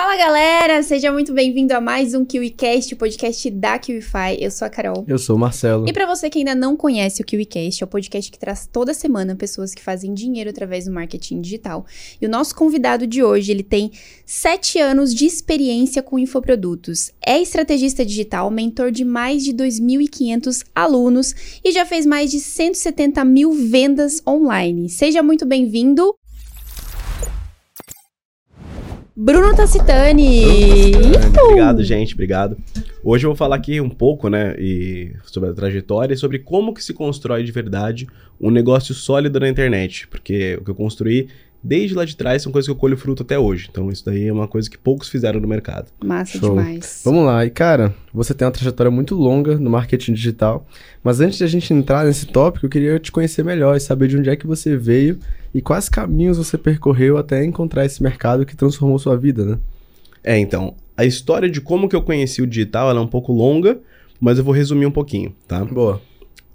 Fala galera, seja muito bem-vindo a mais um KiwiCast, o podcast da KiwiFi. Eu sou a Carol. Eu sou o Marcelo. E para você que ainda não conhece o KiwiCast, é o podcast que traz toda semana pessoas que fazem dinheiro através do marketing digital. E o nosso convidado de hoje, ele tem sete anos de experiência com infoprodutos. É estrategista digital, mentor de mais de 2.500 alunos e já fez mais de 170 mil vendas online. Seja muito bem-vindo, Bruno Tacitani. Obrigado, gente, obrigado. Hoje eu vou falar aqui um pouco, né, e sobre a trajetória e sobre como que se constrói de verdade um negócio sólido na internet, porque o que eu construí desde lá de trás são coisas que eu colho fruto até hoje. Então isso daí é uma coisa que poucos fizeram no mercado. Massa Show. demais. Vamos lá. E cara, você tem uma trajetória muito longa no marketing digital, mas antes de a gente entrar nesse tópico, eu queria te conhecer melhor e saber de onde é que você veio e quais caminhos você percorreu até encontrar esse mercado que transformou sua vida, né? É, então, a história de como que eu conheci o digital, ela é um pouco longa, mas eu vou resumir um pouquinho, tá? Boa.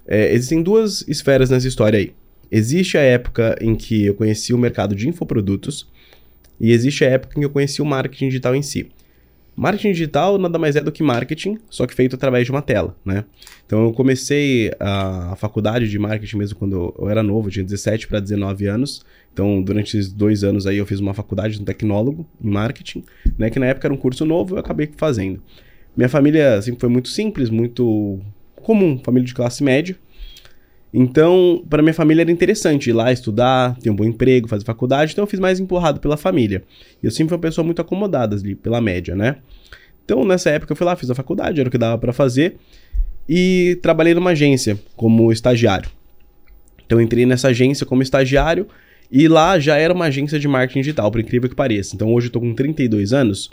É, existem duas esferas nessa história aí. Existe a época em que eu conheci o mercado de infoprodutos e existe a época em que eu conheci o marketing digital em si. Marketing digital nada mais é do que marketing, só que feito através de uma tela, né? Então eu comecei a, faculdade de marketing mesmo quando eu era novo, tinha 17 para 19 anos. Então durante esses dois anos aí eu fiz uma faculdade de um tecnólogo em marketing, né? Que na época era um curso novo, eu acabei fazendo. Minha família sempre foi muito simples, muito comum, família de classe média. Então, para minha família era interessante ir lá estudar, ter um bom emprego, fazer faculdade, então eu fiz mais empurrado pela família. E eu sempre fui uma pessoa muito acomodada ali, pela média, né? Então, nessa época eu fui lá, fiz a faculdade, era o que dava para fazer, e trabalhei numa agência como estagiário. Então, entrei nessa agência como estagiário, e lá já era uma agência de marketing digital, por incrível que pareça. Então, hoje eu tô com 32 anos,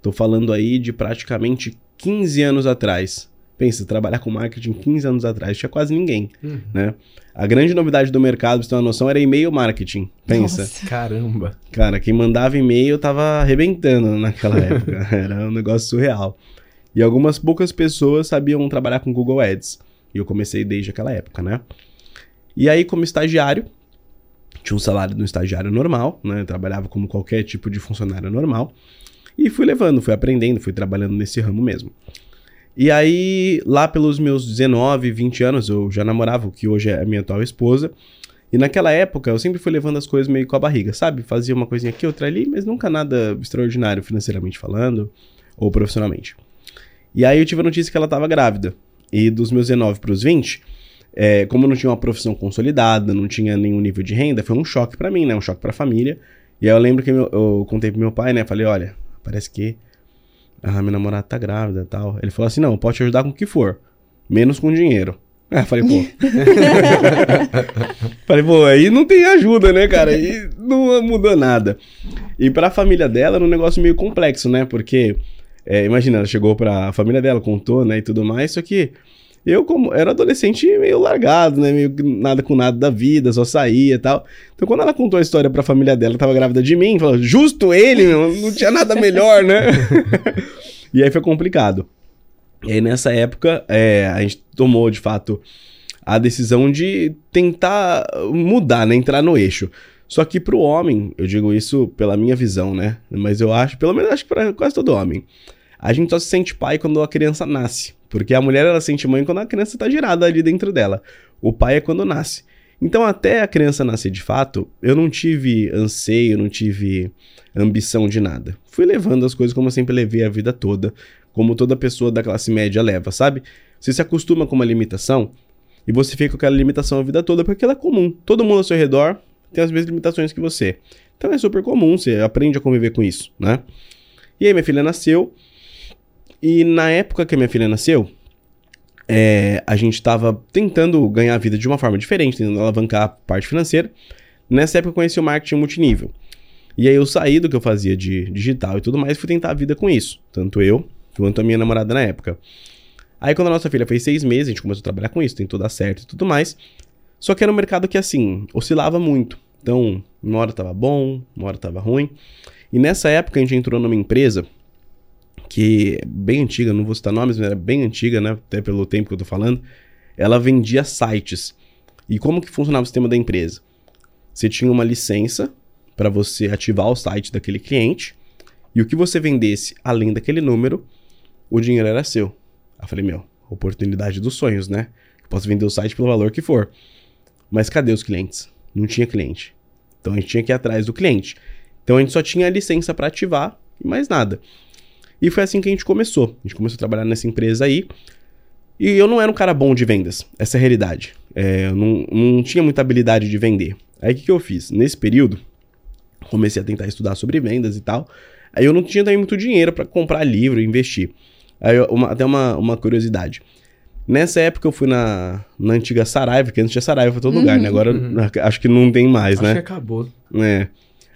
tô falando aí de praticamente 15 anos atrás. Pensa, trabalhar com marketing 15 anos atrás tinha quase ninguém, uhum. né? A grande novidade do mercado, pra você ter uma noção, era e-mail marketing. Pensa. Nossa. Caramba. Cara, quem mandava e-mail tava arrebentando naquela época. era um negócio surreal. E algumas poucas pessoas sabiam trabalhar com Google Ads. E eu comecei desde aquela época, né? E aí, como estagiário, tinha um salário de um estagiário normal, né? Eu trabalhava como qualquer tipo de funcionário normal. E fui levando, fui aprendendo, fui trabalhando nesse ramo mesmo. E aí, lá pelos meus 19, 20 anos, eu já namorava o que hoje é a minha atual esposa. E naquela época, eu sempre fui levando as coisas meio com a barriga, sabe? Fazia uma coisinha aqui, outra ali, mas nunca nada extraordinário financeiramente falando ou profissionalmente. E aí eu tive a notícia que ela estava grávida. E dos meus 19 para os 20, é, como eu não tinha uma profissão consolidada, não tinha nenhum nível de renda, foi um choque para mim, né? Um choque para a família. E aí eu lembro que eu, eu contei pro meu pai, né? Falei, olha, parece que ah, minha namorada tá grávida e tal. Ele falou assim: não, pode te ajudar com o que for, menos com dinheiro. Ah, falei, pô. falei, pô, aí não tem ajuda, né, cara? Aí não mudou nada. E pra família dela era um negócio meio complexo, né? Porque, é, imagina, ela chegou pra família dela, contou, né, e tudo mais, só que eu, como era adolescente meio largado, né? Meio nada com nada da vida, só saía e tal. Então, quando ela contou a história pra família dela, tava grávida de mim, falou, justo ele, meu, não tinha nada melhor, né? e aí foi complicado. E aí, nessa época, é, a gente tomou, de fato, a decisão de tentar mudar, né? Entrar no eixo. Só que pro homem, eu digo isso pela minha visão, né? Mas eu acho, pelo menos acho que pra quase todo homem. A gente só se sente pai quando a criança nasce. Porque a mulher ela sente mãe quando a criança está girada ali dentro dela. O pai é quando nasce. Então, até a criança nascer de fato, eu não tive anseio, não tive ambição de nada. Fui levando as coisas como eu sempre levei a vida toda, como toda pessoa da classe média leva, sabe? Você se acostuma com uma limitação e você fica com aquela limitação a vida toda porque ela é comum. Todo mundo ao seu redor tem as mesmas limitações que você. Então é super comum, você aprende a conviver com isso, né? E aí minha filha nasceu, e na época que a minha filha nasceu, é, a gente estava tentando ganhar a vida de uma forma diferente, tentando alavancar a parte financeira. Nessa época eu conheci o marketing multinível. E aí eu saí do que eu fazia de digital e tudo mais e fui tentar a vida com isso. Tanto eu quanto a minha namorada na época. Aí quando a nossa filha fez seis meses, a gente começou a trabalhar com isso, tentou dar certo e tudo mais. Só que era um mercado que assim, oscilava muito. Então, uma hora tava bom, uma hora tava ruim. E nessa época a gente entrou numa empresa que é bem antiga, não vou citar nomes, mas era bem antiga, né? Até pelo tempo que eu tô falando. Ela vendia sites. E como que funcionava o sistema da empresa? Você tinha uma licença para você ativar o site daquele cliente E o que você vendesse além daquele número, o dinheiro era seu. Aí eu falei, meu, oportunidade dos sonhos, né? Eu posso vender o site pelo valor que for. Mas cadê os clientes? Não tinha cliente. Então a gente tinha que ir atrás do cliente. Então a gente só tinha a licença para ativar e mais nada. E foi assim que a gente começou. A gente começou a trabalhar nessa empresa aí. E eu não era um cara bom de vendas. Essa é a realidade. É, eu não, não tinha muita habilidade de vender. Aí o que, que eu fiz? Nesse período, comecei a tentar estudar sobre vendas e tal. Aí eu não tinha também muito dinheiro para comprar livro e investir. Aí eu, uma, até uma, uma curiosidade. Nessa época eu fui na, na antiga Saraiva, que antes tinha Saraiva pra todo uhum, lugar, né? Agora uhum. acho que não tem mais, acho né? Acho que acabou. É.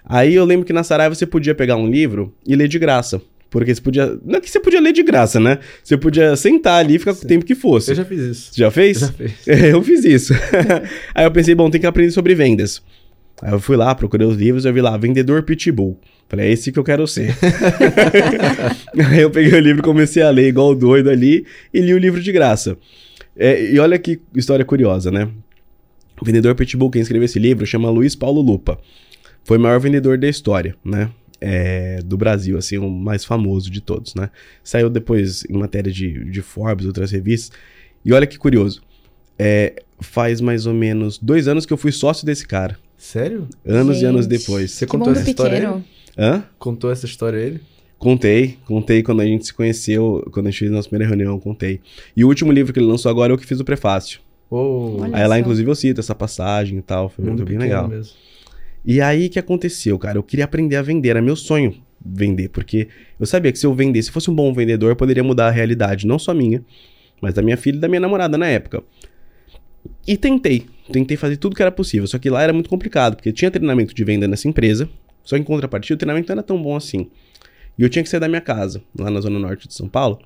Aí eu lembro que na Saraiva você podia pegar um livro e ler de graça. Porque você podia. Não é que você podia ler de graça, né? Você podia sentar ali e ficar com o tempo que fosse. Eu já fiz isso. Já fez? Já fez. É, eu fiz isso. Aí eu pensei, bom, tem que aprender sobre vendas. Aí eu fui lá, procurei os livros, eu vi lá, vendedor pitbull. Falei, é esse que eu quero ser. Aí eu peguei o livro e comecei a ler igual doido ali e li o livro de graça. É, e olha que história curiosa, né? O vendedor Pitbull, quem escreveu esse livro, chama Luiz Paulo Lupa. Foi o maior vendedor da história, né? É, do Brasil, assim, o mais famoso de todos, né? Saiu depois em matéria de, de Forbes, outras revistas. E olha que curioso. É, faz mais ou menos dois anos que eu fui sócio desse cara. Sério? Anos Gente, e anos depois. Você contou essa história pequeno. ele? Hã? Contou essa história a ele? Contei, contei quando a gente se conheceu, quando a gente fez a nossa primeira reunião, contei. E o último livro que ele lançou agora é o que fiz o prefácio. Oh. Aí lá, inclusive, eu cito essa passagem e tal, foi muito bem legal. Mesmo. E aí, que aconteceu, cara? Eu queria aprender a vender, era meu sonho vender, porque eu sabia que se eu vendesse, se fosse um bom vendedor, eu poderia mudar a realidade, não só minha, mas da minha filha e da minha namorada na época. E tentei, tentei fazer tudo que era possível, só que lá era muito complicado, porque tinha treinamento de venda nessa empresa, só em contrapartida o treinamento não era tão bom assim. E eu tinha que sair da minha casa, lá na zona norte de São Paulo.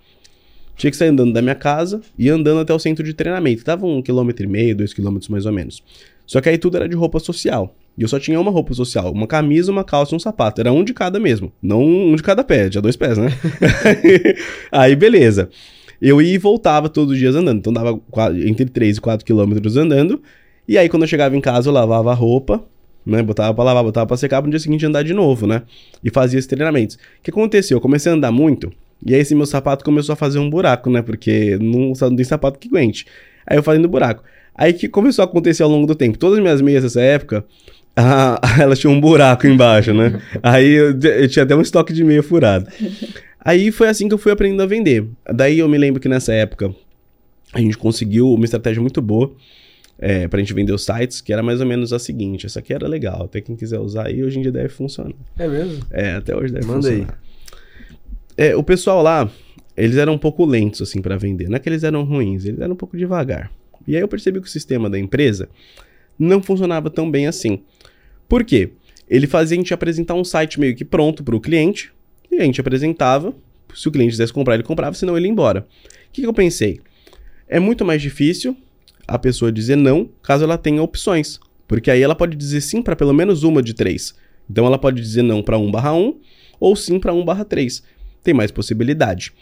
Tinha que sair andando da minha casa e andando até o centro de treinamento. Tava um quilômetro e meio, dois quilômetros mais ou menos. Só que aí tudo era de roupa social. E eu só tinha uma roupa social, uma camisa, uma calça e um sapato. Era um de cada mesmo. Não um de cada pé, tinha dois pés, né? aí beleza. Eu ia e voltava todos os dias andando. Então dava entre 3 e 4 quilômetros andando. E aí quando eu chegava em casa eu lavava a roupa, né? Botava pra lavar, botava pra secar, pro dia seguinte andar de novo, né? E fazia esses treinamentos. O que aconteceu? Eu comecei a andar muito, e aí esse meu sapato começou a fazer um buraco, né? Porque não, não tem sapato que aguente. Aí eu fazendo buraco. Aí que começou a acontecer ao longo do tempo? Todas as minhas meias nessa época, ah, elas tinham um buraco embaixo, né? Aí eu, eu, tinha até um estoque de meia furado. Aí foi assim que eu fui aprendendo a vender. Daí eu me lembro que nessa época a gente conseguiu uma estratégia muito boa é, pra gente vender os sites, que era mais ou menos a seguinte: essa aqui era legal, até quem quiser usar aí, hoje em dia deve funcionar. É mesmo? É, até hoje deve Manda funcionar. Aí. É, o pessoal lá, eles eram um pouco lentos, assim, para vender. Não é que eles eram ruins, eles eram um pouco devagar. E aí eu percebi que o sistema da empresa não funcionava tão bem assim. Por quê? Ele fazia a gente apresentar um site meio que pronto para o cliente, e a gente apresentava. Se o cliente quisesse comprar, ele comprava, senão ele ia embora. O que, que eu pensei? É muito mais difícil a pessoa dizer não caso ela tenha opções. Porque aí ela pode dizer sim para pelo menos uma de três. Então ela pode dizer não para 1 barra 1 ou sim para 1 barra 3. Tem mais possibilidade.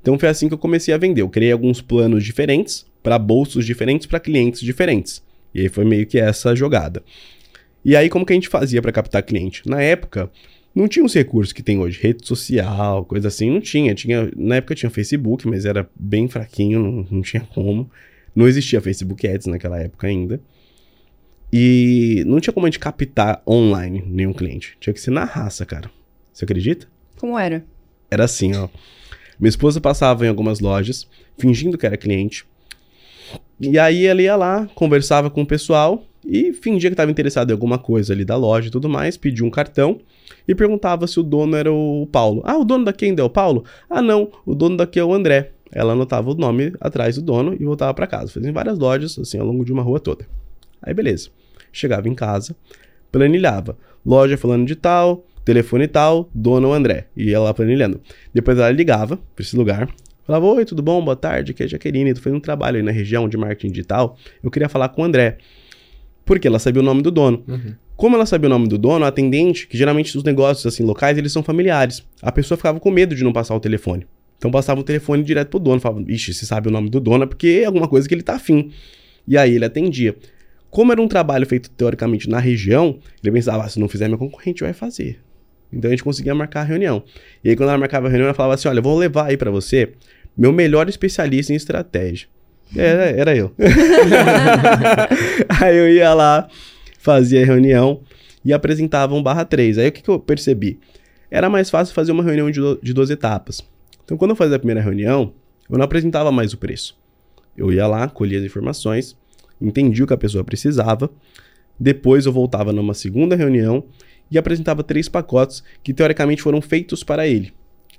Então foi assim que eu comecei a vender. Eu criei alguns planos diferentes para bolsos diferentes para clientes diferentes. E aí foi meio que essa jogada. E aí como que a gente fazia para captar cliente? Na época não tinha os recursos que tem hoje, rede social, coisa assim, não tinha. tinha na época tinha Facebook, mas era bem fraquinho, não, não tinha como. Não existia Facebook Ads naquela época ainda. E não tinha como a gente captar online nenhum cliente. Tinha que ser na raça, cara. Você acredita? Como era? Era assim, ó. Minha esposa passava em algumas lojas, fingindo que era cliente. E aí ela ia lá, conversava com o pessoal e fingia que estava interessado em alguma coisa ali da loja e tudo mais, pedia um cartão e perguntava se o dono era o Paulo. Ah, o dono daqui ainda é o Paulo? Ah, não, o dono daqui é o André. Ela anotava o nome atrás do dono e voltava para casa. Fazia em várias lojas, assim, ao longo de uma rua toda. Aí, beleza. Chegava em casa, planilhava. Loja falando de tal, telefone tal, dono André. E ela planilhando. Depois ela ligava para esse lugar. Falava, oi, tudo bom? Boa tarde, aqui é a Jaqueline. Tô fazendo um trabalho aí na região de marketing digital. Eu queria falar com o André. Porque ela sabia o nome do dono. Uhum. Como ela sabia o nome do dono, a atendente, que geralmente os negócios assim locais, eles são familiares. A pessoa ficava com medo de não passar o telefone. Então passava o telefone direto pro dono, falava, ixi, você sabe o nome do dono é porque é alguma coisa que ele tá afim. E aí ele atendia. Como era um trabalho feito teoricamente na região, ele pensava, ah, se não fizer, meu concorrente vai fazer. Então a gente conseguia marcar a reunião. E aí quando ela marcava a reunião, ela falava assim: olha, vou levar aí para você meu melhor especialista em estratégia. Era, era eu. aí eu ia lá, fazia a reunião e apresentava um barra 3. Aí o que, que eu percebi? Era mais fácil fazer uma reunião de, de duas etapas. Então quando eu fazia a primeira reunião, eu não apresentava mais o preço. Eu ia lá, colhia as informações, entendia o que a pessoa precisava, depois eu voltava numa segunda reunião e apresentava três pacotes que teoricamente foram feitos para ele.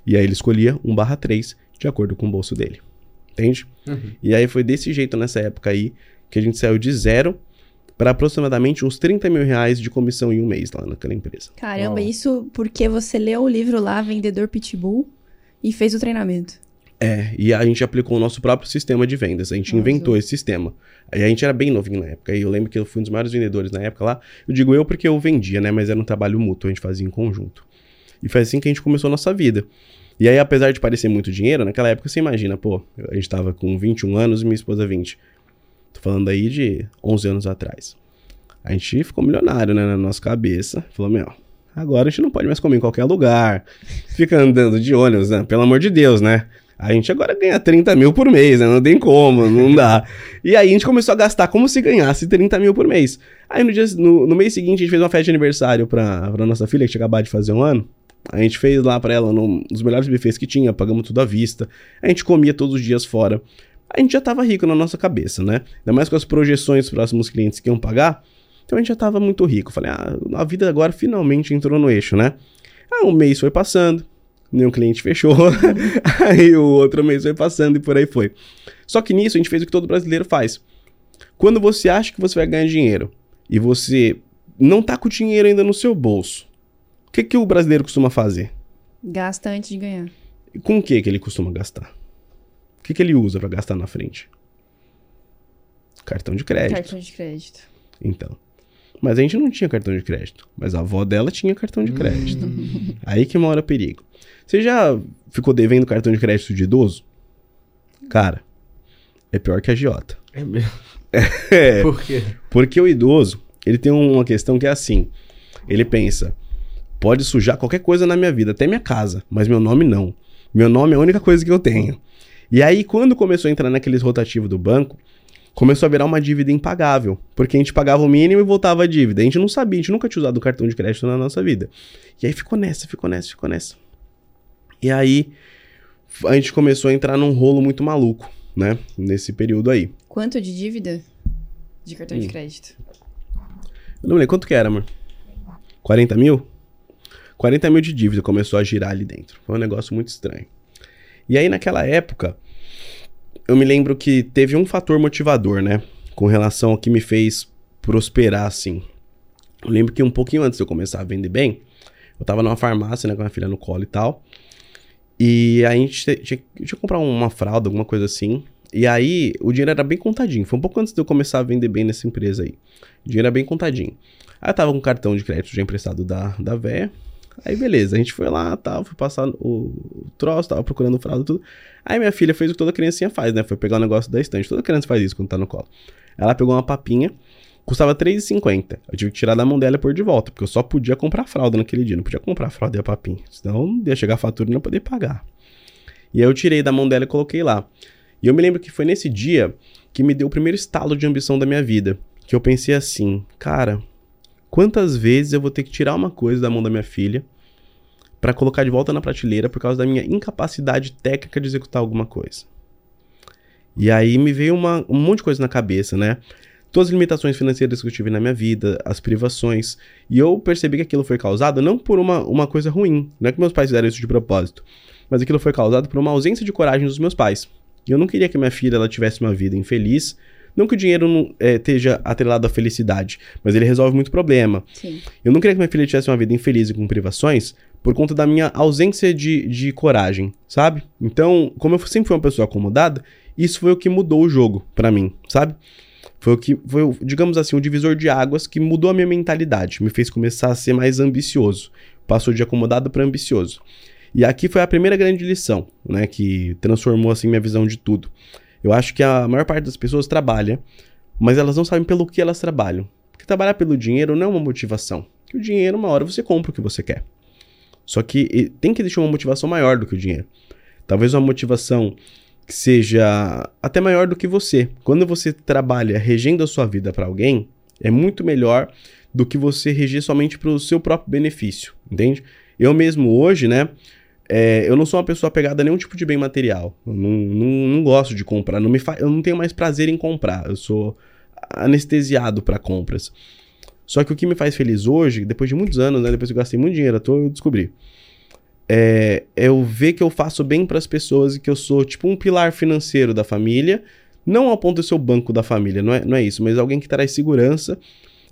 E aí ele escolhia um barra 3 de acordo com o bolso dele. Entende? Uhum. E aí foi desse jeito nessa época aí que a gente saiu de zero para aproximadamente uns 30 mil reais de comissão em um mês lá naquela empresa. Caramba, oh. isso porque você leu o livro lá, Vendedor Pitbull, e fez o treinamento. É, e a gente aplicou o nosso próprio sistema de vendas. A gente Nossa. inventou esse sistema. Aí a gente era bem novinho na época. E eu lembro que eu fui um dos maiores vendedores na época lá. Eu digo eu porque eu vendia, né? Mas era um trabalho mútuo, a gente fazia em conjunto. E foi assim que a gente começou a nossa vida. E aí, apesar de parecer muito dinheiro, naquela época você imagina, pô, a gente tava com 21 anos e minha esposa 20. Tô falando aí de 11 anos atrás. A gente ficou milionário, né, na nossa cabeça. Falou, meu, agora a gente não pode mais comer em qualquer lugar. Fica andando de ônibus, né? Pelo amor de Deus, né? A gente agora ganha 30 mil por mês, né? Não tem como, não dá. e aí a gente começou a gastar como se ganhasse 30 mil por mês. Aí no, dia, no, no mês seguinte a gente fez uma festa de aniversário pra, pra nossa filha, que tinha acabado de fazer um ano. A gente fez lá pra ela um dos melhores bufês que tinha, pagamos tudo à vista. A gente comia todos os dias fora. A gente já tava rico na nossa cabeça, né? Ainda mais com as projeções dos próximos clientes que iam pagar. Então a gente já tava muito rico. Falei, ah, a vida agora finalmente entrou no eixo, né? Ah, um mês foi passando, nenhum cliente fechou. aí o outro mês foi passando e por aí foi. Só que nisso a gente fez o que todo brasileiro faz. Quando você acha que você vai ganhar dinheiro e você não tá com o dinheiro ainda no seu bolso, o que, que o brasileiro costuma fazer? Gasta antes de ganhar. E com o que, que ele costuma gastar? O que, que ele usa para gastar na frente? Cartão de crédito. Cartão de crédito. Então. Mas a gente não tinha cartão de crédito. Mas a avó dela tinha cartão de crédito. Hum. Aí que mora o perigo. Você já ficou devendo cartão de crédito de idoso? Cara, é pior que a Giota. É mesmo? É. Por quê? Porque o idoso, ele tem uma questão que é assim. Ele pensa, pode sujar qualquer coisa na minha vida, até minha casa, mas meu nome não. Meu nome é a única coisa que eu tenho. E aí, quando começou a entrar naqueles rotativos do banco, começou a virar uma dívida impagável. Porque a gente pagava o mínimo e voltava a dívida. A gente não sabia, a gente nunca tinha usado o cartão de crédito na nossa vida. E aí ficou nessa, ficou nessa, ficou nessa. E aí a gente começou a entrar num rolo muito maluco, né? Nesse período aí. Quanto de dívida de cartão hum. de crédito? Eu não lembro. Quanto que era, amor? 40 mil? 40 mil de dívida começou a girar ali dentro. Foi um negócio muito estranho. E aí, naquela época, eu me lembro que teve um fator motivador, né? Com relação ao que me fez prosperar, assim. Eu lembro que um pouquinho antes de eu começar a vender bem, eu tava numa farmácia, né, com a minha filha no colo e tal. E a gente tinha, tinha que comprar uma fralda, alguma coisa assim. E aí o dinheiro era bem contadinho. Foi um pouco antes de eu começar a vender bem nessa empresa aí. O dinheiro era bem contadinho. Aí eu tava com cartão de crédito já emprestado da, da véia. Aí beleza, a gente foi lá, tal, fui passar o, troço, tava procurando fralda tudo. Aí minha filha fez o que toda criancinha faz, né? Foi pegar o negócio da estante. Toda criança faz isso quando tá no colo. Ela pegou uma papinha, custava R$3,50. Eu tive que tirar da mão dela e pôr de volta, porque eu só podia comprar fralda naquele dia, não podia comprar fralda e a papinha. Senão ia chegar a fatura e não poder pagar. E aí eu tirei da mão dela e coloquei lá. E eu me lembro que foi nesse dia que me deu o primeiro estalo de ambição da minha vida. Que eu pensei assim, cara, quantas vezes eu vou ter que tirar uma coisa da mão da minha filha para colocar de volta na prateleira por causa da minha incapacidade técnica de executar alguma coisa? E aí me veio uma, um monte de coisa na cabeça, né? Todas as limitações financeiras que eu tive na minha vida, as privações. E eu percebi que aquilo foi causado não por uma, uma coisa ruim, não é que meus pais fizeram isso de propósito, mas aquilo foi causado por uma ausência de coragem dos meus pais. E eu não queria que minha filha ela tivesse uma vida infeliz. Não que o dinheiro não é, esteja atrelado à felicidade, mas ele resolve muito problema. Sim. Eu não queria que minha filha tivesse uma vida infeliz e com privações por conta da minha ausência de, de coragem, sabe? Então, como eu sempre fui uma pessoa acomodada, isso foi o que mudou o jogo para mim, sabe? Foi o que foi, digamos assim, o divisor de águas que mudou a minha mentalidade, me fez começar a ser mais ambicioso. Passou de acomodado para ambicioso. E aqui foi a primeira grande lição, né, que transformou assim minha visão de tudo. Eu acho que a maior parte das pessoas trabalha, mas elas não sabem pelo que elas trabalham. Porque trabalhar pelo dinheiro não é uma motivação. Que o dinheiro, uma hora você compra o que você quer. Só que tem que deixar uma motivação maior do que o dinheiro. Talvez uma motivação que seja até maior do que você. Quando você trabalha regendo a sua vida para alguém, é muito melhor do que você reger somente para o seu próprio benefício, entende? Eu mesmo hoje, né? É, eu não sou uma pessoa apegada a nenhum tipo de bem material. Eu não, não, não gosto de comprar. Não me fa... Eu não tenho mais prazer em comprar. Eu sou anestesiado para compras. Só que o que me faz feliz hoje, depois de muitos anos, né? Depois que eu gastei muito dinheiro, eu descobri. É, é eu ver que eu faço bem para as pessoas e que eu sou tipo um pilar financeiro da família. Não ao ponto de ser o banco da família, não é, não é isso, mas alguém que traz segurança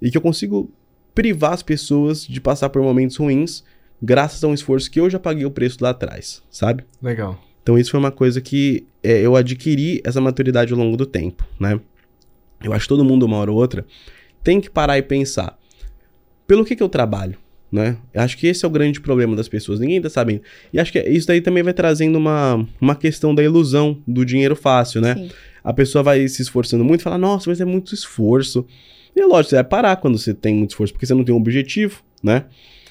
e que eu consigo privar as pessoas de passar por momentos ruins graças a um esforço que eu já paguei o preço lá atrás, sabe? Legal. Então isso foi uma coisa que é, eu adquiri essa maturidade ao longo do tempo, né? Eu acho que todo mundo, uma hora ou outra, tem que parar e pensar, pelo que que eu trabalho, né? Eu acho que esse é o grande problema das pessoas, ninguém tá sabendo. E acho que isso daí também vai trazendo uma, uma questão da ilusão do dinheiro fácil, né? Sim. A pessoa vai se esforçando muito e fala, nossa, mas é muito esforço. E é lógico, você vai parar quando você tem muito esforço, porque você não tem um objetivo, né?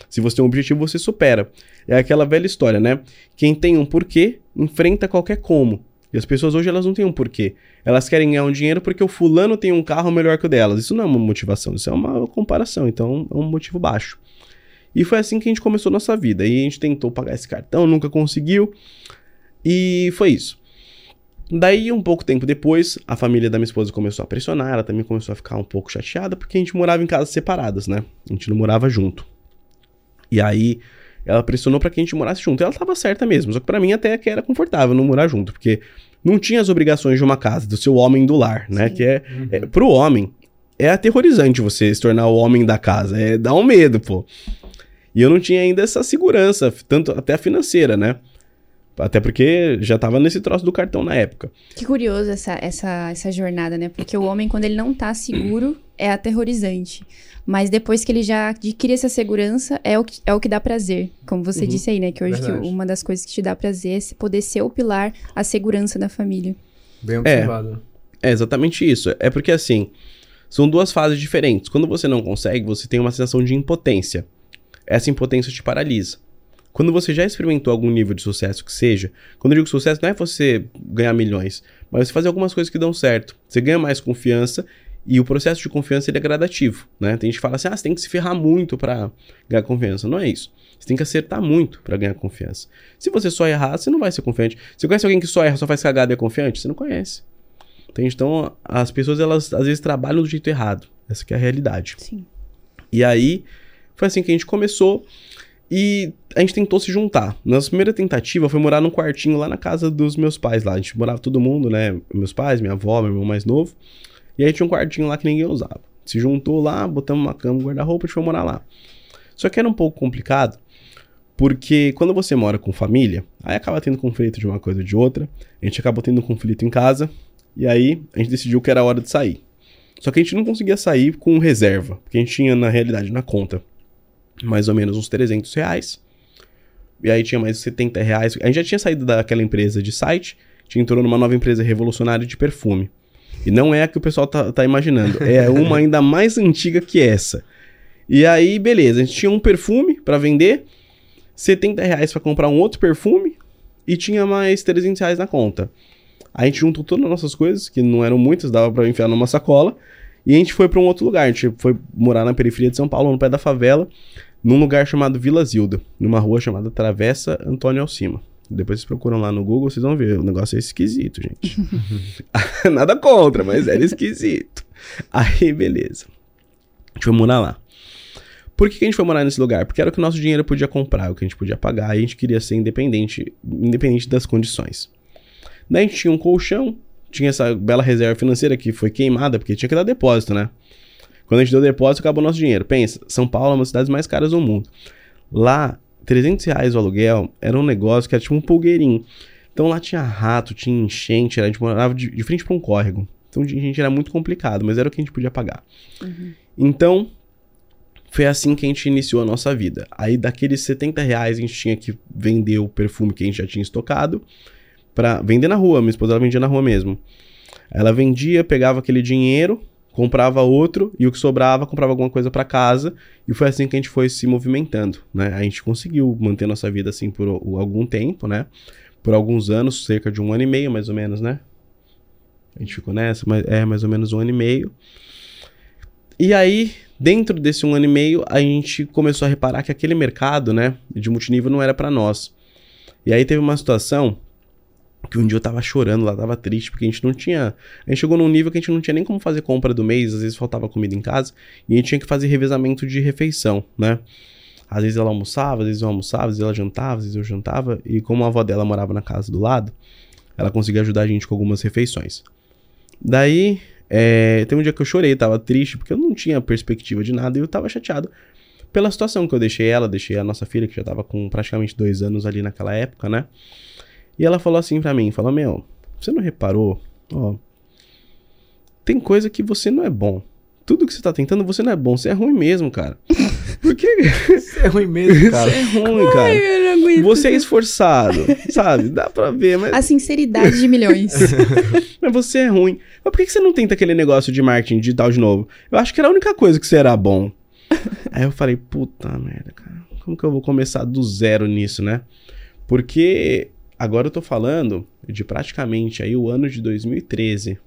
Se você tem um objetivo, você supera. É aquela velha história, né? Quem tem um porquê, enfrenta qualquer como. E as pessoas hoje elas não têm um porquê. Elas querem ganhar um dinheiro porque o fulano tem um carro melhor que o delas. Isso não é uma motivação, isso é uma comparação. Então é um motivo baixo. E foi assim que a gente começou nossa vida. E a gente tentou pagar esse cartão, nunca conseguiu. E foi isso. Daí, um pouco tempo depois, a família da minha esposa começou a pressionar, ela também começou a ficar um pouco chateada, porque a gente morava em casas separadas, né? A gente não morava junto. E aí ela pressionou para que a gente morasse junto. E ela estava certa mesmo, só que para mim até que era confortável não morar junto, porque não tinha as obrigações de uma casa, do seu homem do lar, né? Sim. Que é, uhum. é pro homem é aterrorizante você se tornar o homem da casa, é dá um medo, pô. E eu não tinha ainda essa segurança, tanto até financeira, né? Até porque já tava nesse troço do cartão na época. Que curioso essa, essa, essa jornada, né? Porque o homem, quando ele não tá seguro, é aterrorizante. Mas depois que ele já adquire essa segurança, é o que, é o que dá prazer. Como você uhum. disse aí, né? Que hoje que uma das coisas que te dá prazer é poder ser o pilar, a segurança da família. Bem observado. É, é exatamente isso. É porque assim, são duas fases diferentes. Quando você não consegue, você tem uma sensação de impotência. Essa impotência te paralisa. Quando você já experimentou algum nível de sucesso que seja, quando eu digo sucesso, não é você ganhar milhões, mas você fazer algumas coisas que dão certo. Você ganha mais confiança e o processo de confiança ele é gradativo, né? Tem gente que fala assim, ah, você tem que se ferrar muito para ganhar confiança. Não é isso. Você tem que acertar muito para ganhar confiança. Se você só errar, você não vai ser confiante. Você conhece alguém que só erra, só faz cagada e é confiante? Você não conhece. Entende? Então, as pessoas, elas às vezes trabalham do jeito errado. Essa é a realidade. Sim. E aí, foi assim que a gente começou. E a gente tentou se juntar. Nossa primeira tentativa foi morar num quartinho lá na casa dos meus pais lá. A gente morava todo mundo, né? Meus pais, minha avó, meu irmão mais novo. E aí tinha um quartinho lá que ninguém usava. Se juntou lá, botamos uma cama, um guarda-roupa e foi morar lá. Só que era um pouco complicado, porque quando você mora com família, aí acaba tendo conflito de uma coisa ou de outra. A gente acabou tendo um conflito em casa. E aí a gente decidiu que era hora de sair. Só que a gente não conseguia sair com reserva, porque a gente tinha, na realidade, na conta mais ou menos uns 300 reais. E aí tinha mais 70 reais. A gente já tinha saído daquela empresa de site, tinha entrou numa nova empresa revolucionária de perfume. E não é a que o pessoal tá, tá imaginando. É uma ainda mais antiga que essa. E aí, beleza, a gente tinha um perfume para vender, 70 reais pra comprar um outro perfume e tinha mais 300 reais na conta. A gente juntou todas as nossas coisas, que não eram muitas, dava para enfiar numa sacola, e a gente foi para um outro lugar. A gente foi morar na periferia de São Paulo, no pé da favela num lugar chamado Vila Zilda, numa rua chamada Travessa Antônio Alcima. Depois vocês procuram lá no Google, vocês vão ver. O negócio é esquisito, gente. Nada contra, mas era esquisito. Aí, beleza. A gente foi morar lá. Por que, que a gente foi morar nesse lugar? Porque era o que o nosso dinheiro podia comprar, o que a gente podia pagar, e a gente queria ser independente, independente das condições. Daí a gente tinha um colchão, tinha essa bela reserva financeira que foi queimada, porque tinha que dar depósito, né? Quando a gente deu depósito, acabou o nosso dinheiro. Pensa, São Paulo é uma das cidades mais caras do mundo. Lá, 300 reais o aluguel era um negócio que era tipo um pulgueirinho. Então lá tinha rato, tinha enchente, a gente morava de, de frente para um córrego. Então, gente, era muito complicado, mas era o que a gente podia pagar. Uhum. Então, foi assim que a gente iniciou a nossa vida. Aí, daqueles 70 reais, a gente tinha que vender o perfume que a gente já tinha estocado para vender na rua. Minha esposa ela vendia na rua mesmo. Ela vendia, pegava aquele dinheiro, comprava outro e o que sobrava comprava alguma coisa para casa e foi assim que a gente foi se movimentando, né? A gente conseguiu manter nossa vida assim por algum tempo, né? Por alguns anos, cerca de um ano e meio mais ou menos, né? A gente ficou nessa, mas é mais ou menos um ano e meio. E aí, dentro desse um ano e meio, a gente começou a reparar que aquele mercado, né, de multinível não era para nós. E aí teve uma situação que um dia eu tava chorando lá, tava triste, porque a gente não tinha. A gente chegou num nível que a gente não tinha nem como fazer compra do mês, às vezes faltava comida em casa, e a gente tinha que fazer revezamento de refeição, né? Às vezes ela almoçava, às vezes eu almoçava, às vezes ela jantava, às vezes eu jantava, e como a avó dela morava na casa do lado, ela conseguia ajudar a gente com algumas refeições. Daí, é, tem um dia que eu chorei, tava triste, porque eu não tinha perspectiva de nada e eu tava chateado pela situação que eu deixei ela, deixei a nossa filha, que já tava com praticamente dois anos ali naquela época, né? E ela falou assim pra mim, falou, meu, você não reparou? Ó, tem coisa que você não é bom. Tudo que você tá tentando, você não é bom. Você é ruim mesmo, cara. Por que? Você é ruim mesmo, cara. Você é ruim, cara. Ai, você é esforçado, sabe? Dá pra ver, mas... A sinceridade de milhões. mas você é ruim. Mas por que você não tenta aquele negócio de marketing digital de novo? Eu acho que era a única coisa que você era bom. Aí eu falei, puta merda, cara. Como que eu vou começar do zero nisso, né? Porque agora eu tô falando de praticamente aí o ano de 2013.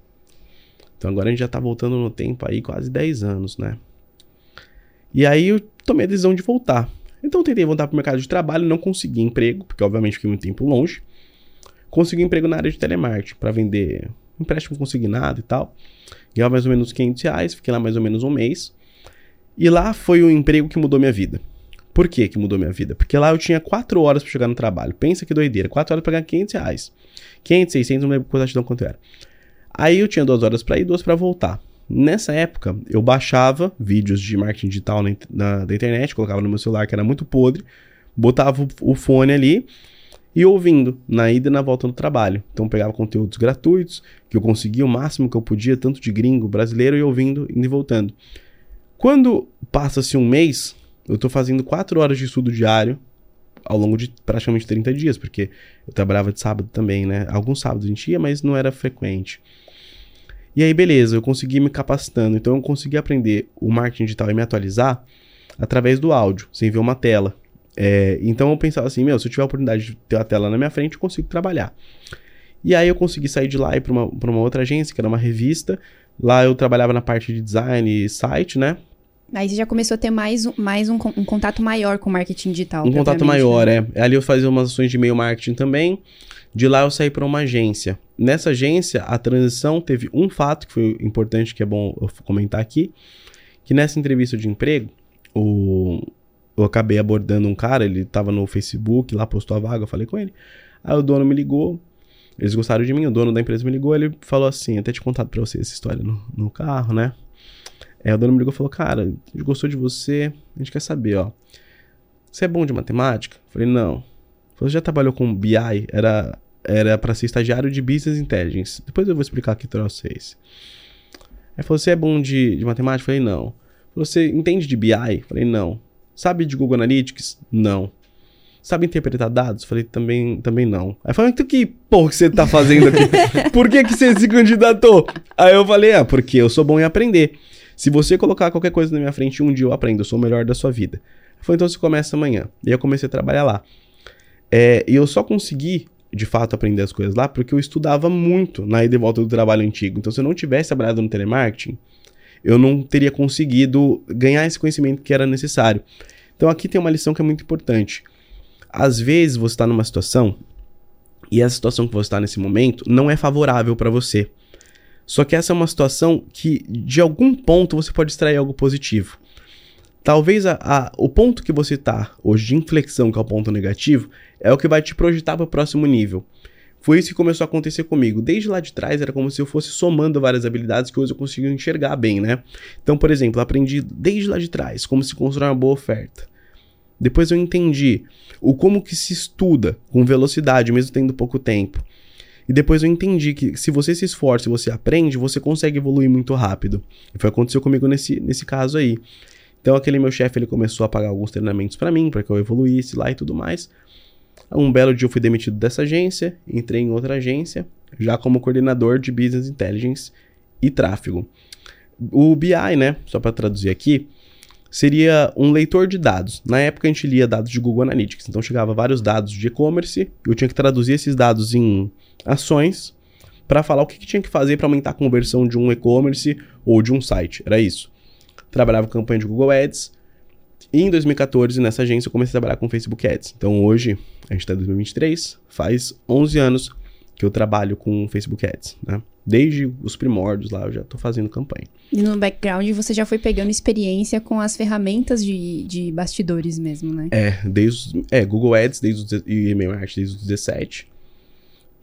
Então agora a gente já tá voltando no tempo aí quase 10 anos, né? E aí eu tomei a decisão de voltar. Então eu tentei voltar pro mercado de trabalho, não consegui emprego, porque obviamente fiquei muito tempo longe. Consegui emprego na área de telemarketing para vender empréstimo consignado e tal. Ganhava mais ou menos 500 reais, fiquei lá mais ou menos um mês. E lá foi o emprego que mudou minha vida. Por que que mudou minha vida? Porque lá eu tinha 4 horas para chegar no trabalho. Pensa que doideira. 4 horas para ganhar 500 reais. 500, 600, não lembro quanto quanto era. Aí eu tinha 2 horas para ir, 2 para voltar. Nessa época, eu baixava vídeos de marketing digital na, na, da internet, colocava no meu celular, que era muito podre, botava o, o fone ali e ouvindo na ida e na volta do trabalho. Então pegava conteúdos gratuitos, que eu conseguia o máximo que eu podia, tanto de gringo, brasileiro, e ouvindo, indo e voltando. Quando passa-se um mês, eu estou fazendo 4 horas de estudo diário ao longo de praticamente 30 dias, porque eu trabalhava de sábado também, né? Alguns sábados a gente ia, mas não era frequente. E aí, beleza, eu consegui me capacitando. Então, eu consegui aprender o marketing digital e me atualizar através do áudio, sem ver uma tela. É, então, eu pensava assim: meu, se eu tiver a oportunidade de ter a tela na minha frente, eu consigo trabalhar. E aí, eu consegui sair de lá e para uma, uma outra agência, que era uma revista. Lá eu trabalhava na parte de design e site, né? Aí você já começou a ter mais, um, mais um, um contato maior com marketing digital. Um contato maior, né? é. Ali eu fazia umas ações de e-mail marketing também. De lá eu saí para uma agência. Nessa agência, a transição teve um fato que foi importante, que é bom eu comentar aqui, que nessa entrevista de emprego, o, eu acabei abordando um cara, ele estava no Facebook, lá postou a vaga, eu falei com ele. Aí o dono me ligou, eles gostaram de mim, o dono da empresa me ligou, ele falou assim, até te contado para você essa história no, no carro, né? É, o dono me ligou e falou, cara, a gente gostou de você, a gente quer saber, ó. Você é bom de matemática? Eu falei, não. Você já trabalhou com BI? Era era para ser estagiário de Business Intelligence. Depois eu vou explicar que troço é esse. Aí falou, você é bom de, de matemática? Eu falei, não. Falou, você entende de BI? Eu falei, não. Sabe de Google Analytics? Não. Sabe interpretar dados? Falei, também, também não. Aí falou, então que porra que você tá fazendo aqui? Por que que você se candidatou? Aí eu falei, ah, porque eu sou bom em aprender. Se você colocar qualquer coisa na minha frente, um dia eu aprendo, eu sou o melhor da sua vida. Falou, então você começa amanhã. E eu comecei a trabalhar lá. É, e eu só consegui de fato aprender as coisas lá, porque eu estudava muito na ida e volta do trabalho antigo. Então, se eu não tivesse trabalhado no telemarketing, eu não teria conseguido ganhar esse conhecimento que era necessário. Então, aqui tem uma lição que é muito importante. Às vezes você está numa situação e essa situação que você está nesse momento não é favorável para você. Só que essa é uma situação que, de algum ponto, você pode extrair algo positivo. Talvez a, a, o ponto que você está hoje de inflexão, que é o ponto negativo, é o que vai te projetar para o próximo nível. Foi isso que começou a acontecer comigo. Desde lá de trás era como se eu fosse somando várias habilidades que hoje eu consigo enxergar bem, né? Então, por exemplo, aprendi desde lá de trás como se constrói uma boa oferta. Depois eu entendi o como que se estuda com velocidade, mesmo tendo pouco tempo. E depois eu entendi que se você se esforça e você aprende, você consegue evoluir muito rápido. E foi o que aconteceu comigo nesse, nesse caso aí. Então aquele meu chefe ele começou a pagar alguns treinamentos para mim, para que eu evoluísse lá e tudo mais. Um belo dia eu fui demitido dessa agência, entrei em outra agência, já como coordenador de Business Intelligence e tráfego. O BI, né, só para traduzir aqui, seria um leitor de dados. Na época a gente lia dados de Google Analytics, então chegava vários dados de e-commerce, eu tinha que traduzir esses dados em ações para falar o que, que tinha que fazer para aumentar a conversão de um e-commerce ou de um site. Era isso. Trabalhava com campanha de Google Ads. E em 2014, nessa agência, eu comecei a trabalhar com Facebook Ads. Então hoje, a gente está em 2023, faz 11 anos que eu trabalho com Facebook Ads, né? Desde os primórdios lá, eu já estou fazendo campanha. E no background você já foi pegando experiência com as ferramentas de, de bastidores mesmo, né? É, desde é, Google Ads desde e e-mail marketing desde os 17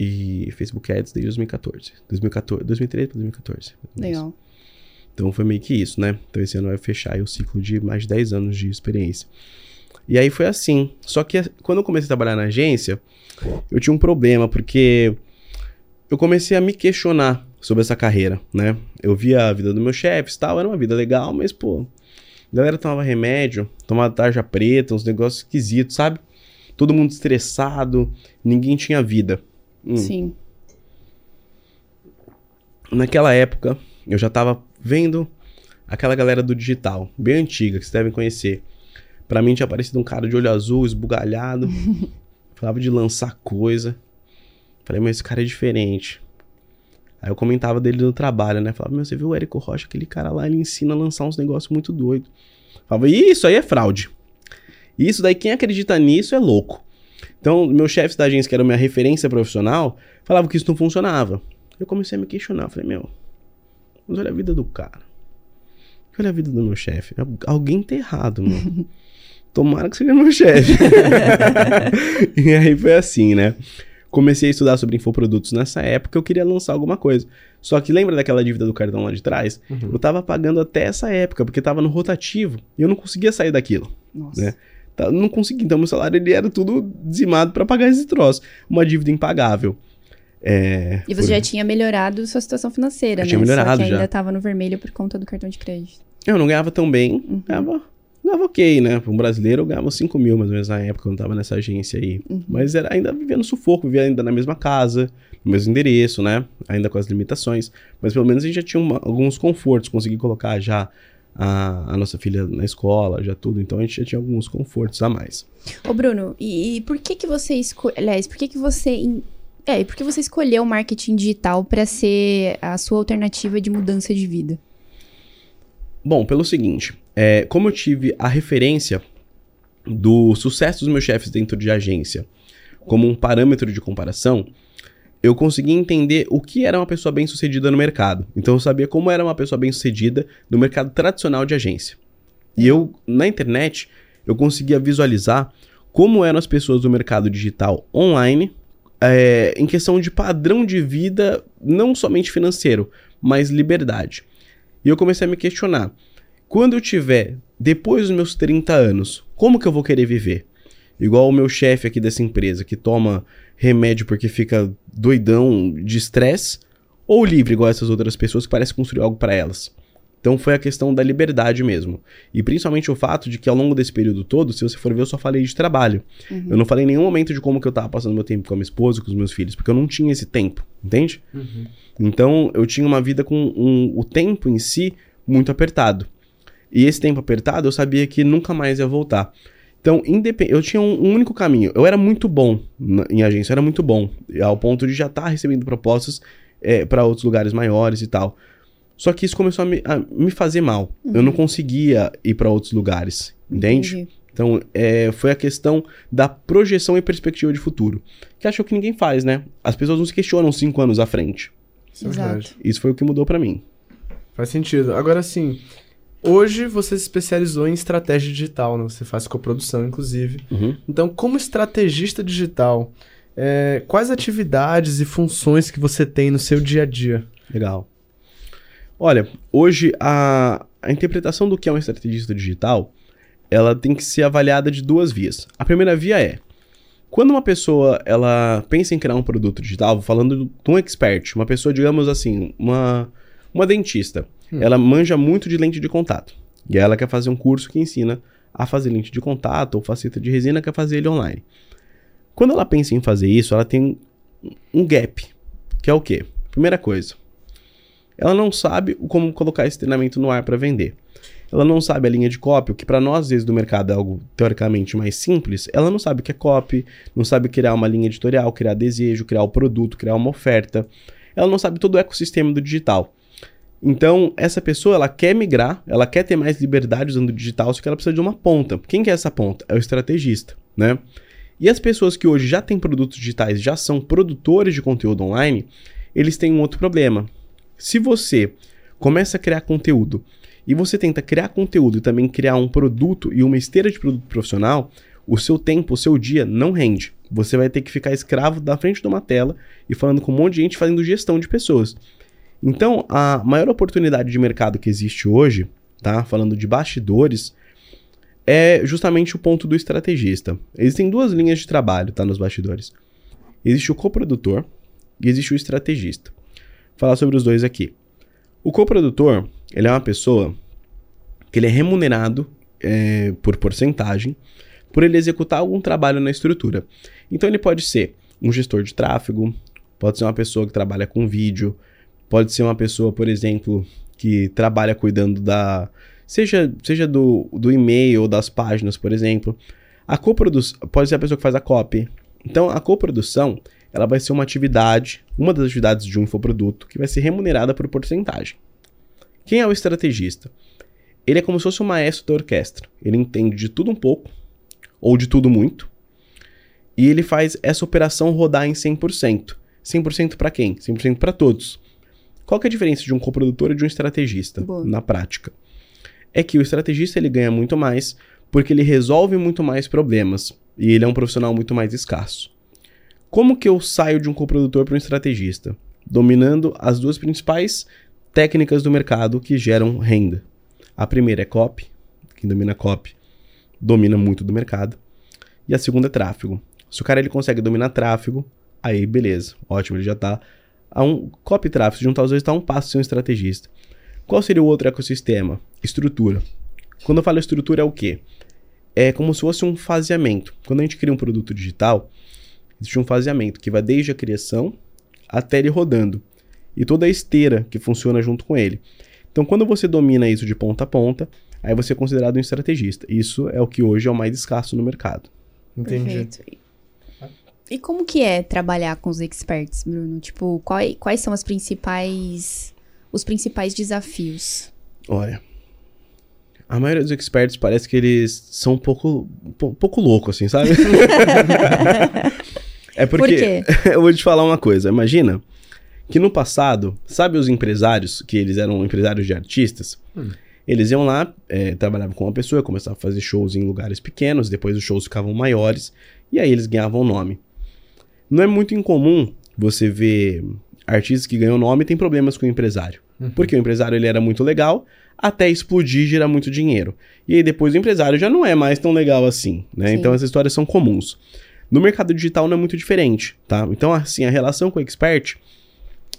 e Facebook Ads desde 2014. 2014 2013 para 2014. Legal. Então foi meio que isso, né? Então esse ano vai fechar o ciclo de mais de 10 anos de experiência. E aí foi assim. Só que quando eu comecei a trabalhar na agência, eu tinha um problema, porque eu comecei a me questionar sobre essa carreira, né? Eu via a vida do meu chefe e tal, era uma vida legal, mas, pô, a galera tomava remédio, tomava tarja preta, uns negócios esquisitos, sabe? Todo mundo estressado, ninguém tinha vida. Hum. Sim. Naquela época, eu já tava vendo aquela galera do digital, bem antiga, que vocês devem conhecer. Pra mim tinha aparecido um cara de olho azul, esbugalhado, falava de lançar coisa. Falei, mas esse cara é diferente. Aí eu comentava dele no trabalho, né? Falava, meu, você viu o Érico Rocha? Aquele cara lá, ele ensina a lançar uns negócios muito doidos. Falava, isso aí é fraude. Isso daí, quem acredita nisso é louco. Então, meus chefes da agência, que era minha referência profissional, falavam que isso não funcionava. Eu comecei a me questionar. Falei, meu, mas olha a vida do cara. Olha a vida do meu chefe. Alguém tá errado, mano. Tomara que seja meu chefe. e aí foi assim, né? comecei a estudar sobre infoprodutos nessa época, eu queria lançar alguma coisa. Só que lembra daquela dívida do cartão lá de trás? Uhum. Eu tava pagando até essa época, porque tava no rotativo, e eu não conseguia sair daquilo. Nossa. Né? Tá, não conseguia, então meu salário ele era tudo dizimado para pagar esse troço. Uma dívida impagável. É, e você por... já tinha melhorado sua situação financeira, eu né? Tinha melhorado Só que ainda já. tava no vermelho por conta do cartão de crédito. Eu não ganhava tão bem, uhum. ganhava ganhava ok, né? Para um brasileiro eu ganhava 5 mil mais ou menos na época, quando eu tava nessa agência aí. Uhum. Mas era ainda vivendo sufoco, vivia ainda na mesma casa, no mesmo endereço, né? Ainda com as limitações. Mas pelo menos a gente já tinha uma, alguns confortos, consegui colocar já a, a, nossa filha na escola, já tudo. Então a gente já tinha alguns confortos a mais. Ô Bruno, e, e por que que você escolheu, aliás, por que que você... In... É, e por que você escolheu o marketing digital para ser a sua alternativa de mudança de vida? Bom, pelo seguinte, é, como eu tive a referência do sucesso dos meus chefes dentro de agência como um parâmetro de comparação, eu consegui entender o que era uma pessoa bem-sucedida no mercado. Então eu sabia como era uma pessoa bem-sucedida no mercado tradicional de agência. E eu, na internet, eu conseguia visualizar como eram as pessoas do mercado digital online é, em questão de padrão de vida, não somente financeiro, mas liberdade. E eu comecei a me questionar: quando eu tiver depois dos meus 30 anos, como que eu vou querer viver? Igual o meu chefe aqui dessa empresa que toma remédio porque fica doidão de estresse, ou livre igual essas outras pessoas que parecem construir algo para elas. Então foi a questão da liberdade mesmo. E principalmente o fato de que ao longo desse período todo, se você for ver, eu só falei de trabalho. Uhum. Eu não falei em nenhum momento de como que eu tava passando meu tempo com a minha esposa, com os meus filhos, porque eu não tinha esse tempo, entende? Uhum. Então eu tinha uma vida com um, o tempo em si muito apertado. E esse tempo apertado eu sabia que nunca mais ia voltar. Então, eu tinha um, um, único caminho. Eu era muito bom na, em agência, eu era muito bom, ao ponto de já estar tá recebendo propostas é, para outros lugares maiores e tal. Só que isso começou a me, a me fazer mal. Uhum. Eu não conseguia ir para outros lugares, entende? Entendi. Então, é, foi a questão da projeção e perspectiva de futuro. Que acho que ninguém faz, né? As pessoas não se questionam cinco anos à frente. Isso, é Exato. Isso foi o que mudou para mim. Faz sentido. Agora, sim, Hoje você se especializou em estratégia digital, né? Você faz coprodução, inclusive. Uhum. Então, como estrategista digital, é, quais atividades e funções que você tem no seu dia a dia? Legal. Olha, hoje a, a interpretação do que é um estrategista digital, ela tem que ser avaliada de duas vias. A primeira via é, quando uma pessoa ela pensa em criar um produto digital, falando de um expert, uma pessoa, digamos assim, uma, uma dentista, hum. ela manja muito de lente de contato. E ela quer fazer um curso que ensina a fazer lente de contato ou faceta de resina, quer fazer ele online. Quando ela pensa em fazer isso, ela tem um gap, que é o quê? Primeira coisa, ela não sabe como colocar esse treinamento no ar para vender. Ela não sabe a linha de copy, o que para nós, às vezes, do mercado é algo teoricamente mais simples. Ela não sabe o que é copy, não sabe criar uma linha editorial, criar desejo, criar o produto, criar uma oferta. Ela não sabe todo o ecossistema do digital. Então, essa pessoa, ela quer migrar, ela quer ter mais liberdade usando o digital, só que ela precisa de uma ponta. Quem que é essa ponta? É o estrategista, né? E as pessoas que hoje já têm produtos digitais, já são produtores de conteúdo online, eles têm um outro problema. Se você começa a criar conteúdo e você tenta criar conteúdo e também criar um produto e uma esteira de produto profissional, o seu tempo, o seu dia não rende. Você vai ter que ficar escravo da frente de uma tela e falando com um monte de gente fazendo gestão de pessoas. Então, a maior oportunidade de mercado que existe hoje, tá? Falando de bastidores, é justamente o ponto do estrategista. Existem duas linhas de trabalho, tá? Nos bastidores. Existe o coprodutor e existe o estrategista. Vou falar sobre os dois aqui. O coprodutor, ele é uma pessoa que ele é remunerado é, por porcentagem por ele executar algum trabalho na estrutura. Então ele pode ser um gestor de tráfego, pode ser uma pessoa que trabalha com vídeo, pode ser uma pessoa, por exemplo, que trabalha cuidando da. Seja, seja do, do e-mail ou das páginas, por exemplo. A coprodução pode ser a pessoa que faz a copy. Então a coprodução ela vai ser uma atividade, uma das atividades de um infoproduto, que vai ser remunerada por porcentagem. Quem é o estrategista? Ele é como se fosse o maestro da orquestra. Ele entende de tudo um pouco, ou de tudo muito, e ele faz essa operação rodar em 100%. 100% para quem? 100% para todos. Qual que é a diferença de um coprodutor e de um estrategista Boa. na prática? É que o estrategista ele ganha muito mais porque ele resolve muito mais problemas e ele é um profissional muito mais escasso. Como que eu saio de um coprodutor para um estrategista? Dominando as duas principais técnicas do mercado que geram renda. A primeira é copy, quem domina copy domina muito do mercado. E a segunda é tráfego. Se o cara ele consegue dominar tráfego, aí beleza, ótimo, ele já está a um copy tráfego, juntar os dois está um passo sem um estrategista. Qual seria o outro ecossistema? Estrutura. Quando eu falo estrutura é o quê? É como se fosse um faseamento. Quando a gente cria um produto digital, existe um faseamento que vai desde a criação até ele rodando. E toda a esteira que funciona junto com ele. Então, quando você domina isso de ponta a ponta, aí você é considerado um estrategista. Isso é o que hoje é o mais escasso no mercado. Entendi. Perfeito. E como que é trabalhar com os experts, Bruno? Tipo, quais, quais são as principais os principais desafios? Olha, a maioria dos experts parece que eles são um pouco, um pouco loucos, assim, sabe? é porque. Por eu vou te falar uma coisa. Imagina que no passado, sabe os empresários, que eles eram empresários de artistas? Hum. Eles iam lá, é, trabalhavam com uma pessoa, começavam a fazer shows em lugares pequenos, depois os shows ficavam maiores, e aí eles ganhavam nome. Não é muito incomum você ver artistas que ganham nome e têm problemas com o empresário. Uhum. Porque o empresário ele era muito legal, até explodir e gerar muito dinheiro. E aí depois o empresário já não é mais tão legal assim, né? Então essas histórias são comuns. No mercado digital não é muito diferente, tá? Então assim, a relação com o expert,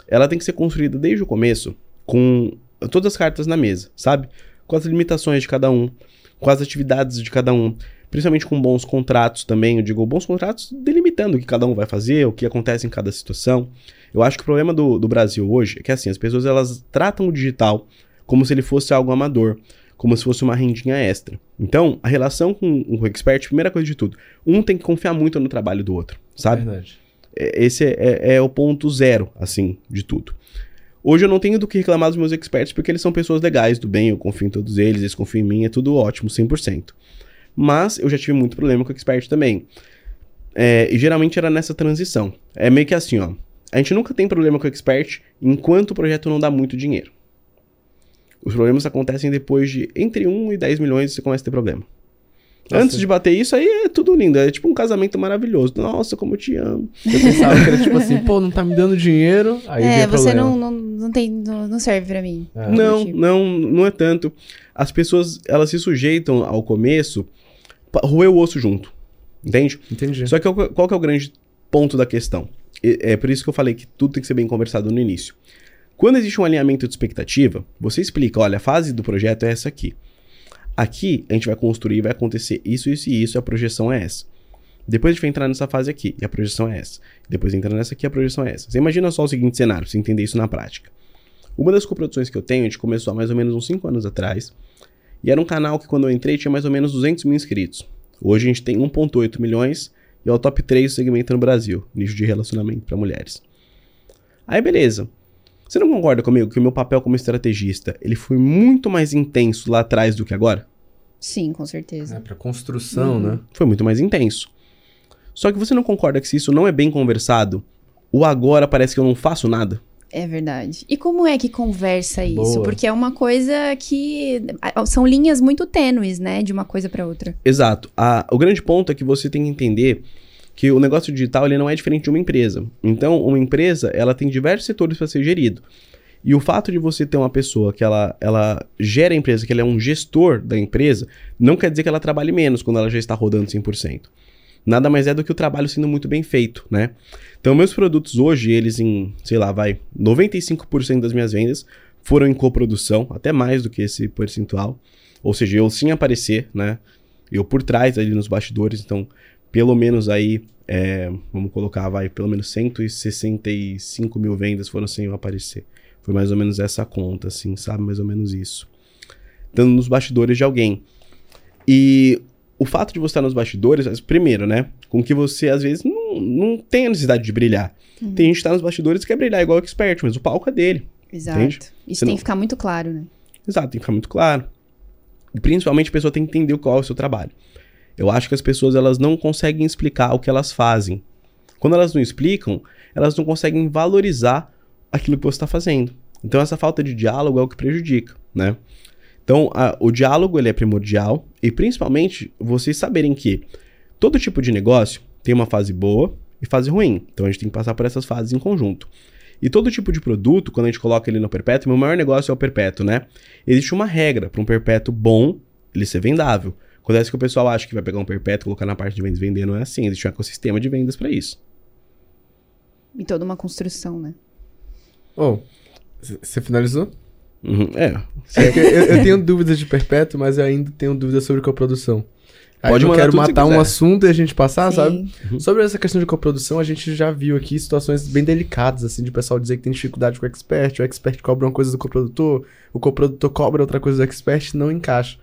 ela tem que ser construída desde o começo com todas as cartas na mesa, sabe? Com as limitações de cada um, com as atividades de cada um, principalmente com bons contratos também, eu digo bons contratos delimitando o que cada um vai fazer, o que acontece em cada situação. Eu acho que o problema do, do Brasil hoje é que assim, as pessoas elas tratam o digital como se ele fosse algo amador, como se fosse uma rendinha extra. Então, a relação com o expert, primeira coisa de tudo, um tem que confiar muito no trabalho do outro, sabe? Verdade. É, esse é, é, é o ponto zero, assim, de tudo. Hoje eu não tenho do que reclamar dos meus experts porque eles são pessoas legais, do bem, eu confio em todos eles, eles confiam em mim, é tudo ótimo, 100%. Mas eu já tive muito problema com o expert também. É, e geralmente era nessa transição. É meio que assim, ó. A gente nunca tem problema com o expert enquanto o projeto não dá muito dinheiro. Os problemas acontecem depois de entre 1 e 10 milhões você começa a ter problema. Nossa. Antes de bater isso, aí é tudo lindo. É tipo um casamento maravilhoso. Nossa, como eu te amo. Eu pensava que era tipo assim, pô, não tá me dando dinheiro. Aí é, você não, não, não, tem, não, não serve pra mim. É. Não, não, não é tanto. As pessoas, elas se sujeitam ao começo, roer o osso junto. Entende? Entendi. Só que qual, que é o grande ponto da questão? É, por isso que eu falei que tudo tem que ser bem conversado no início. Quando existe um alinhamento de expectativa, você explica, olha, a fase do projeto é essa aqui. Aqui a gente vai construir, vai acontecer isso, isso e isso, e a projeção é essa. Depois a gente vai entrar nessa fase aqui, e a projeção é essa. Depois entra nessa aqui, a projeção é essa. Você imagina só o seguinte cenário, você entender isso na prática. Uma das coproduções que eu tenho, a gente começou há mais ou menos uns 5 anos atrás. E era um canal que quando eu entrei tinha mais ou menos 200 mil inscritos. Hoje a gente tem 1,8 milhões e é o top 3 do segmento no Brasil, nicho de relacionamento para mulheres. Aí beleza. Você não concorda comigo que o meu papel como estrategista, ele foi muito mais intenso lá atrás do que agora? Sim, com certeza. É, pra construção, né? Foi muito mais intenso. Só que você não concorda que se isso não é bem conversado, o agora parece que eu não faço nada? É verdade. E como é que conversa isso? Boa. Porque é uma coisa que são linhas muito tênues, né, de uma coisa pra outra. Exato. A- o grande ponto é que você tem que entender que o negócio digital ele não é diferente de uma empresa. Então, uma empresa ela tem diversos setores para ser gerido. E o fato de você ter uma pessoa que ela, ela gera a empresa, que ela é um gestor da empresa, não quer dizer que ela trabalhe menos quando ela já está rodando 100%. Nada mais é do que o trabalho sendo muito bem feito, né? Então, meus produtos hoje, eles em, sei lá, vai, 95% das minhas vendas foram em coprodução, até mais do que esse percentual. Ou seja, eu sim aparecer, né? Eu por trás ali nos bastidores, então, pelo menos aí, é, vamos colocar, vai, pelo menos 165 mil vendas foram sem eu aparecer. Foi mais ou menos essa conta, assim, sabe? Mais ou menos isso. Estando nos bastidores de alguém. E o fato de você estar nos bastidores, primeiro, né? Com que você, às vezes, não, não tem a necessidade de brilhar. Tem gente que tá nos bastidores e quer brilhar igual o expert, mas o palco é dele. Exato. Entende? Isso Você tem que ficar muito claro, né? Exato, tem que ficar muito claro. E principalmente a pessoa tem que entender qual é o seu trabalho. Eu acho que as pessoas elas não conseguem explicar o que elas fazem. Quando elas não explicam, elas não conseguem valorizar aquilo que você está fazendo. Então essa falta de diálogo é o que prejudica, né? Então a- o diálogo ele é primordial e principalmente vocês saberem que todo tipo de negócio tem uma fase boa e fase ruim. Então a gente tem que passar por essas fases em conjunto. E todo tipo de produto, quando a gente coloca ele no perpétuo, meu maior negócio é o perpétuo, né? Existe uma regra para um perpétuo bom ele ser vendável. Acontece que o pessoal acha que vai pegar um perpétuo, colocar na parte de vendas e vender, não é assim. Existe um ecossistema de vendas para isso. E toda uma construção, né? Ô, c- você finalizou? Uhum, é. É que eu, eu tenho dúvidas de perpétuo, mas eu ainda tenho dúvidas sobre coprodução. Aí Pode eu quero matar um assunto e a gente passar, sabe? Sim. Sobre essa questão de coprodução, a gente já viu aqui situações bem delicadas, assim, de pessoal dizer que tem dificuldade com o expert, o expert cobra uma coisa do coprodutor, o coprodutor cobra outra coisa do expert, não encaixa.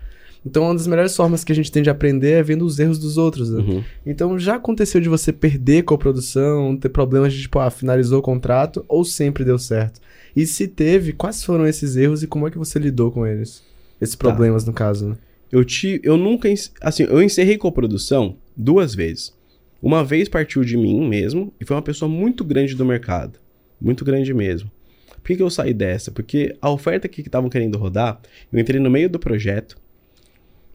Então, uma das melhores formas que a gente tem de aprender é vendo os erros dos outros, né? Uhum. Então, já aconteceu de você perder coprodução, ter problemas de, tipo, ah, finalizou o contrato, ou sempre deu certo? E se teve, quais foram esses erros e como é que você lidou com eles? Esses Tá. problemas, no caso, né? Eu, te, eu nunca. Assim, eu encerrei coprodução duas vezes. Uma vez partiu de mim mesmo, e foi uma pessoa muito grande do mercado. Muito grande mesmo. Por que, que eu saí dessa? Porque a oferta que estavam querendo rodar, eu entrei no meio do projeto.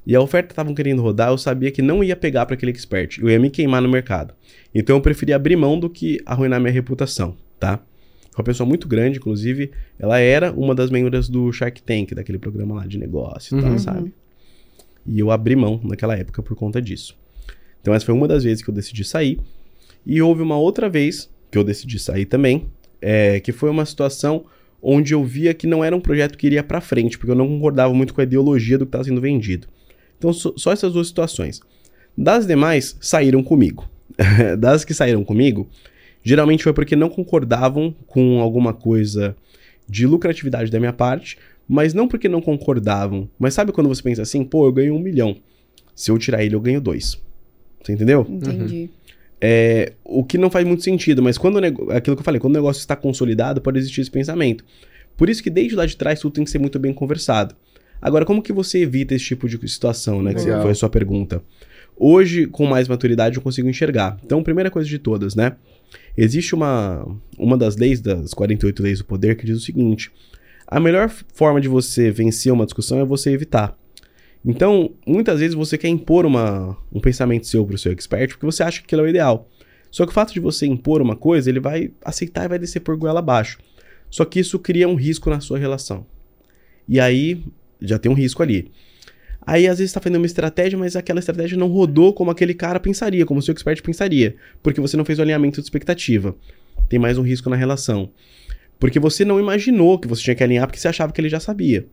E a oferta que estavam querendo rodar, eu sabia que não ia pegar para aquele expert. Eu ia me queimar no mercado. Então eu preferi abrir mão do que arruinar minha reputação, tá? Uma pessoa muito grande, inclusive, ela era uma das membros do Shark Tank, daquele programa lá de negócio e tal, Uhum. sabe? E eu abri mão naquela época por conta disso. Então essa foi uma das vezes que eu decidi sair. E houve uma outra vez que eu decidi sair também, é, que foi uma situação onde eu via que não era um projeto que iria pra frente, porque eu não concordava muito com a ideologia do que estava sendo vendido. Então só, só essas duas situações. Das demais, saíram comigo. das que saíram comigo, geralmente foi porque não concordavam com alguma coisa de lucratividade da minha parte, mas não porque não concordavam. Mas sabe quando você pensa assim, pô, eu ganho um milhão. Se eu tirar ele, eu ganho dois. Você entendeu? Entendi. É, o que não faz muito sentido, mas quando nego- aquilo que eu falei, quando o negócio está consolidado, pode existir esse pensamento. Por isso que desde lá de trás tudo tem que ser muito bem conversado. Agora, como que você evita esse tipo de situação, né? Que foi a sua pergunta. Hoje, com mais maturidade, eu consigo enxergar. Então, primeira coisa de todas, né? Existe uma, uma das leis, das 48 leis do poder, que diz o seguinte: a melhor forma de você vencer uma discussão é você evitar. Então, muitas vezes você quer impor uma, um pensamento seu pro seu expert porque você acha que aquilo é o ideal. Só que o fato de você impor uma coisa, ele vai aceitar e vai descer por goela abaixo. Só que isso cria um risco na sua relação. E aí, já tem um risco ali. Aí, às vezes, está fazendo uma estratégia, mas aquela estratégia não rodou como aquele cara pensaria, como o seu expert pensaria. Porque você não fez o alinhamento de expectativa. Tem mais um risco na relação. Porque você não imaginou que você tinha que alinhar porque você achava que ele já sabia.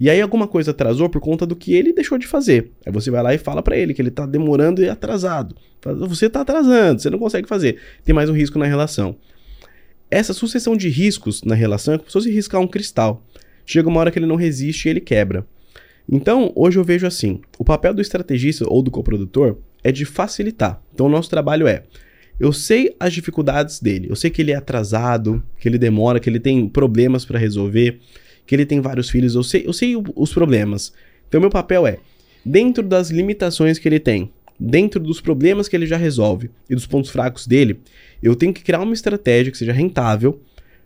E aí alguma coisa atrasou por conta do que ele deixou de fazer. Aí você vai lá e fala pra ele que ele tá demorando e atrasado. Você tá atrasando, você não consegue fazer. Tem mais um risco na relação. essa sucessão de riscos na relação é como se fosse riscar um cristal. Chega uma hora que ele não resiste e ele quebra. Então, hoje eu vejo assim: o papel do estrategista ou do coprodutor é de facilitar. Então, o nosso trabalho é: eu sei as dificuldades dele, eu sei que ele é atrasado, que ele demora, que ele tem problemas para resolver, que ele tem vários filhos, eu sei, eu sei os problemas. Então, meu papel é, dentro das limitações que ele tem, dentro dos problemas que ele já resolve e dos pontos fracos dele, eu tenho que criar uma estratégia que seja rentável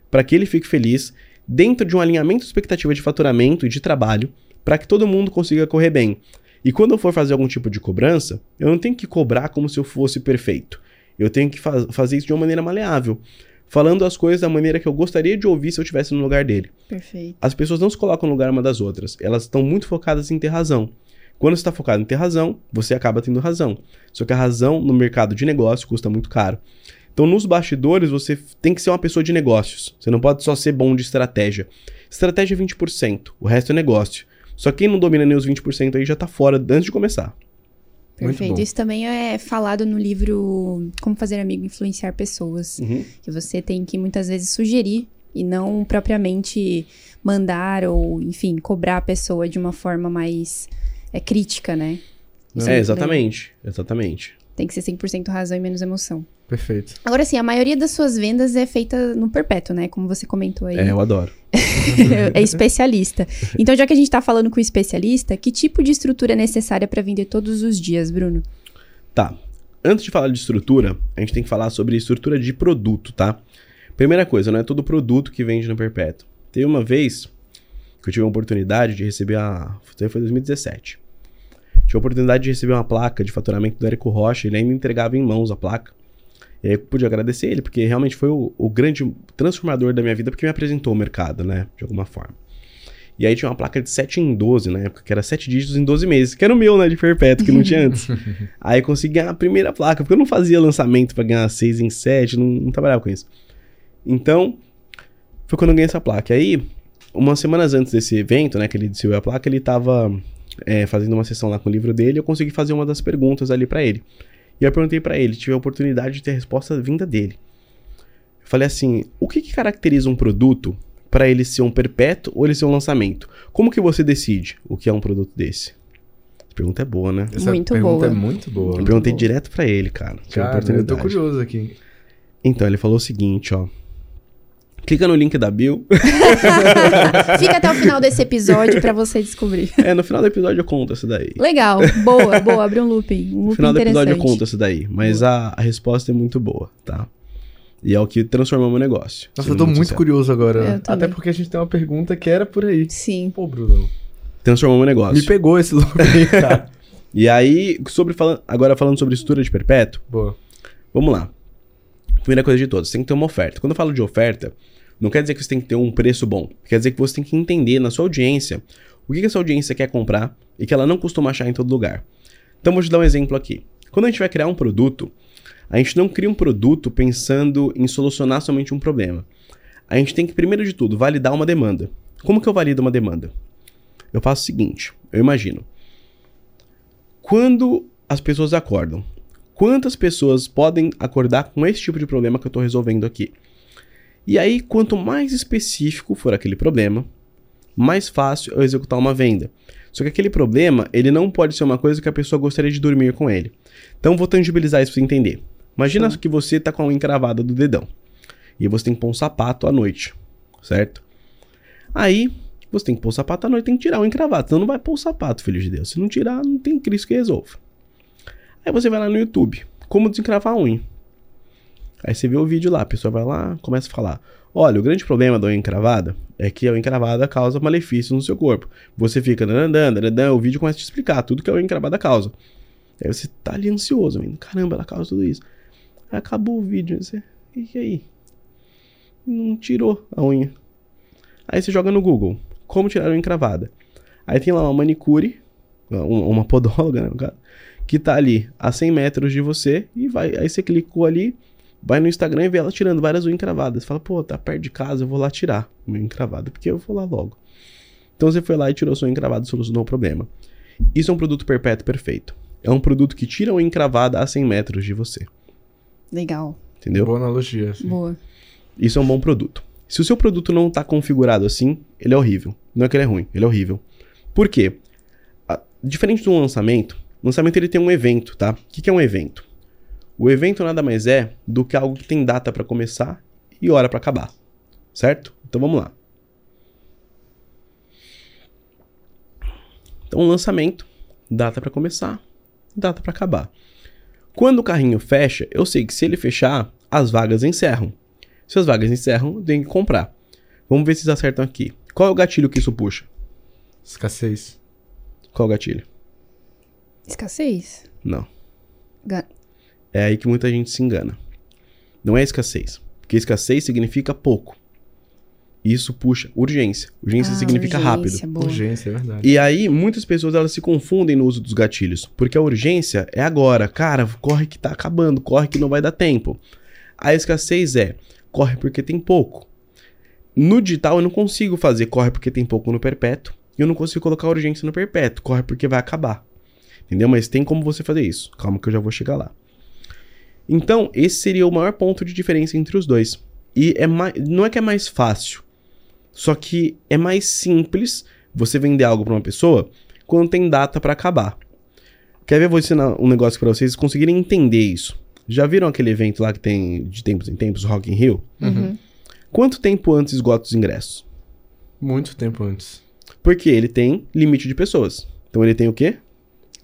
para que ele fique feliz dentro de um alinhamento de expectativa de faturamento e de trabalho para que todo mundo consiga correr bem. E quando eu for fazer algum tipo de cobrança, eu não tenho que cobrar como se eu fosse perfeito. Eu tenho que faz, fazer isso de uma maneira maleável, falando as coisas da maneira que eu gostaria de ouvir se eu estivesse no lugar dele. Perfeito. As pessoas não se colocam no lugar uma das outras, elas estão muito focadas em ter razão. Quando você está focado em ter razão, você acaba tendo razão. Só que a razão no mercado de negócio custa muito caro. Então, nos bastidores, você tem que ser uma pessoa de negócios. Você não pode só ser bom de estratégia. Estratégia é 20%, o resto é negócio. Só que quem não domina nem os 20% aí já está fora antes de começar. Perfeito. Isso também é falado no livro Como Fazer Amigo Influenciar Pessoas. Uhum. Que você tem que muitas vezes sugerir e não propriamente mandar ou, enfim, cobrar a pessoa de uma forma mais é, crítica, né? É, exatamente. Legal. Exatamente. Tem que ser 100% razão e menos emoção. Perfeito. Agora sim, a maioria das suas vendas é feita no perpétuo, né? Como você comentou aí. É, eu adoro. é especialista. Então, já que a gente tá falando com o especialista, que tipo de estrutura é necessária para vender todos os dias, Bruno? Tá. Antes de falar de estrutura, a gente tem que falar sobre estrutura de produto, tá? Primeira coisa, não é todo produto que vende no perpétuo. Teve uma vez que eu tive a oportunidade de receber a. Foi 2017. Tive a oportunidade de receber uma placa de faturamento do Érico Rocha, ele ainda entregava em mãos a placa. E aí eu pude agradecer ele, porque realmente foi o, o, grande transformador da minha vida, porque me apresentou o mercado, né? De alguma forma. E aí tinha uma placa de 7 em 12 na época, que era 7 dígitos em 12 meses, que era o meu, né? De perpétuo, que não tinha antes. aí consegui ganhar a primeira placa, porque eu não fazia lançamento para ganhar 6 em 7, não, não trabalhava com isso. Então, foi quando eu ganhei essa placa. Aí, umas semanas antes desse evento, né, que ele disse a placa, ele tava é, fazendo uma sessão lá com o livro dele, eu consegui fazer uma das perguntas ali para ele. E eu perguntei para ele, tive a oportunidade de ter a resposta vinda dele. Eu falei assim: o que, que caracteriza um produto para ele ser um perpétuo ou ele ser um lançamento? Como que você decide o que é um produto desse? A pergunta é boa, né? Essa muito pergunta boa. é muito boa. Eu perguntei boa. direto para ele, cara. Cara, eu tô curioso aqui. Então, ele falou o seguinte, ó. Clica no link da Bill. Fica até o final desse episódio para você descobrir. É, no final do episódio eu conto isso daí. Legal, boa, boa, abre um looping. Um looping no final do episódio eu conto isso daí. Mas a, a resposta é muito boa, tá? E é o que transformou meu negócio. Nossa, eu tô muito, muito curioso agora. Até porque a gente tem uma pergunta que era por aí. Sim. Pô, Bruno. Transformou meu negócio. Me pegou esse looping, cara. e aí, sobre falando, agora falando sobre estrutura de perpétuo. Boa. Vamos lá. Primeira coisa de todas, tem que ter uma oferta. Quando eu falo de oferta, não quer dizer que você tem que ter um preço bom. Quer dizer que você tem que entender na sua audiência o que, que essa audiência quer comprar e que ela não costuma achar em todo lugar. Então vou te dar um exemplo aqui. Quando a gente vai criar um produto, a gente não cria um produto pensando em solucionar somente um problema. A gente tem que, primeiro de tudo, validar uma demanda. Como que eu valido uma demanda? Eu faço o seguinte: eu imagino. Quando as pessoas acordam, quantas pessoas podem acordar com esse tipo de problema que eu estou resolvendo aqui? E aí, quanto mais específico for aquele problema, mais fácil eu executar uma venda. Só que aquele problema, ele não pode ser uma coisa que a pessoa gostaria de dormir com ele. Então, vou tangibilizar isso para você entender. Imagina Sim. que você tá com a unha encravada do dedão. E você tem que pôr um sapato à noite, certo? Aí, você tem que pôr o sapato à noite, tem que tirar o encravado. Então não vai pôr o sapato, filho de Deus. Se não tirar, não tem Cristo que resolva. Aí você vai lá no YouTube, como desencravar a unha. Aí você vê o vídeo lá, a pessoa vai lá, começa a falar: Olha, o grande problema da unha encravada é que a unha encravada causa malefícios no seu corpo. Você fica andando, andando, o vídeo começa a te explicar tudo que a unha encravada causa. Aí você tá ali ansioso, amigo. caramba, ela causa tudo isso. Aí acabou o vídeo, você, e aí? Não tirou a unha. Aí você joga no Google, como tirar a unha encravada. Aí tem lá uma manicure, uma podóloga, né, que tá ali a 100 metros de você e vai, aí você clicou ali, vai no Instagram e vê ela tirando várias unhas encravadas. Fala, pô, tá perto de casa, eu vou lá tirar unha encravada, porque eu vou lá logo. Então você foi lá e tirou sua encravada e solucionou o problema. Isso é um produto perpétuo perfeito. É um produto que tira a unha encravada a 100 metros de você. Legal. Entendeu? Boa analogia. Sim. Boa. Isso é um bom produto. Se o seu produto não está configurado assim, ele é horrível. Não é que ele é ruim, ele é horrível. Por quê? A- diferente de um lançamento, o lançamento ele tem um evento, tá? O que, que é um evento? O evento nada mais é do que algo que tem data para começar e hora para acabar. Certo? Então vamos lá. Então, um lançamento, data para começar, data para acabar. Quando o carrinho fecha, eu sei que se ele fechar, as vagas encerram. Se as vagas encerram, eu tenho que comprar. Vamos ver se eles acertam aqui. Qual é o gatilho que isso puxa? Escassez. Qual é o gatilho? Escassez. Não. Ga- É aí que muita gente se engana. Não é escassez. Porque escassez significa pouco. Isso puxa urgência. Urgência Ah, significa urgência, rápido. boa. Urgência, é verdade. E aí, muitas pessoas elas se confundem no uso dos gatilhos. Porque a urgência é agora. Cara, corre que tá acabando, corre que não vai dar tempo. A escassez é corre porque tem pouco. No digital eu não consigo fazer corre porque tem pouco no perpétuo. E eu não consigo colocar urgência no perpétuo. Corre porque vai acabar. Entendeu? Mas tem como você fazer isso. Calma que eu já vou chegar lá. Então, esse seria o maior ponto de diferença entre os dois. E é mais, não é que é mais fácil. Só que é mais simples você vender algo para uma pessoa quando tem data para acabar. Quer ver? Eu vou ensinar um negócio para vocês conseguirem entender isso. Já viram aquele evento lá que tem de tempos em tempos, Rock in Rio? Uhum. Quanto tempo antes esgota os ingressos? Muito tempo antes. Porque ele tem limite de pessoas. Então ele tem o quê?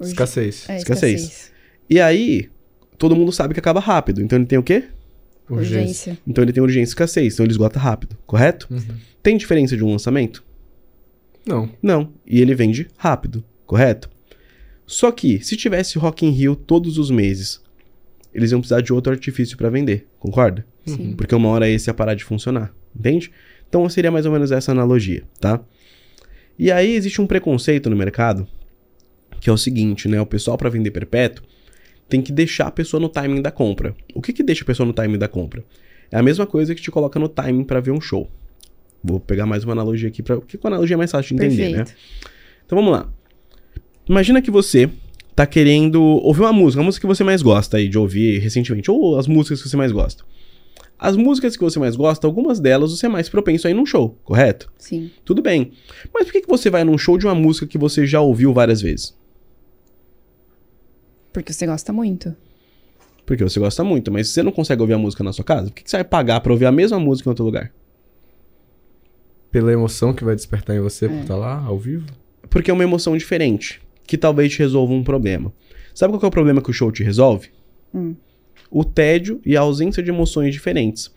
Escassez. É, Escassez. escassez. E aí, todo mundo sabe que acaba rápido. Então ele tem o quê? Urgência. Urgência. Então ele tem urgência e escassez. Então ele esgota rápido, correto? Uhum. Tem diferença de um lançamento? Não. Não. E ele vende rápido, correto? Só que, se tivesse Rock in Rio todos os meses, eles iam precisar de outro artifício para vender, concorda? Sim. Porque uma hora esse ia parar de funcionar, entende? Então seria mais ou menos essa analogia, tá? E aí existe um preconceito no mercado, que é o seguinte, né? O pessoal para vender perpétuo tem que deixar a pessoa no timing da compra. O que que deixa a pessoa no timing da compra? É a mesma coisa que te coloca no timing para ver um show. Vou pegar mais uma analogia aqui para, porque com a analogia é mais fácil de entender, né? Perfeito. Então vamos lá. Imagina que você tá querendo ouvir uma música, a música que você mais gosta aí de ouvir recentemente, ou as músicas que você mais gosta. As músicas que você mais gosta, algumas delas você é mais propenso a ir num show, correto? Sim. Tudo bem. Mas por que, que você vai num show de uma música que você já ouviu várias vezes? Porque você gosta muito. Porque você gosta muito, mas você não consegue ouvir a música na sua casa? Por que, que você vai pagar pra ouvir a mesma música em outro lugar? Pela emoção que vai despertar em você É. por estar lá, ao vivo. Porque é uma emoção diferente, que talvez te resolva um problema. Sabe qual que é o problema que o show te resolve? Hum. O tédio e a ausência de emoções diferentes.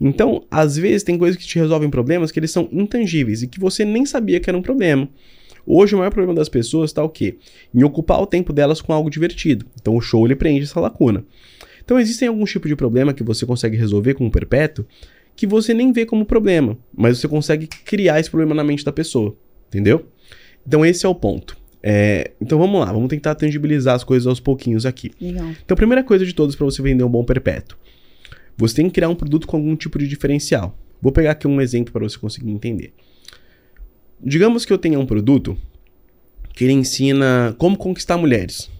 Então, às vezes, tem coisas que te resolvem problemas que eles são intangíveis e que você nem sabia que era um problema. Hoje, o maior problema das pessoas está o quê? Em ocupar o tempo delas com algo divertido. Então, o show ele preenche essa lacuna. Então, existem alguns tipos de problema que você consegue resolver com o perpétuo que você nem vê como problema, mas você consegue criar esse problema na mente da pessoa. Entendeu? Então, esse é o ponto. É, então, vamos lá, vamos tentar tangibilizar as coisas aos pouquinhos aqui. Legal. Então, a primeira coisa de todas para você vender um bom perpétuo, você tem que criar um produto com algum tipo de diferencial. Vou pegar aqui um exemplo para você conseguir entender. Digamos que eu tenha um produto que ele ensina como conquistar mulheres.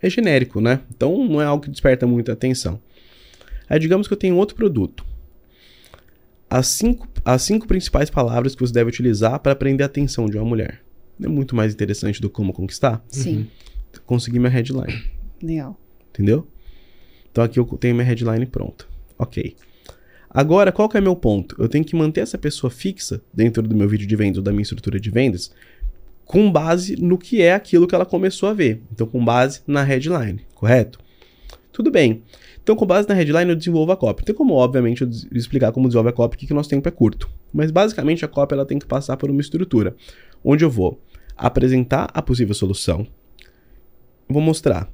É genérico, né? Então não é algo que desperta muita atenção. Aí digamos que eu tenho outro produto. As cinco, as cinco principais palavras que você deve utilizar para prender a atenção de uma mulher. É muito mais interessante do que como conquistar. Sim. Consegui minha headline. Legal. Entendeu? Então aqui eu tenho minha headline pronta. Ok. Agora, qual que é meu ponto? Eu tenho que manter essa pessoa fixa dentro do meu vídeo de vendas ou da minha estrutura de vendas com base no que é aquilo que ela começou a ver. Então, com base na headline, correto? Tudo bem. Então, com base na headline, eu desenvolvo a copy. Tem como, obviamente, eu explicar como desenvolve a copy, que o nosso tempo é curto. Mas, basicamente, a copy ela tem que passar por uma estrutura, onde eu vou apresentar a possível solução, vou mostrar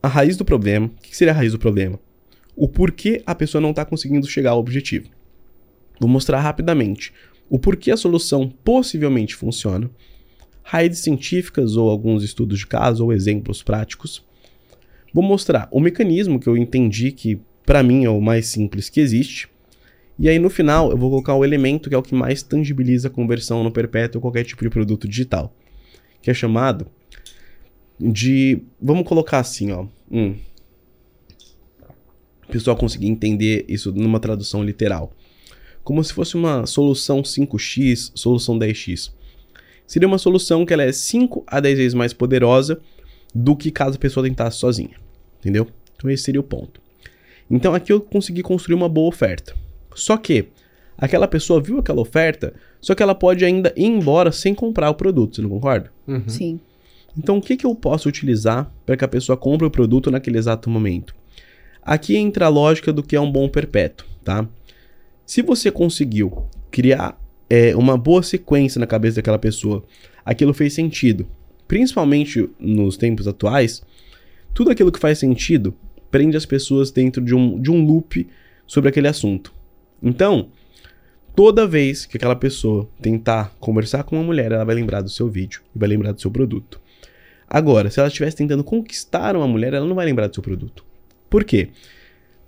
a raiz do problema. O que seria a raiz do problema? O porquê a pessoa não está conseguindo chegar ao objetivo. Vou mostrar rapidamente o porquê a solução possivelmente funciona, raízes científicas ou alguns estudos de caso ou exemplos práticos. Vou mostrar o mecanismo que eu entendi que para mim é o mais simples que existe. E aí no final eu vou colocar o elemento que é o que mais tangibiliza a conversão no perpétuo ou qualquer tipo de produto digital, que é chamado de, vamos colocar assim, ó, pessoal conseguir entender isso numa tradução literal. como se fosse uma solução 5x, solução 10x. Seria uma solução que ela é 5 a 10 vezes mais poderosa do que caso a pessoa tentasse sozinha. Entendeu? Então esse seria o ponto. Então aqui eu consegui construir uma boa oferta. Só que aquela pessoa viu aquela oferta, só que ela pode ainda ir embora sem comprar o produto, você não concorda? Uhum. Sim. Então o que, que eu posso utilizar para que a pessoa compre o produto naquele exato momento? Aqui entra a lógica do que é um bom perpétuo, tá? Se você conseguiu criar é, uma boa sequência na cabeça daquela pessoa, aquilo fez sentido, principalmente nos tempos atuais, tudo aquilo que faz sentido prende as pessoas dentro de um, de um loop sobre aquele assunto. Então, toda vez que aquela pessoa tentar conversar com uma mulher, ela vai lembrar do seu vídeo e vai lembrar do seu produto. Agora, se ela estivesse tentando conquistar uma mulher, ela não vai lembrar do seu produto. Por quê?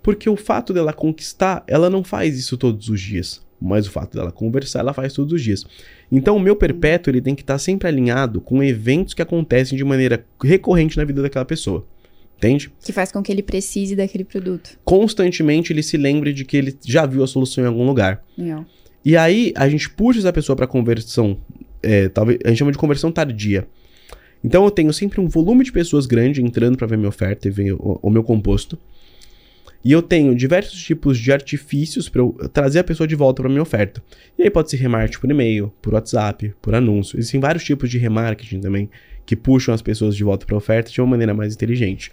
Porque o fato dela conquistar, ela não faz isso todos os dias. Mas o fato dela conversar, ela faz todos os dias. Então, o meu perpétuo, ele tem que estar sempre alinhado com eventos que acontecem de maneira recorrente na vida daquela pessoa. Entende? Que faz com que ele precise daquele produto. Constantemente ele se lembre de que ele já viu a solução em algum lugar. Legal. E aí a gente puxa essa pessoa para conversão, é, talvez a gente chama de conversão tardia. Então eu tenho sempre um volume de pessoas grande entrando para ver minha oferta e ver o, o meu composto. E eu tenho diversos tipos de artifícios para eu trazer a pessoa de volta para minha oferta. E aí pode ser remarketing por e-mail, por WhatsApp, por anúncio. Existem vários tipos de remarketing também que puxam as pessoas de volta para a oferta de uma maneira mais inteligente.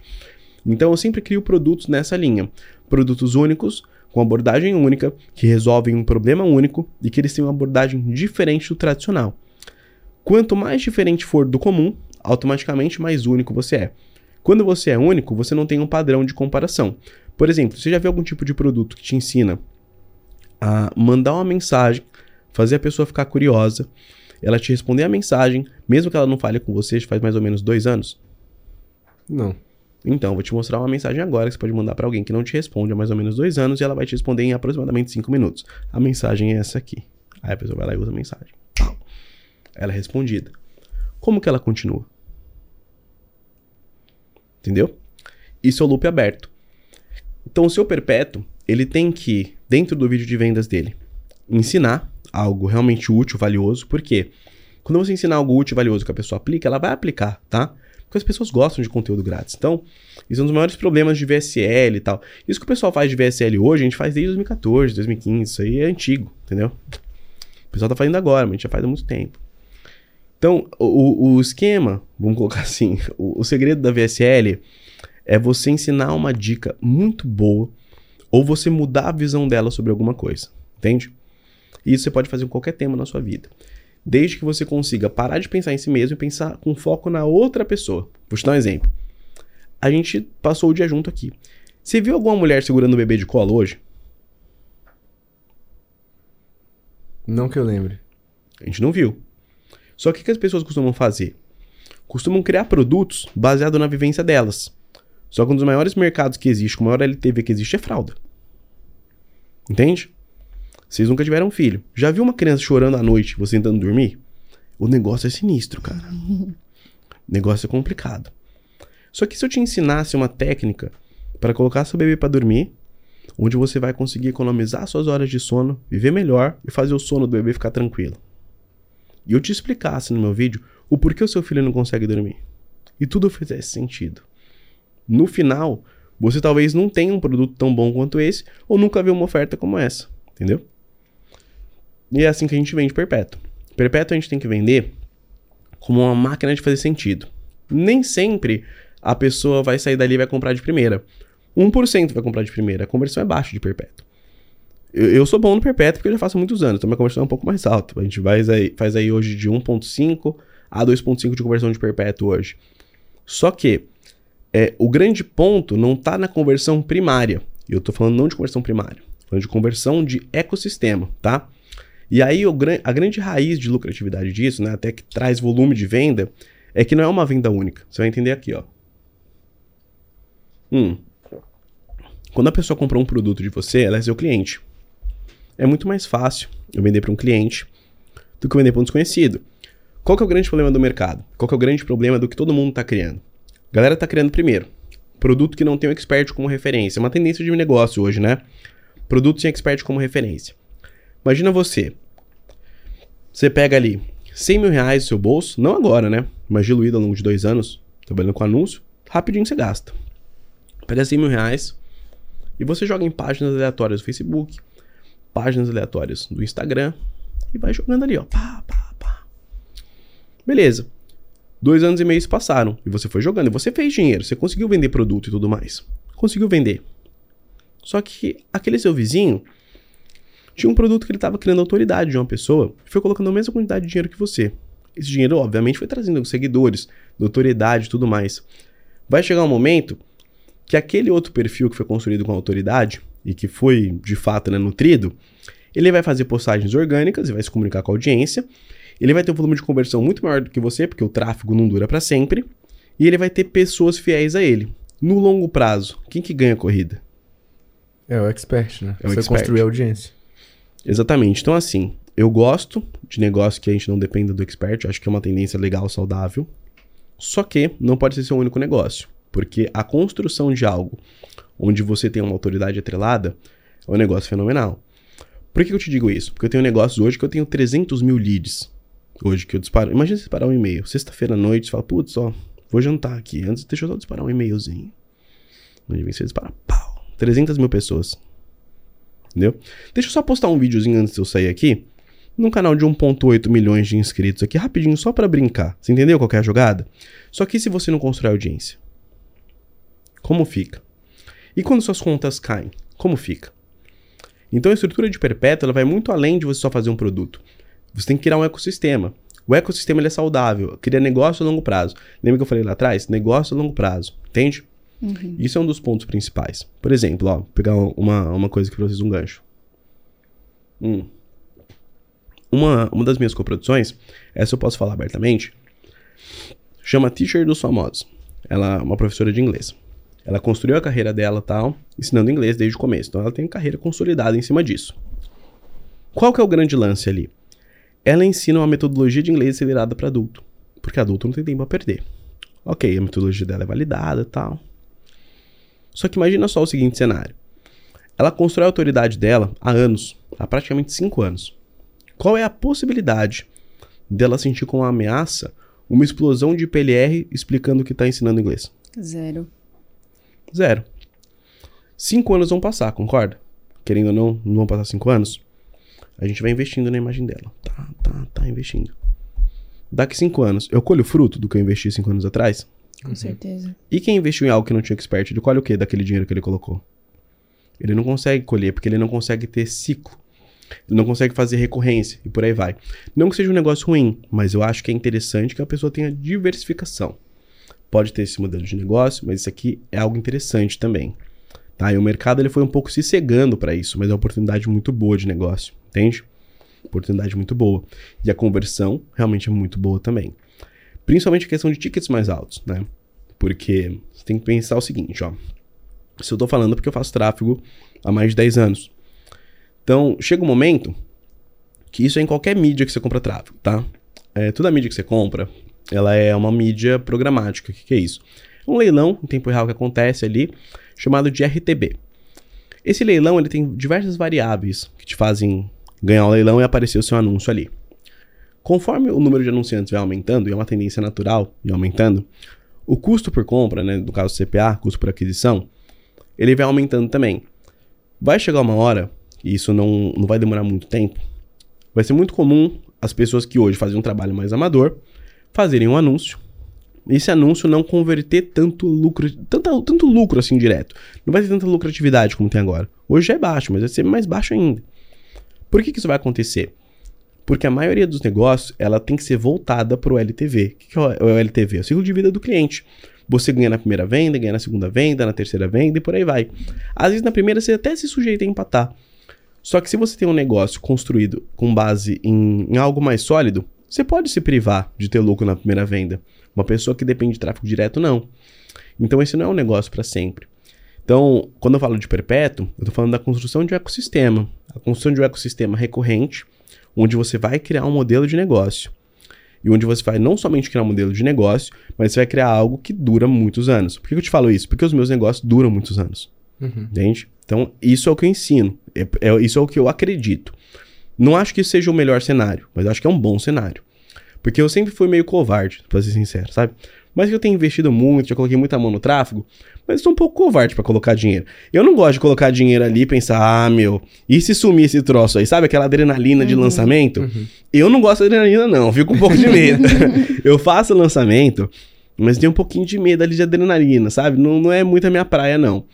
Então eu sempre crio produtos nessa linha, produtos únicos com abordagem única, que resolvem um problema único e que eles têm uma abordagem diferente do tradicional. Quanto mais diferente for do comum, automaticamente mais único você é. Quando você é único, você não tem um padrão de comparação. Por exemplo, você já viu algum tipo de produto que te ensina a mandar uma mensagem, fazer a pessoa ficar curiosa, ela te responder a mensagem, mesmo que ela não fale com você, faz mais ou menos dois anos? Não. Então, vou te mostrar uma mensagem agora que você pode mandar para alguém que não te responde há mais ou menos dois anos e ela vai te responder em aproximadamente cinco minutos. A mensagem é essa aqui. Aí a pessoa vai lá e usa a mensagem. Ela é respondida. Como que ela continua? Entendeu? Isso é o loop aberto. Então, o seu perpétuo, ele tem que, dentro do vídeo de vendas dele, ensinar algo realmente útil, valioso. Por quê? Quando você ensinar algo útil, valioso que a pessoa aplica, ela vai aplicar, tá? Porque as pessoas gostam de conteúdo grátis. Então, isso é um dos maiores problemas de VSL e tal. Isso que o pessoal faz de VSL hoje, a gente faz desde 2014, 2015. Isso aí é antigo, entendeu? O pessoal tá fazendo agora, mas a gente já faz há muito tempo. Então, o, o esquema, vamos colocar assim, o, o segredo da VSL é você ensinar uma dica muito boa ou você mudar a visão dela sobre alguma coisa, entende? E isso você pode fazer com qualquer tema na sua vida. Desde que você consiga parar de pensar em si mesmo e pensar com foco na outra pessoa. Vou te dar um exemplo. A gente passou o dia junto aqui. Você viu alguma mulher segurando o bebê de colo hoje? Não que eu lembre. A gente não viu. Só que o que as pessoas costumam fazer? Costumam criar produtos baseados na vivência delas. Só que um dos maiores mercados que existe, com a maior LTV que existe, é fralda. Entende? Vocês nunca tiveram filho. Já viu uma criança chorando à noite, você tentando dormir? O negócio é sinistro, cara. o negócio é complicado. Só que se eu te ensinasse uma técnica para colocar seu bebê para dormir, onde você vai conseguir economizar suas horas de sono, viver melhor e fazer o sono do bebê ficar tranquilo. E eu te explicasse no meu vídeo o porquê o seu filho não consegue dormir. E tudo fizesse sentido. No final, você talvez não tenha um produto tão bom quanto esse, ou nunca viu uma oferta como essa. Entendeu? E é assim que a gente vende perpétuo. Perpétuo a gente tem que vender como uma máquina de fazer sentido. Nem sempre a pessoa vai sair dali e vai comprar de primeira. 1% vai comprar de primeira. A conversão é baixa de perpétuo. Eu, eu, sou bom no perpétuo porque eu já faço muitos anos, então minha conversão é um pouco mais alta. A gente faz aí, faz aí hoje de 1,5 a 2,5 de conversão de perpétuo hoje. Só que é, o grande ponto não está na conversão primária. Eu estou falando não de conversão primária, falando de conversão de ecossistema, tá? E aí o, a grande raiz de lucratividade disso, né, até que traz volume de venda, é que não é uma venda única. Você vai entender aqui, ó. Hum. Quando a pessoa comprou um produto de você, ela é seu cliente. É muito mais fácil eu vender para um cliente do que vender para um desconhecido. Qual que é o grande problema do mercado? Qual que é o grande problema do que todo mundo está criando? A galera está criando primeiro produto que não tem o expert como referência. É uma tendência de negócio hoje, né? Produto sem expert como referência. Imagina você. Você pega ali 100 mil reais no seu bolso, não agora, né? Mas diluído ao longo de dois anos, trabalhando com anúncio, rapidinho você gasta. Pega 100 mil reais e você joga em páginas aleatórias do Facebook, páginas aleatórias do Instagram e vai jogando ali, ó. Pá, pá, pá. Beleza. Dois anos e meio se passaram e você foi jogando e você fez dinheiro, você conseguiu vender produto e tudo mais. Conseguiu vender. Só que aquele seu vizinho tinha um produto que ele estava criando autoridade de uma pessoa e foi colocando a mesma quantidade de dinheiro que você. Esse dinheiro, obviamente, foi trazendo seguidores, notoriedade e tudo mais. Vai chegar um momento que aquele outro perfil que foi construído com autoridade e que foi de fato né, nutrido, ele vai fazer postagens orgânicas e vai se comunicar com a audiência. Ele vai ter um volume de conversão muito maior do que você, porque o tráfego não dura para sempre. E ele vai ter pessoas fiéis a ele. No longo prazo, quem que ganha a corrida? É o expert, né? É o Você expert. construir audiência. Exatamente. Então, assim, eu gosto de negócio que a gente não dependa do expert. Eu acho que é uma tendência legal, saudável. Só que não pode ser seu único negócio. Porque a construção de algo onde você tem uma autoridade atrelada é um negócio fenomenal. Por que eu te digo isso? Porque eu tenho negócios hoje que eu tenho 300 mil leads. Hoje que eu disparo. Imagina você disparar um e-mail. Sexta-feira à noite, você fala, putz, ó, vou jantar aqui. Antes, deixa eu só disparar um e-mailzinho. Onde vem você dispara, pau. 300 mil pessoas. Entendeu? Deixa eu só postar um videozinho antes de eu sair aqui. Num canal de 1.8 milhões de inscritos aqui, rapidinho, só pra brincar. Você entendeu qual é a jogada? Só que se você não constrói audiência? Como fica? E quando suas contas caem? Como fica? Então a estrutura de perpétua vai muito além de você só fazer um produto. Você tem que criar um ecossistema. O ecossistema é saudável, cria negócio a longo prazo. Lembra que eu falei lá atrás? Negócio a longo prazo, entende? Isso é um dos pontos principais. Por exemplo, ó, vou pegar uma, uma coisa pra vocês, um gancho. Hum. Uma, uma das minhas coproduções, essa eu posso falar abertamente, chama Teacher dos Famosos. Ela é uma professora de inglês. Ela construiu a carreira dela tal, ensinando inglês desde o começo. Então ela tem carreira consolidada em cima disso. Qual que é o grande lance ali? Ela ensina uma metodologia de inglês acelerada para adulto. Porque adulto não tem tempo a perder. Ok, a metodologia dela é validada tal. Só que imagina só o seguinte cenário. Ela constrói a autoridade dela há anos, há praticamente 5 anos. Qual é a possibilidade dela sentir como uma ameaça uma explosão de PLR explicando que está ensinando inglês? Zero. Zero. Cinco anos vão passar, concorda? Querendo ou não, não vão passar cinco anos. A gente vai investindo na imagem dela. Tá, tá, tá investindo. Daqui cinco anos, eu colho o fruto do que eu investi cinco anos atrás? Com certeza. E quem investiu em algo que não tinha expert, ele colhe o que daquele dinheiro que ele colocou? Ele não consegue colher, porque ele não consegue ter ciclo. Ele não consegue fazer recorrência e por aí vai. Não que seja um negócio ruim, mas eu acho que é interessante que a pessoa tenha diversificação. Pode ter esse modelo de negócio, mas isso aqui é algo interessante também. Tá? E o mercado ele foi um pouco se cegando para isso, mas é uma oportunidade muito boa de negócio, entende? Oportunidade muito boa. E a conversão realmente é muito boa também. Principalmente a questão de tickets mais altos, né? Porque você tem que pensar o seguinte, ó. Se eu tô falando é porque eu faço tráfego há mais de 10 anos. Então, chega um momento que isso é em qualquer mídia que você compra tráfego, tá? É, toda mídia que você compra, ela é uma mídia programática. O que, que é isso? É um leilão em tempo real que acontece ali, chamado de RTB. Esse leilão ele tem diversas variáveis que te fazem ganhar o leilão e aparecer o seu anúncio ali. Conforme o número de anunciantes vai aumentando, e é uma tendência natural de aumentando, o custo por compra, né, no caso CPA, custo por aquisição, ele vai aumentando também. Vai chegar uma hora, e isso não, não vai demorar muito tempo, vai ser muito comum as pessoas que hoje fazem um trabalho mais amador fazerem um anúncio. Esse anúncio não converter tanto lucro, tanto, tanto lucro assim direto. Não vai ter tanta lucratividade como tem agora. Hoje é baixo, mas vai ser mais baixo ainda. Por que, que isso vai acontecer? Porque a maioria dos negócios ela tem que ser voltada para o LTV. O que, que é o LTV? É o ciclo de vida do cliente. Você ganha na primeira venda, ganha na segunda venda, na terceira venda e por aí vai. Às vezes na primeira você até se sujeita a empatar. Só que se você tem um negócio construído com base em, em algo mais sólido, você pode se privar de ter lucro na primeira venda. Uma pessoa que depende de tráfego direto, não. Então esse não é um negócio para sempre. Então, quando eu falo de perpétuo, eu estou falando da construção de um ecossistema. A construção de um ecossistema recorrente, onde você vai criar um modelo de negócio. E onde você vai não somente criar um modelo de negócio, mas você vai criar algo que dura muitos anos. Por que eu te falo isso? Porque os meus negócios duram muitos anos. Uhum. Entende? Então, isso é o que eu ensino. É, é- isso é o que eu acredito. Não acho que isso seja o melhor cenário, mas acho que é um bom cenário. Porque eu sempre fui meio covarde, pra ser sincero, sabe? Mas que eu tenho investido muito, já coloquei muita mão no tráfego, mas estou um pouco covarde para colocar dinheiro. Eu não gosto de colocar dinheiro ali e pensar, ah, meu, e se sumir esse troço aí, sabe? Aquela adrenalina uhum. de lançamento. Uhum. Eu não gosto de adrenalina, não, fico um pouco de medo. eu faço lançamento, mas tenho um pouquinho de medo ali de adrenalina, sabe? Não, não é muito a minha praia, não.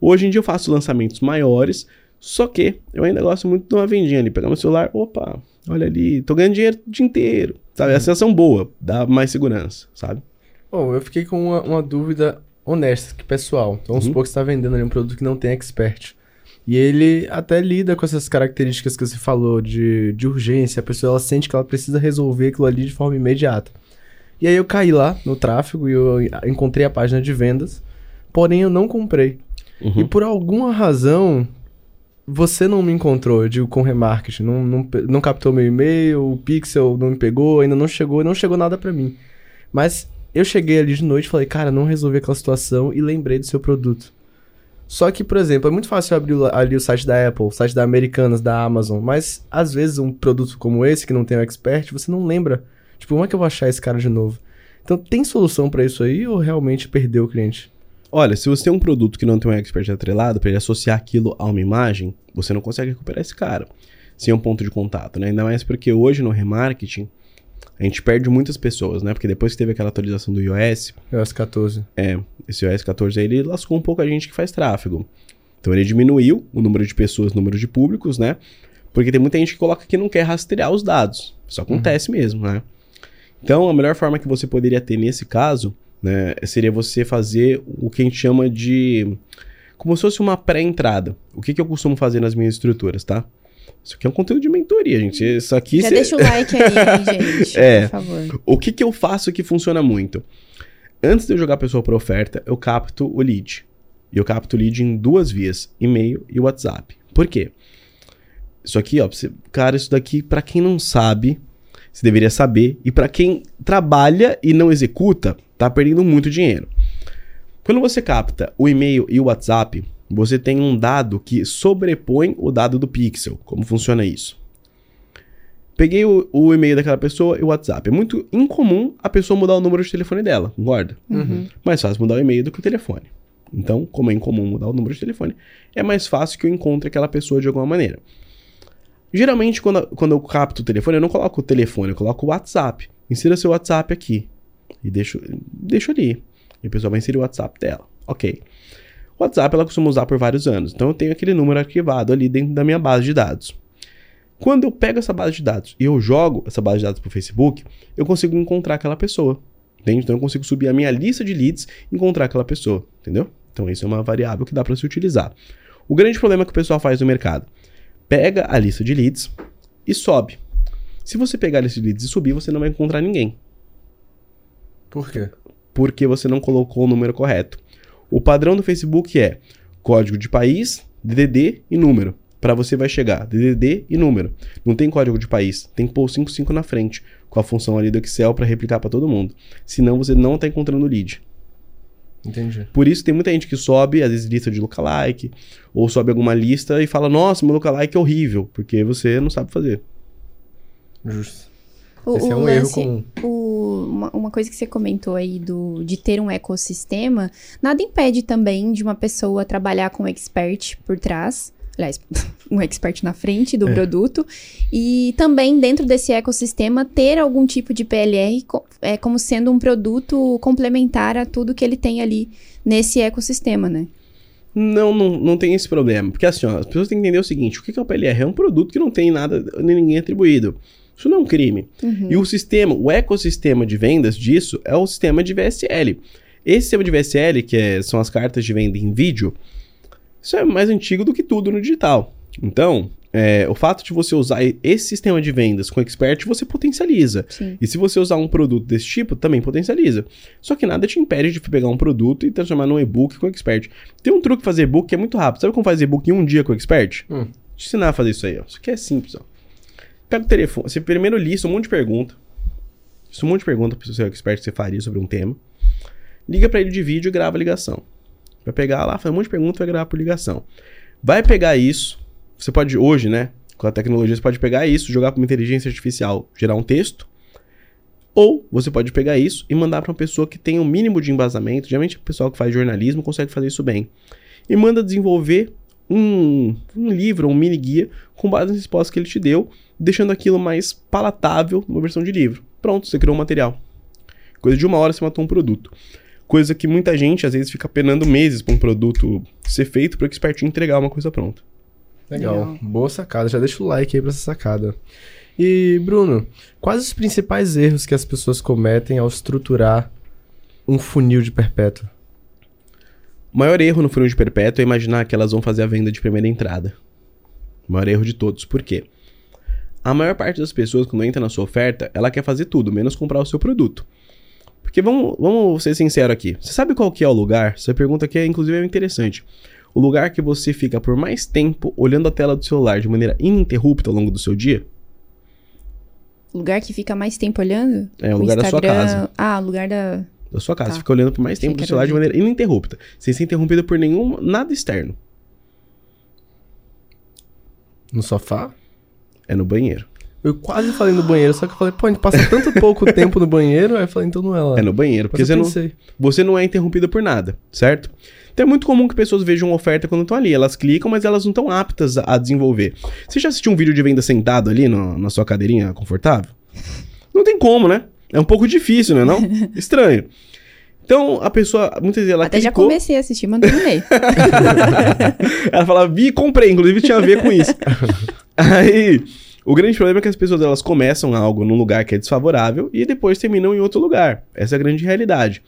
Hoje em dia eu faço lançamentos maiores, só que eu ainda gosto muito de uma vendinha ali, pegar meu celular, opa, olha ali, tô ganhando dinheiro o dia inteiro, sabe? Uhum. A sensação boa, dá mais segurança, sabe? Bom, eu fiquei com uma, uma dúvida honesta, que pessoal. Então, vamos uhum. supor que você está vendendo ali um produto que não tem expert. E ele até lida com essas características que você falou de, de urgência. A pessoa ela sente que ela precisa resolver aquilo ali de forma imediata. E aí eu caí lá no tráfego e eu encontrei a página de vendas, porém eu não comprei. Uhum. E por alguma razão, você não me encontrou, eu digo, com remarketing. Não, não, não captou meu e-mail, o pixel não me pegou, ainda não chegou, não chegou nada para mim. Mas eu cheguei ali de noite falei, cara, não resolvi aquela situação e lembrei do seu produto. Só que, por exemplo, é muito fácil abrir ali o site da Apple, o site da Americanas, da Amazon, mas às vezes um produto como esse, que não tem um expert, você não lembra. Tipo, como é que eu vou achar esse cara de novo? Então, tem solução para isso aí ou realmente perdeu o cliente? Olha, se você tem um produto que não tem um expert atrelado, para ele associar aquilo a uma imagem, você não consegue recuperar esse cara. Sem um ponto de contato, né? Ainda mais porque hoje no remarketing, a gente perde muitas pessoas, né? Porque depois que teve aquela atualização do iOS. iOS 14. É, esse iOS 14 aí, ele lascou um pouco a gente que faz tráfego. Então ele diminuiu o número de pessoas, o número de públicos, né? Porque tem muita gente que coloca que não quer rastrear os dados. Isso acontece uhum. mesmo, né? Então a melhor forma que você poderia ter nesse caso, né, seria você fazer o que a gente chama de. Como se fosse uma pré-entrada. O que, que eu costumo fazer nas minhas estruturas, tá? Isso aqui é um conteúdo de mentoria, gente. Isso aqui. Já cê... deixa o like aí, gente. é. Por favor. O que, que eu faço que funciona muito? Antes de eu jogar a pessoa para oferta, eu capto o lead. E eu capto o lead em duas vias: e-mail e WhatsApp. Por quê? Isso aqui, ó, você, cara, isso daqui, para quem não sabe, você deveria saber. E para quem trabalha e não executa, tá perdendo muito dinheiro. Quando você capta o e-mail e o WhatsApp, você tem um dado que sobrepõe o dado do pixel. Como funciona isso? Peguei o, o, e-mail daquela pessoa e o WhatsApp. É muito incomum a pessoa mudar o número de telefone dela, concorda? Uhum. Mais fácil mudar o e-mail do que o telefone. Então, como é incomum mudar o número de telefone, é mais fácil que eu encontre aquela pessoa de alguma maneira. Geralmente, quando, quando eu capto o telefone, eu não coloco o telefone, eu coloco o WhatsApp. Insira seu WhatsApp aqui. E deixo, deixo ali. E a pessoa vai inserir o WhatsApp dela. Ok. O WhatsApp ela costuma usar por vários anos, então eu tenho aquele número arquivado ali dentro da minha base de dados. Quando eu pego essa base de dados e eu jogo essa base de dados para o Facebook, eu consigo encontrar aquela pessoa. Entende? Então eu consigo subir a minha lista de leads e encontrar aquela pessoa. Entendeu? Então isso é uma variável que dá para se utilizar. O grande problema que o pessoal faz no mercado: pega a lista de leads e sobe. Se você pegar a lista de leads e subir, você não vai encontrar ninguém. Por quê? Porque você não colocou o número correto. O padrão do Facebook é código de país, DDD e número. Para você vai chegar DDD e número. Não tem código de país, tem que pôr o 55 na frente, com a função ali do Excel para replicar para todo mundo. Senão você não está encontrando lead. Entendi. Por isso tem muita gente que sobe, às vezes, lista de lookalike, ou sobe alguma lista e fala: Nossa, meu lookalike é horrível, porque você não sabe fazer. Justo. O, Esse é um lance, erro comum. O, uma, uma, coisa que você comentou aí do, de ter um ecossistema, nada impede também de uma pessoa trabalhar com um expert por trás. Aliás, um expert na frente do é. produto. E também, dentro desse ecossistema, ter algum tipo de PLR é, como sendo um produto complementar a tudo que ele tem ali nesse ecossistema, né? Não, não, não tem esse problema. Porque assim, ó, as pessoas têm que entender o seguinte: o que é o PLR? É um produto que não tem nada, nem ninguém atribuído. Isso não é um crime. Uhum. E o sistema, o ecossistema de vendas disso é o sistema de VSL. Esse sistema de VSL, que é, são as cartas de venda em vídeo, isso é mais antigo do que tudo no digital. Então, é, o fato de você usar esse sistema de vendas com expert, você potencializa. Sim. E se você usar um produto desse tipo, também potencializa. Só que nada te impede de pegar um produto e transformar num e-book com expert. Tem um truque fazer e-book que é muito rápido. Sabe como fazer e-book em um dia com expert? Hum. Te ensinar a fazer isso aí. Ó. Isso aqui é simples. Ó. Pega o telefone, você primeiro lista um monte de pergunta. Lista um monte de pergunta para o seu expert que você faria sobre um tema. Liga para ele de vídeo e grava a ligação. Vai pegar lá, faz um monte de pergunta e vai gravar por ligação. Vai pegar isso. Você pode hoje, né? Com a tecnologia, você pode pegar isso, jogar para uma inteligência artificial, gerar um texto. Ou você pode pegar isso e mandar para uma pessoa que tem um mínimo de embasamento. Geralmente, o pessoal que faz jornalismo consegue fazer isso bem. E manda desenvolver um, um livro, um mini guia, com base nas respostas que ele te deu, deixando aquilo mais palatável numa versão de livro. Pronto, você criou um material. Coisa de uma hora você matou um produto. Coisa que muita gente às vezes fica penando meses para um produto ser feito para o expert entregar uma coisa pronta. Legal. Legal. Boa sacada. Já deixa o like aí pra essa sacada. E, Bruno, quais os principais erros que as pessoas cometem ao estruturar um funil de perpétuo? O maior erro no funil de perpétuo é imaginar que elas vão fazer a venda de primeira entrada. O maior erro de todos. Por quê? A maior parte das pessoas, quando entra na sua oferta, ela quer fazer tudo, menos comprar o seu produto. Porque vamos, vamos ser sinceros aqui. Você sabe qual que é o lugar? Essa pergunta aqui é, inclusive, é interessante. O lugar que você fica por mais tempo olhando a tela do celular de maneira ininterrupta ao longo do seu dia? Lugar que fica mais tempo olhando? É o lugar da sua casa. Ah, lugar da. Da sua casa. Tá. Fica olhando por mais Achei tempo que do celular de maneira ininterrupta. Sem ser interrompido por nenhum nada externo. No sofá? É no banheiro. Eu quase falei no banheiro, só que eu falei, pô, a gente passa tanto pouco tempo no banheiro, aí eu falei, então não é lá. É no banheiro. Porque você não, você não é interrompido por nada, certo? Então é muito comum que pessoas vejam uma oferta quando estão ali. Elas clicam, mas elas não estão aptas a, a desenvolver. Você já assistiu um vídeo de venda sentado ali no- na sua cadeirinha confortável? Não tem como, né? É um pouco difícil, né? Não? Estranho. Então a pessoa, muitas vezes ela Até já clicou, comecei a assistir, mas não terminei. ela fala, vi e comprei, inclusive tinha a ver com isso. Aí, o grande problema é que as pessoas elas começam algo num lugar que é desfavorável e depois terminam em outro lugar. Essa é a grande realidade.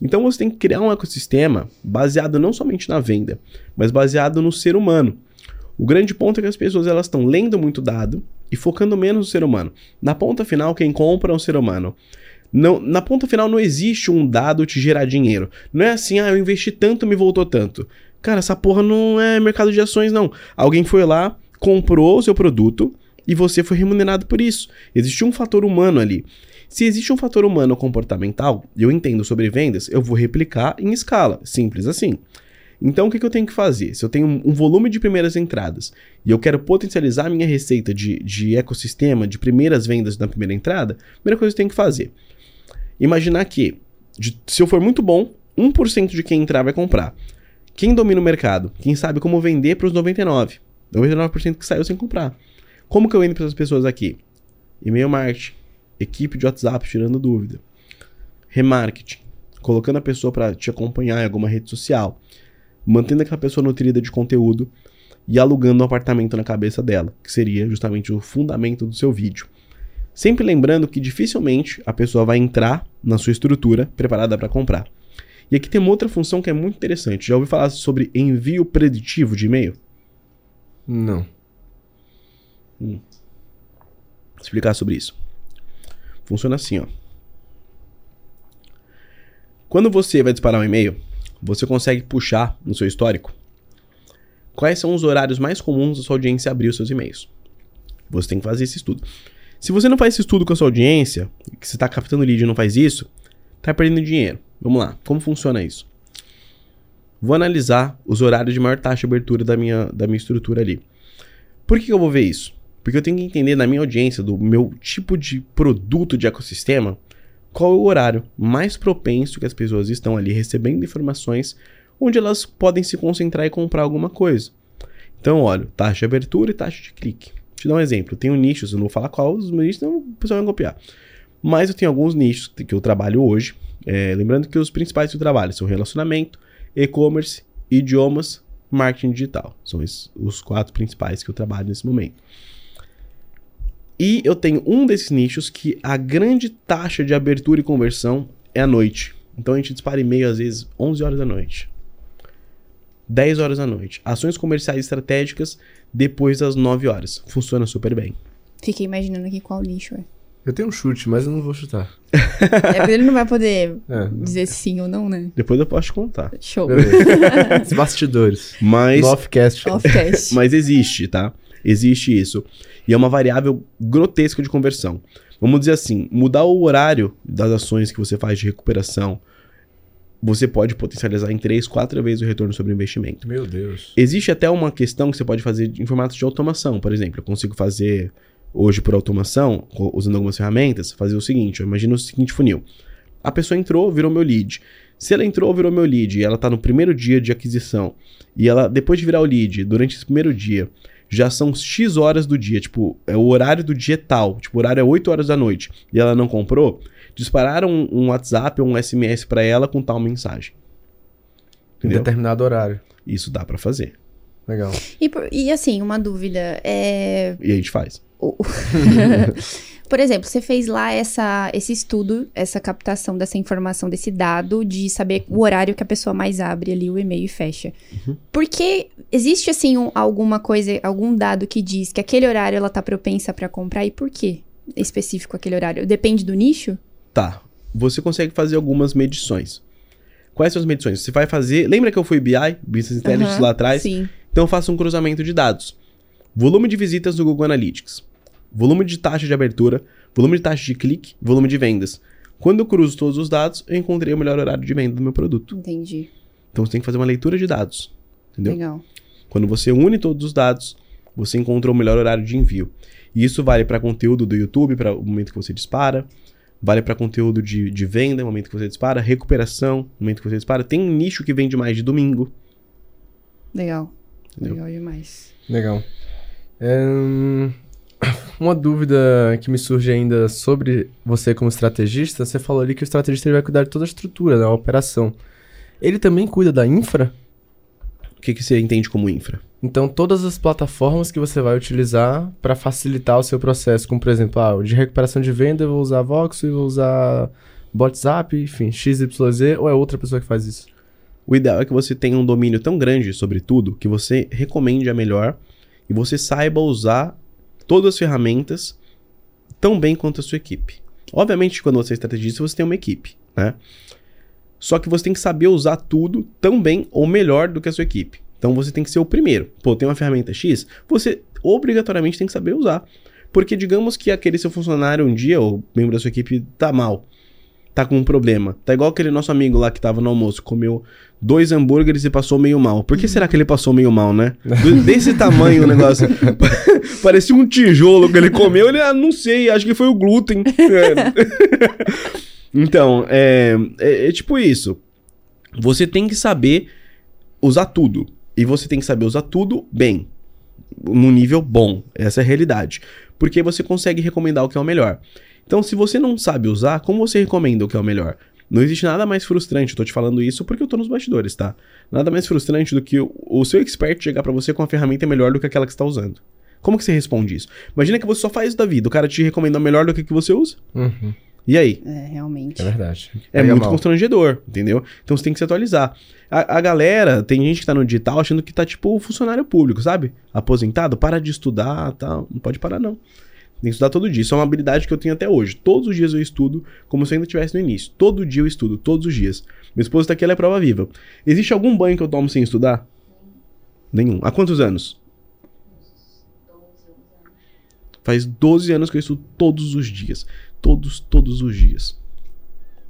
Então você tem que criar um ecossistema baseado não somente na venda, mas baseado no ser humano. O grande ponto é que as pessoas elas estão lendo muito dado e focando menos no ser humano. Na ponta final, quem compra é o ser humano. Não, na ponta final não existe um dado te gerar dinheiro. Não é assim, ah, eu investi tanto, me voltou tanto. Cara, essa porra não é mercado de ações, não. Alguém foi lá, comprou o seu produto e você foi remunerado por isso. Existe um fator humano ali. Se existe um fator humano comportamental, eu entendo sobre vendas, eu vou replicar em escala. Simples assim. Então, o que, que eu tenho que fazer? Se eu tenho um- um volume de primeiras entradas e eu quero potencializar a minha receita de, de ecossistema, de primeiras vendas na primeira entrada, a primeira coisa que eu tenho que fazer imaginar que, de- se eu for muito bom, 1% de quem entrar vai comprar. Quem domina o mercado? Quem sabe como vender para os 99%. 99% que saiu sem comprar. Como que eu vendo para essas pessoas aqui? E-mail marketing, equipe de WhatsApp tirando dúvida, remarketing, colocando a pessoa para te acompanhar em alguma rede social, mantendo aquela pessoa nutrida de conteúdo e alugando um apartamento na cabeça dela, que seria justamente o fundamento do seu vídeo. Sempre lembrando que dificilmente a pessoa vai entrar na sua estrutura preparada para comprar. E aqui tem uma outra função que é muito interessante. Já ouviu falar sobre envio preditivo de e-mail? Não. Vou explicar sobre isso. Funciona assim, ó. Quando você vai disparar um e-mail, você consegue puxar no seu histórico quais são os horários mais comuns da sua audiência abrir os seus e-mails. Você tem que fazer esse estudo. Se você não faz esse estudo com a sua audiência, que você está captando lead e não faz isso, tá perdendo dinheiro. Vamos lá, como funciona isso? Vou analisar os horários de maior taxa de abertura da minha, da minha estrutura ali. Por que que eu vou ver isso? Porque eu tenho que entender na minha audiência, do meu tipo de produto de ecossistema, qual é o horário mais propenso que as pessoas estão ali recebendo informações onde elas podem se concentrar e comprar alguma coisa. Então, olha, taxa de abertura e taxa de clique. Te dar um exemplo. Eu tenho nichos, eu não vou falar qual os nichos, senão o pessoal vai copiar. Mas eu tenho alguns nichos que eu trabalho hoje. É, lembrando que os principais que eu trabalho são relacionamento, e-commerce, idiomas, marketing digital. São esses os quatro principais que eu trabalho nesse momento. E eu tenho um desses nichos que a grande taxa de abertura e conversão é à noite. Então a gente dispara e-mail às vezes 11 horas da noite. 10 horas da noite. Ações comerciais estratégicas depois das 9 horas. Funciona super bem. Fiquei imaginando aqui qual lixo é. Eu tenho um chute, mas eu não vou chutar. É ele não vai poder É. dizer sim ou não, né? Depois eu posso te contar. Show. Os bastidores. Mas, offcast. Offcast. mas existe, tá? Existe isso. E é uma variável grotesca de conversão. Vamos dizer assim, mudar o horário das ações que você faz de recuperação você pode potencializar em 3, 4 vezes o retorno sobre o investimento. Meu Deus. Existe até uma questão que você pode fazer em formato de automação. Por exemplo, eu consigo fazer hoje por automação, usando algumas ferramentas, fazer o seguinte: eu imagino o seguinte funil. A pessoa entrou, virou meu lead. Se ela entrou, virou meu lead, e ela está no primeiro dia de aquisição, e ela, depois de virar o lead, durante esse primeiro dia, já são X horas do dia, tipo, é o horário do dia tal, tipo, o horário é 8 horas da noite, e ela não comprou, dispararam um, um WhatsApp ou um SMS para ela com tal mensagem. Em Entendeu? determinado horário. Isso dá para fazer. Legal. E, por- e assim, uma dúvida. É, E a gente faz. Por exemplo, você fez lá essa, esse estudo, essa captação dessa informação, desse dado, de saber o horário que a pessoa mais abre ali o e-mail e fecha. Porque existe, assim, um- alguma coisa, algum dado que diz que aquele horário ela tá propensa pra comprar e por quê? Específico aquele horário? Depende do nicho? Tá. Você consegue fazer algumas medições. Quais são as medições? Você vai fazer. Lembra que eu fui BI, Business Intelligence Aham, lá atrás? Sim. Então eu faço um cruzamento de dados. Volume de visitas no Google Analytics. Volume de taxa de abertura. Volume de taxa de clique. Volume de vendas. Quando eu cruzo todos os dados, eu encontrei o melhor horário de venda do meu produto. Entendi. Então você tem que fazer uma leitura de dados. Entendeu? Legal. Quando você une todos os dados, você encontrou o melhor horário de envio. E isso vale para conteúdo do YouTube, para o momento que você dispara. Vale para conteúdo de, de venda, momento que você dispara. Recuperação, no momento que você dispara. Tem um nicho que vende mais de domingo. Legal. Entendeu? Legal demais. Legal. Hum, uma dúvida que me surge ainda sobre você como estrategista, você falou ali que o estrategista vai cuidar de toda a estrutura, da operação. Ele também cuida da infra? O que, que você entende como infra? Então, todas as plataformas que você vai utilizar para facilitar o seu processo, como por exemplo, ah, de recuperação de venda, eu vou usar Vox, eu vou usar WhatsApp, enfim, XYZ, ou é outra pessoa que faz isso? O ideal é que você tenha um domínio tão grande sobre tudo que você recomende a melhor e você saiba usar todas as ferramentas tão bem quanto a sua equipe. Obviamente, quando você é estrategista, você tem uma equipe, né? Só que você tem que saber usar tudo tão bem ou melhor do que a sua equipe. Então você tem que ser o primeiro. Pô, tem uma ferramenta X, você obrigatoriamente tem que saber usar. Porque digamos que aquele seu funcionário um dia, ou membro da sua equipe, tá mal. Tá com um problema. Tá igual aquele nosso amigo lá que tava no almoço, comeu dois hambúrgueres e passou meio mal. Por que será que ele passou meio mal, né? Do- Desse tamanho o negócio. Parecia um tijolo que ele comeu. Ele, ah, não sei, acho que foi o glúten. É. então, é, é, é tipo isso. Você tem que saber usar tudo. E você tem que saber usar tudo bem. No nível bom. Essa é a realidade. Porque você consegue recomendar o que é o melhor. Então, se você não sabe usar, como você recomenda o que é o melhor? Não existe nada mais frustrante, eu tô te falando isso porque eu tô nos bastidores, tá? Nada mais frustrante do que o, o seu expert chegar pra você com uma ferramenta melhor do que aquela que você tá usando. Como que você responde isso? Imagina que você só faz isso da vida, o cara te recomenda melhor do que a que você usa. Uhum, E aí? É, realmente. é verdade. É Pega muito mal. constrangedor, entendeu? Então você tem que se atualizar. A, a galera, tem gente que tá no digital achando que tá tipo funcionário público, sabe? Aposentado, para de estudar, tal. Não pode parar, não. Tem que estudar todo dia. Isso é uma habilidade que eu tenho até hoje. Todos os dias eu estudo, como se eu ainda estivesse no início. Todo dia eu estudo, todos os dias. Minha esposa tá aqui, ela é prova viva. Existe algum banho que eu tomo sem estudar? Nenhum. Há quantos anos? Faz 12 anos que eu estudo todos os dias. Todos, todos os dias.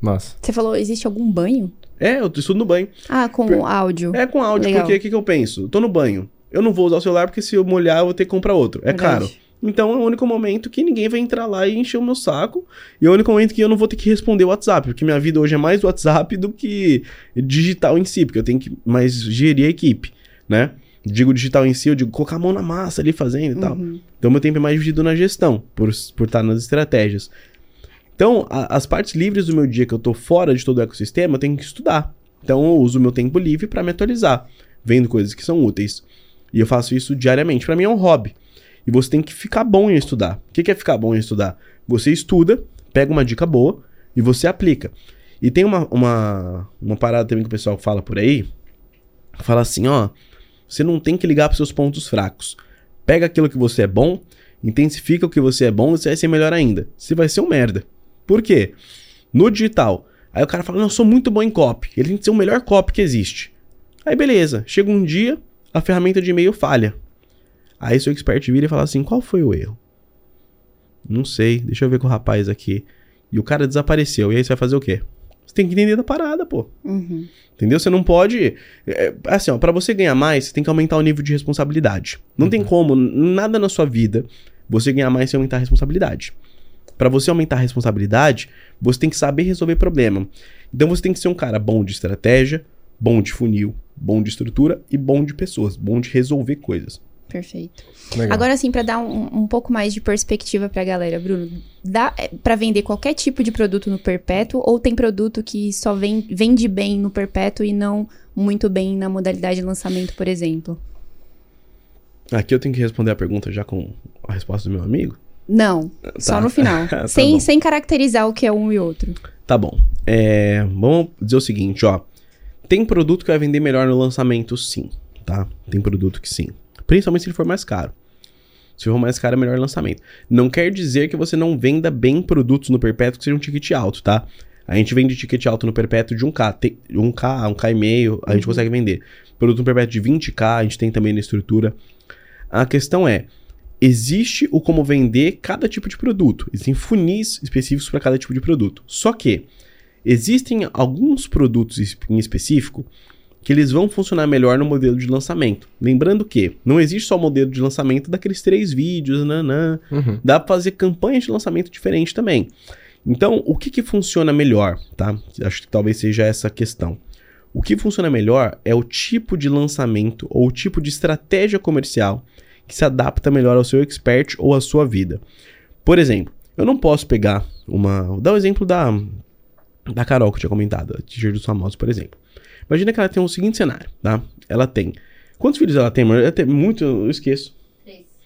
Massa. Você falou, existe algum banho? É, eu estudo no banho. Ah, com áudio. É com áudio, Legal. porque o que, que eu penso? Eu tô no banho. Eu não vou usar o celular porque se eu molhar eu vou ter que comprar outro. É Verdade. caro. Então é o único momento que ninguém vai entrar lá e encher o meu saco. E é o único momento que eu não vou ter que responder o WhatsApp. Porque minha vida hoje é mais WhatsApp do que digital em si. Porque eu tenho que mais gerir a equipe, né? Digo digital em si, eu digo colocar a mão na massa ali fazendo e tal. Uhum. Então meu tempo é mais dividido na gestão, por, por estar nas estratégias. Então, a- as partes livres do meu dia que eu tô fora de todo o ecossistema, eu tenho que estudar. Então eu uso o meu tempo livre para me atualizar, vendo coisas que são úteis. E eu faço isso diariamente. Para mim é um hobby. E você tem que ficar bom em estudar. O que é ficar bom em estudar? Você estuda, pega uma dica boa e você aplica. E tem uma, uma, uma parada também que o pessoal fala por aí. Fala assim, ó. Você não tem que ligar para seus pontos fracos. Pega aquilo que você é bom, intensifica o que você é bom e você vai ser melhor ainda. Você vai ser um merda. Por quê? No digital, aí o cara fala, não, eu sou muito bom em copy. Ele tem que ser o melhor copy que existe. Aí beleza, chega um dia, a ferramenta de e-mail falha. Aí seu expert vira e fala assim, qual foi o erro? Não sei, deixa eu ver com o rapaz aqui. E o cara desapareceu. E aí você vai fazer o quê? Você tem que entender da parada, pô. Uhum. Entendeu? Você não pode. é, assim, ó, pra você ganhar mais, você tem que aumentar o nível de responsabilidade. Não tem como, nada na sua vida, você ganhar mais sem aumentar a responsabilidade. Pra você aumentar a responsabilidade, você tem que saber resolver problema. Então você tem que ser um cara bom de estratégia, bom de funil, bom de estrutura e bom de pessoas, bom de resolver coisas. Perfeito. Legal. Agora, assim, pra dar um, um pouco mais de perspectiva pra galera, Bruno, dá é, pra vender qualquer tipo de produto no perpétuo ou tem produto que só vem, vende bem no perpétuo e não muito bem na modalidade de lançamento, por exemplo? Aqui eu tenho que responder a pergunta já com a resposta do meu amigo? Não, só Tá. no final. Tá sem, bom. sem caracterizar o que é um e outro. Tá bom. É, vamos dizer o seguinte, ó. Tem produto que vai vender melhor no lançamento, sim, tá? Tem produto que sim. Principalmente se ele for mais caro. Se for mais caro, é melhor lançamento. Não quer dizer que você não venda bem produtos no perpétuo que seja um ticket alto, tá? A gente vende ticket alto no perpétuo de 1K. Tem 1K, 1K e meio, a gente consegue vender. Produto no perpétuo de 20K, a gente tem também na estrutura. A questão é, existe o como vender cada tipo de produto. Existem funis específicos para cada tipo de produto. Só que existem alguns produtos em específico que eles vão funcionar melhor no modelo de lançamento. Lembrando que não existe só o modelo de lançamento daqueles três vídeos, nanã. Uhum. Dá pra fazer campanhas de lançamento diferente também. Então, o que, que funciona melhor, tá? Acho que talvez seja essa a questão. O que funciona melhor é o tipo de lançamento ou o tipo de estratégia comercial que se adapta melhor ao seu expert ou à sua vida. Por exemplo, eu não posso pegar uma. Vou dar o exemplo da, da Carol que eu tinha comentado, a t-shirt dos famosos, por exemplo. Imagina que ela tem o seguinte cenário, tá? Ela tem. Quantos filhos ela tem, amor? Ela tem muito, eu esqueço.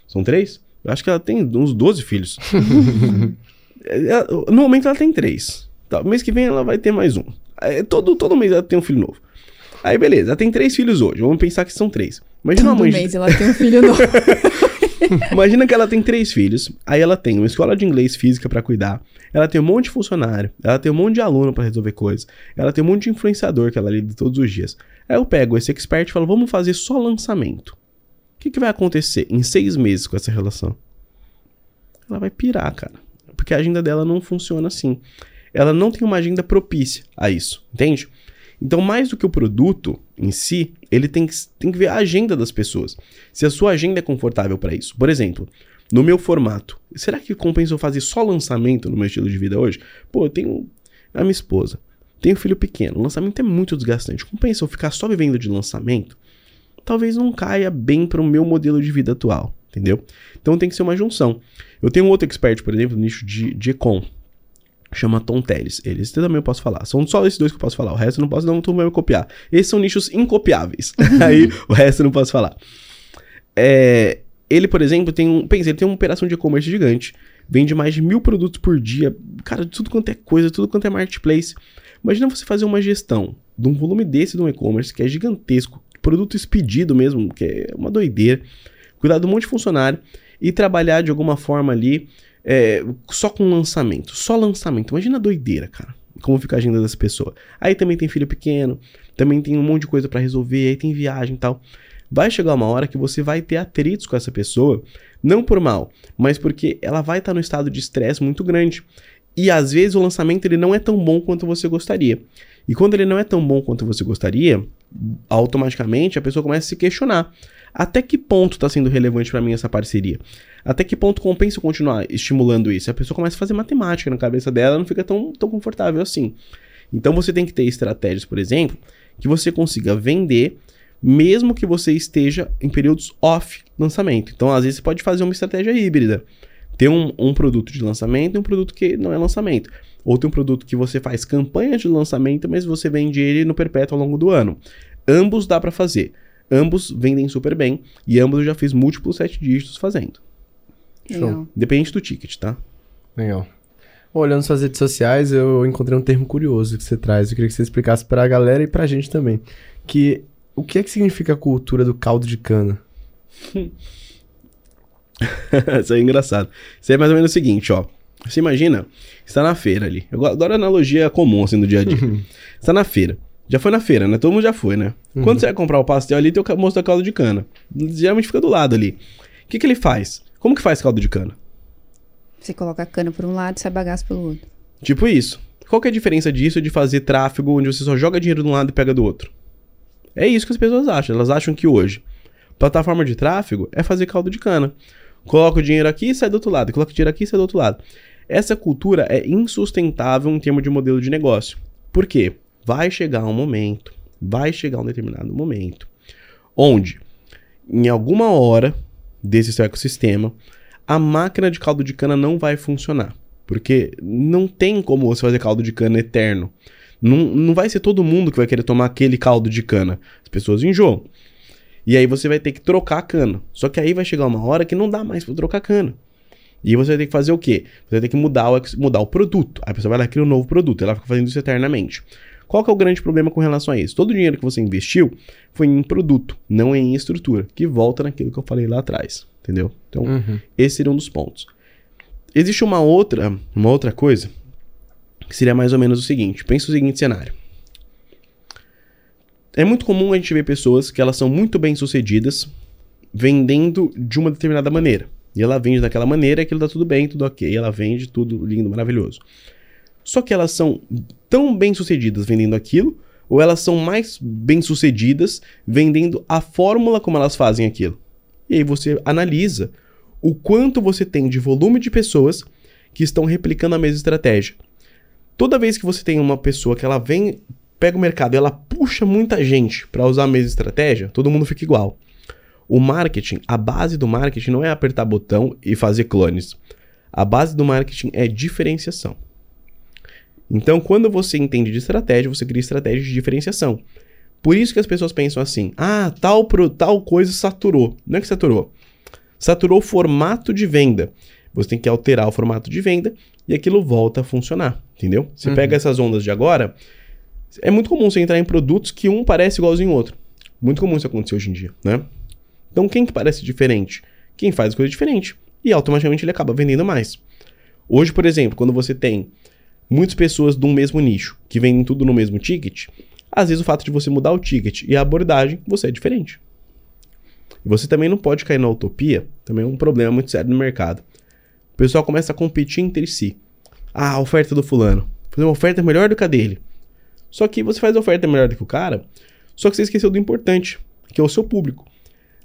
São três? Eu acho que ela tem uns 12 filhos. Ela- no momento ela tem três. Tá, mês que vem ela vai ter mais um. É, todo, todo mês ela tem um filho novo. Aí beleza, ela tem três filhos hoje. Vamos pensar que são três. Imagina uma Todo mãe. de- mês ela tem um filho novo. Imagina que ela tem três filhos, aí ela tem uma escola de inglês física pra cuidar, ela tem um monte de funcionário, ela tem um monte de aluno pra resolver coisas, ela tem um monte de influenciador que ela lida todos os dias. Aí eu pego esse expert e falo, vamos fazer só lançamento. O que, que vai acontecer em seis meses com essa relação? Ela vai pirar, cara. Porque a agenda dela não funciona assim. Ela não tem uma agenda propícia a isso, entende? Então, mais do que o produto em si, ele tem que, tem que ver a agenda das pessoas. Se a sua agenda é confortável para isso. Por exemplo, no meu formato, será que compensa eu fazer só lançamento no meu estilo de vida hoje? Pô, eu tenho a minha esposa, tenho um filho pequeno, o lançamento é muito desgastante. Compensa eu ficar só vivendo de lançamento? Talvez não caia bem para o meu modelo de vida atual, entendeu? Então tem que ser uma junção. Eu tenho um outro expert, por exemplo, no nicho de, de econ, chama Tom Teles. Eles também eu posso falar. São só esses dois que eu posso falar. O resto eu não posso, não, tu vai me copiar. Esses são nichos incopiáveis. Aí o resto eu não posso falar. É, ele, por exemplo, tem um. Pensa, ele tem uma operação de e-commerce gigante. Vende mais de mil produtos por dia. Cara, tudo quanto é coisa, tudo quanto é marketplace. Imagina você fazer uma gestão de um volume desse de um e-commerce que é gigantesco. Produto expedido mesmo, que é uma doideira. Cuidar de um monte de funcionário e trabalhar de alguma forma ali é, só com lançamento. Só lançamento. Imagina a doideira, cara. Como fica a agenda das pessoas. Aí também tem filho pequeno, também tem um monte de coisa pra resolver, aí tem viagem e tal. Vai chegar uma hora que você vai ter atritos com essa pessoa, não por mal, mas porque ela vai estar no estado de estresse muito grande. E às vezes o lançamento ele não é tão bom quanto você gostaria. E quando ele não é tão bom quanto você gostaria, automaticamente a pessoa começa a se questionar. Até que ponto está sendo relevante para mim essa parceria? Até que ponto compensa eu continuar estimulando isso? A pessoa começa a fazer matemática na cabeça dela, não fica tão, tão confortável assim. Então você tem que ter estratégias, por exemplo, que você consiga vender mesmo que você esteja em períodos off lançamento. Então, às vezes, você pode fazer uma estratégia híbrida. Ter um, um produto de lançamento e um produto que não é lançamento. Ou tem um produto que você faz campanha de lançamento, mas você vende ele no perpétuo ao longo do ano. Ambos dá para fazer. Ambos vendem super bem. E ambos eu já fiz múltiplos sete dígitos fazendo. Legal. Depende do ticket, tá? Legal. Olhando suas redes sociais, eu encontrei um termo curioso que você traz. Eu queria que você explicasse pra galera e pra gente também. Que o que é que significa a cultura do caldo de cana? Isso aí é engraçado. Isso é mais ou menos o seguinte, ó. Você imagina, você tá na feira ali. Eu adoro a analogia comum, assim, do dia a dia. você tá na feira. Já foi na feira, né? Todo mundo já foi, né? Quando você vai comprar o pastel ali, tem o moço da caldo de cana. Geralmente fica do lado ali. O que, que ele faz? Como que faz caldo de cana? Você coloca a cana por um lado e sai bagaço pelo outro. Tipo isso. Qual que é a diferença disso de fazer tráfego onde você só joga dinheiro de um lado e pega do outro? É isso que as pessoas acham. Elas acham que hoje, plataforma de tráfego é fazer caldo de cana. Coloca o dinheiro aqui e sai do outro lado. Coloca o dinheiro aqui e sai do outro lado. Essa cultura é insustentável em termos de modelo de negócio. Por quê? Vai chegar um momento, vai chegar um determinado momento, onde, em alguma hora desse seu ecossistema, a máquina de caldo de cana não vai funcionar. Porque não tem como você fazer caldo de cana eterno. Não, não vai ser todo mundo que vai querer tomar aquele caldo de cana. As pessoas enjoam. E aí você vai ter que trocar a cana. Só que aí vai chegar uma hora que não dá mais para trocar a cana. E você vai ter que fazer o quê? Você vai ter que mudar o, mudar o produto. Aí a pessoa vai lá e cria um novo produto. Ela fica fazendo isso eternamente. Qual que é o grande problema com relação a isso? Todo o dinheiro que você investiu foi em produto, não em estrutura, que volta naquilo que eu falei lá atrás, entendeu? Então, uhum. esse seria um dos pontos. Existe uma outra, uma outra coisa que seria mais ou menos o seguinte. Pensa o seguinte cenário. É muito comum a gente ver pessoas que elas são muito bem sucedidas vendendo de uma determinada maneira. E ela vende daquela maneira, aquilo tá tudo bem, tudo ok. Ela vende tudo lindo, maravilhoso. Só que elas são tão bem sucedidas vendendo aquilo, ou elas são mais bem sucedidas vendendo a fórmula como elas fazem aquilo. E aí você analisa o quanto você tem de volume de pessoas que estão replicando a mesma estratégia. Toda vez que você tem uma pessoa que ela vem, pega o mercado ela puxa muita gente para usar a mesma estratégia, todo mundo fica igual. O marketing, a base do marketing não é apertar botão e fazer clones. A base do marketing é diferenciação. Então, quando você entende de estratégia, você cria estratégias de diferenciação. Por isso que as pessoas pensam assim: ah, tal, pro, tal coisa saturou. Não é que saturou. Saturou o formato de venda. Você tem que alterar o formato de venda e aquilo volta a funcionar, entendeu? Você uhum. pega essas ondas de agora, é muito comum você entrar em produtos que um parece igualzinho ao outro. Muito comum isso acontecer hoje em dia, né? Então, quem que parece diferente? Quem faz coisa diferente. E automaticamente ele acaba vendendo mais. Hoje, por exemplo, quando você tem muitas pessoas de um mesmo nicho que vendem tudo no mesmo ticket, às vezes o fato de você mudar o ticket e a abordagem, você é diferente. Você também não pode cair na utopia, também é um problema muito sério no mercado. O pessoal começa a competir entre si. Ah, a oferta do fulano. Fazer uma oferta melhor do que a dele. Só que você faz a oferta melhor do que o cara, só que você esqueceu do importante, que é o seu público.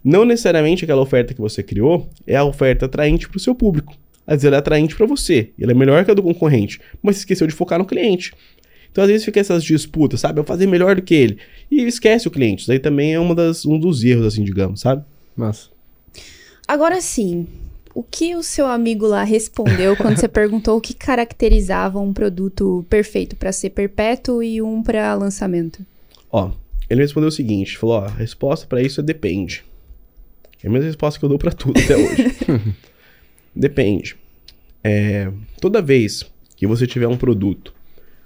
Não necessariamente aquela oferta que você criou é a oferta atraente para o seu público. Às vezes ela é atraente para você, ela é melhor que a do concorrente, mas você esqueceu de focar no cliente. Então às vezes fica essas disputas, sabe? Eu fazer melhor do que ele. E esquece o cliente. Isso aí também é uma das, um dos erros, assim, digamos, sabe? Mas. Agora sim, o que o seu amigo lá respondeu quando você perguntou o que caracterizava um produto perfeito para ser perpétuo e um para lançamento? Ó, ele respondeu o seguinte, falou, ó, a resposta para isso é depende. É a mesma resposta que eu dou para tudo até hoje. Depende. É, toda vez que você tiver um produto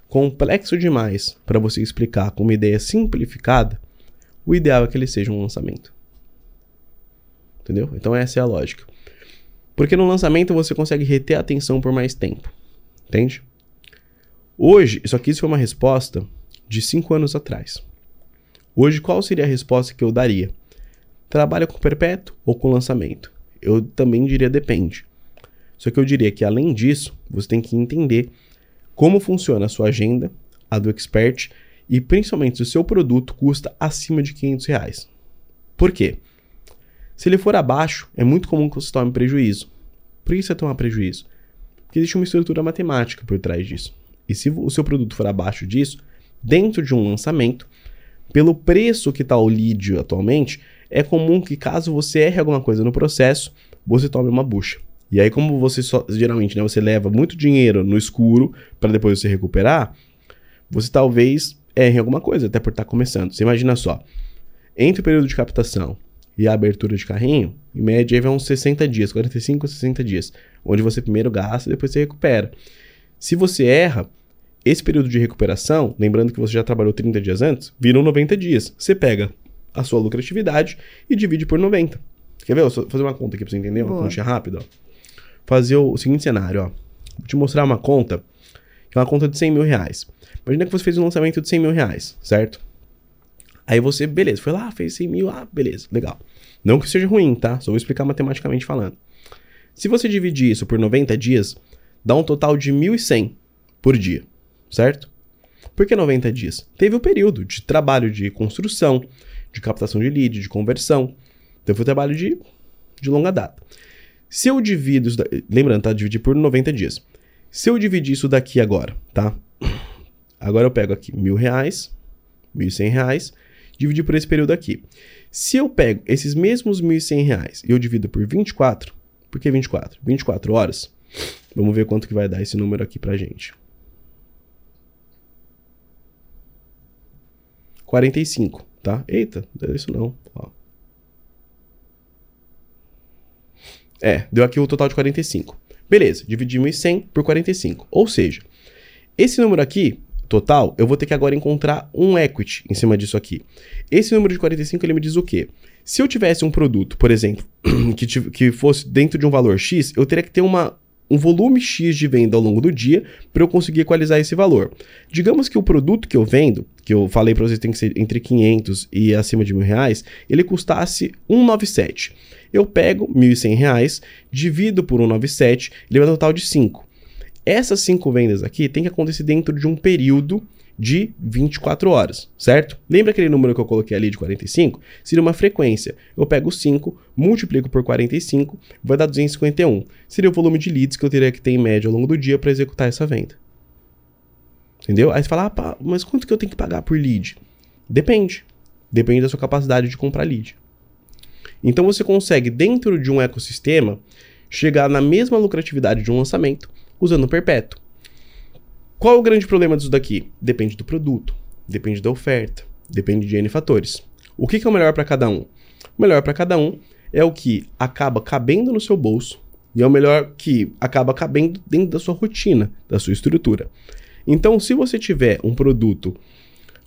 complexo demais para você explicar com uma ideia simplificada, o ideal é que ele seja um lançamento. Entendeu? Então essa é a lógica. Porque no lançamento você consegue reter a atenção por mais tempo. Entende? Hoje, isso aqui foi uma resposta de 5 anos atrás. Hoje, qual seria a resposta que eu daria? Trabalha com perpétuo ou com lançamento? Eu também diria depende. Só que eu diria que além disso, você tem que entender como funciona a sua agenda, a do expert e principalmente se o seu produto custa acima de 500 reais. Por quê? Se ele for abaixo, é muito comum que você tome prejuízo. Por que você toma prejuízo? Porque existe uma estrutura matemática por trás disso. E se o seu produto for abaixo disso, dentro de um lançamento, pelo preço que está o lead atualmente, é comum que caso você erre alguma coisa no processo, você tome uma bucha. E aí, como você só, geralmente, né, você leva muito dinheiro no escuro para depois você recuperar, você talvez erre alguma coisa, até por estar tá começando. Você imagina só, entre o período de captação e a abertura de carrinho, em média vai uns 60 dias, 45 a 60 dias, onde você primeiro gasta e depois você recupera. Se você erra, esse período de recuperação, lembrando que você já trabalhou 30 dias antes, viram 90 dias. Você pega a sua lucratividade e divide por 90. Quer ver? vou fazer uma conta aqui pra você entender, uma conta rápida. Ó fazer o seguinte cenário, ó. Vou te mostrar uma conta, é uma conta de 100 mil reais. Imagina que você fez um lançamento de 100 mil reais, certo? Aí você, beleza, foi lá, fez 100 mil, ah, beleza, legal. Não que seja ruim, tá? Só vou explicar matematicamente falando. Se você dividir isso por 90 dias, dá um total de 1.100 por dia, certo? Por que 90 dias? Teve o período de trabalho de construção, de captação de lead, de conversão. Então foi um trabalho de, de longa data. Se eu divido isso, da... lembrando, tá? Dividir por 90 dias. Se eu dividir isso daqui agora, tá? Agora eu pego aqui mil reais, mil e cem reais, dividir por esse período aqui. Se eu pego esses mesmos mil e cem reais e eu divido por 24, por que 24? 24 horas. Vamos ver quanto que vai dar esse número aqui pra gente. 45, tá? Eita, deu isso não. Ó. É, deu aqui o total de 45. Beleza, dividimos 100 por 45. Ou seja, esse número aqui, total, eu vou ter que agora encontrar um equity em cima disso aqui. Esse número de 45, ele me diz o quê? Se eu tivesse um produto, por exemplo, que, que fosse dentro de um valor X, eu teria que ter uma, um volume X de venda ao longo do dia para eu conseguir equalizar esse valor. Digamos que o produto que eu vendo, que eu falei para vocês tem que ser entre 500 e acima de mil reais, ele custasse 197. Eu pego 1.100 reais, divido por 197, ele vai dar um total de 5. Essas 5 vendas aqui tem que acontecer dentro de um período de 24 horas, certo? Lembra aquele número que eu coloquei ali de 45? Seria uma frequência. Eu pego 5, multiplico por 45, vai dar 251. Seria o volume de leads que eu teria que ter em média ao longo do dia para executar essa venda. Entendeu? Aí você fala, ah, mas quanto que eu tenho que pagar por lead? Depende. Depende da sua capacidade de comprar lead. Então você consegue, dentro de um ecossistema, chegar na mesma lucratividade de um lançamento usando o perpétuo. Qual o grande problema disso daqui? Depende do produto, depende da oferta, depende de N fatores. O que, que é o melhor para cada um? O melhor para cada um é o que acaba cabendo no seu bolso e é o melhor que acaba cabendo dentro da sua rotina, da sua estrutura. Então, se você tiver um produto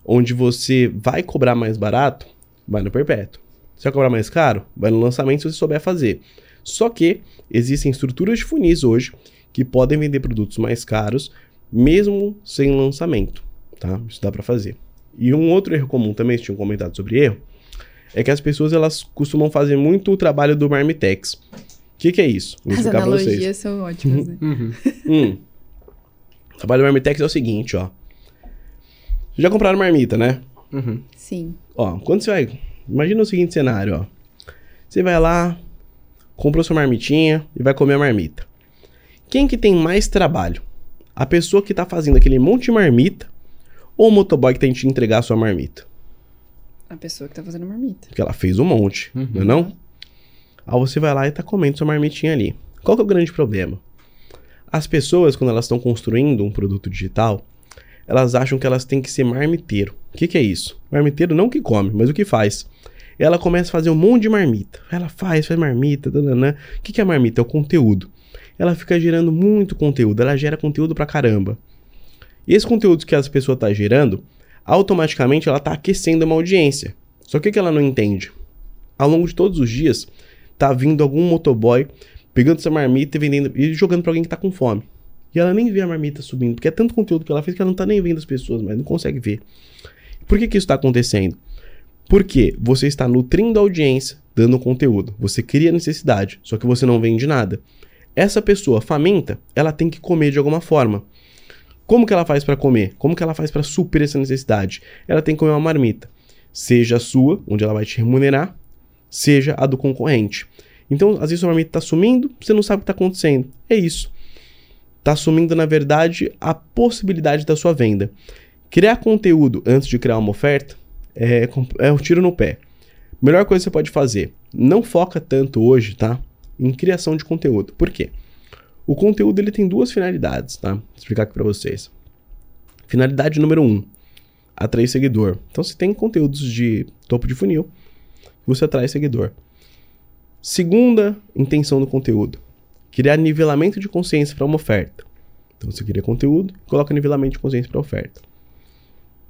onde você vai cobrar mais barato, vai no perpétuo. Se vai cobrar mais caro, vai no lançamento se você souber fazer. Só que existem estruturas de funis hoje que podem vender produtos mais caros mesmo sem lançamento, tá? Isso dá para fazer. E um outro erro comum também, tinha um comentado sobre erro, é que as pessoas elas costumam fazer muito o trabalho do Marmitex. O que, que é isso? Vou As analogias são ótimas, né? Uhum. hum. O trabalho do Marmitex é o seguinte, ó. Já compraram marmita, né? Uhum. Sim. Ó, quando você vai... Imagina o seguinte cenário, ó. Você vai lá, comprou sua marmitinha e vai comer a marmita. Quem que tem mais trabalho? a pessoa que tá fazendo aquele monte de marmita ou o motoboy que tem que te entregar a sua marmita? A pessoa que tá fazendo marmita. Porque ela fez um monte, uhum. não é não? Aí você vai lá e tá comendo sua marmitinha ali. Qual que é o grande problema? As pessoas, quando elas estão construindo um produto digital, elas acham que elas têm que ser marmiteiro. O que, que é isso? Marmiteiro não que come, mas o que faz. Ela começa a fazer um monte de marmita. Ela faz, faz marmita, dananã. O que, que é marmita? É o conteúdo ela fica gerando muito conteúdo, ela gera conteúdo pra caramba. E esse conteúdo que as pessoas estão tá gerando, automaticamente ela está aquecendo uma audiência. Só que o que ela não entende? Ao longo de todos os dias, tá vindo algum motoboy pegando essa marmita e vendendo e jogando para alguém que tá com fome. E ela nem vê a marmita subindo, porque é tanto conteúdo que ela fez que ela não tá nem vendo as pessoas, mas não consegue ver. Por que, que isso está acontecendo? Porque você está nutrindo a audiência, dando conteúdo. Você cria necessidade, só que você não vende nada. Essa pessoa faminta, ela tem que comer de alguma forma. Como que ela faz para comer? Como que ela faz para suprir essa necessidade? Ela tem que comer uma marmita, seja a sua, onde ela vai te remunerar, seja a do concorrente. Então, às vezes a marmita está sumindo, você não sabe o que está acontecendo. É isso. Está sumindo, na verdade, a possibilidade da sua venda. Criar conteúdo antes de criar uma oferta é, é um tiro no pé. Melhor coisa que você pode fazer, não foca tanto hoje, tá? em criação de conteúdo. Por quê? O conteúdo ele tem duas finalidades, tá? Vou explicar aqui para vocês. Finalidade número um, atrair seguidor. Então, você tem conteúdos de topo de funil, você atrai seguidor. Segunda intenção do conteúdo, criar nivelamento de consciência para uma oferta. Então, você cria conteúdo, coloca nivelamento de consciência para oferta.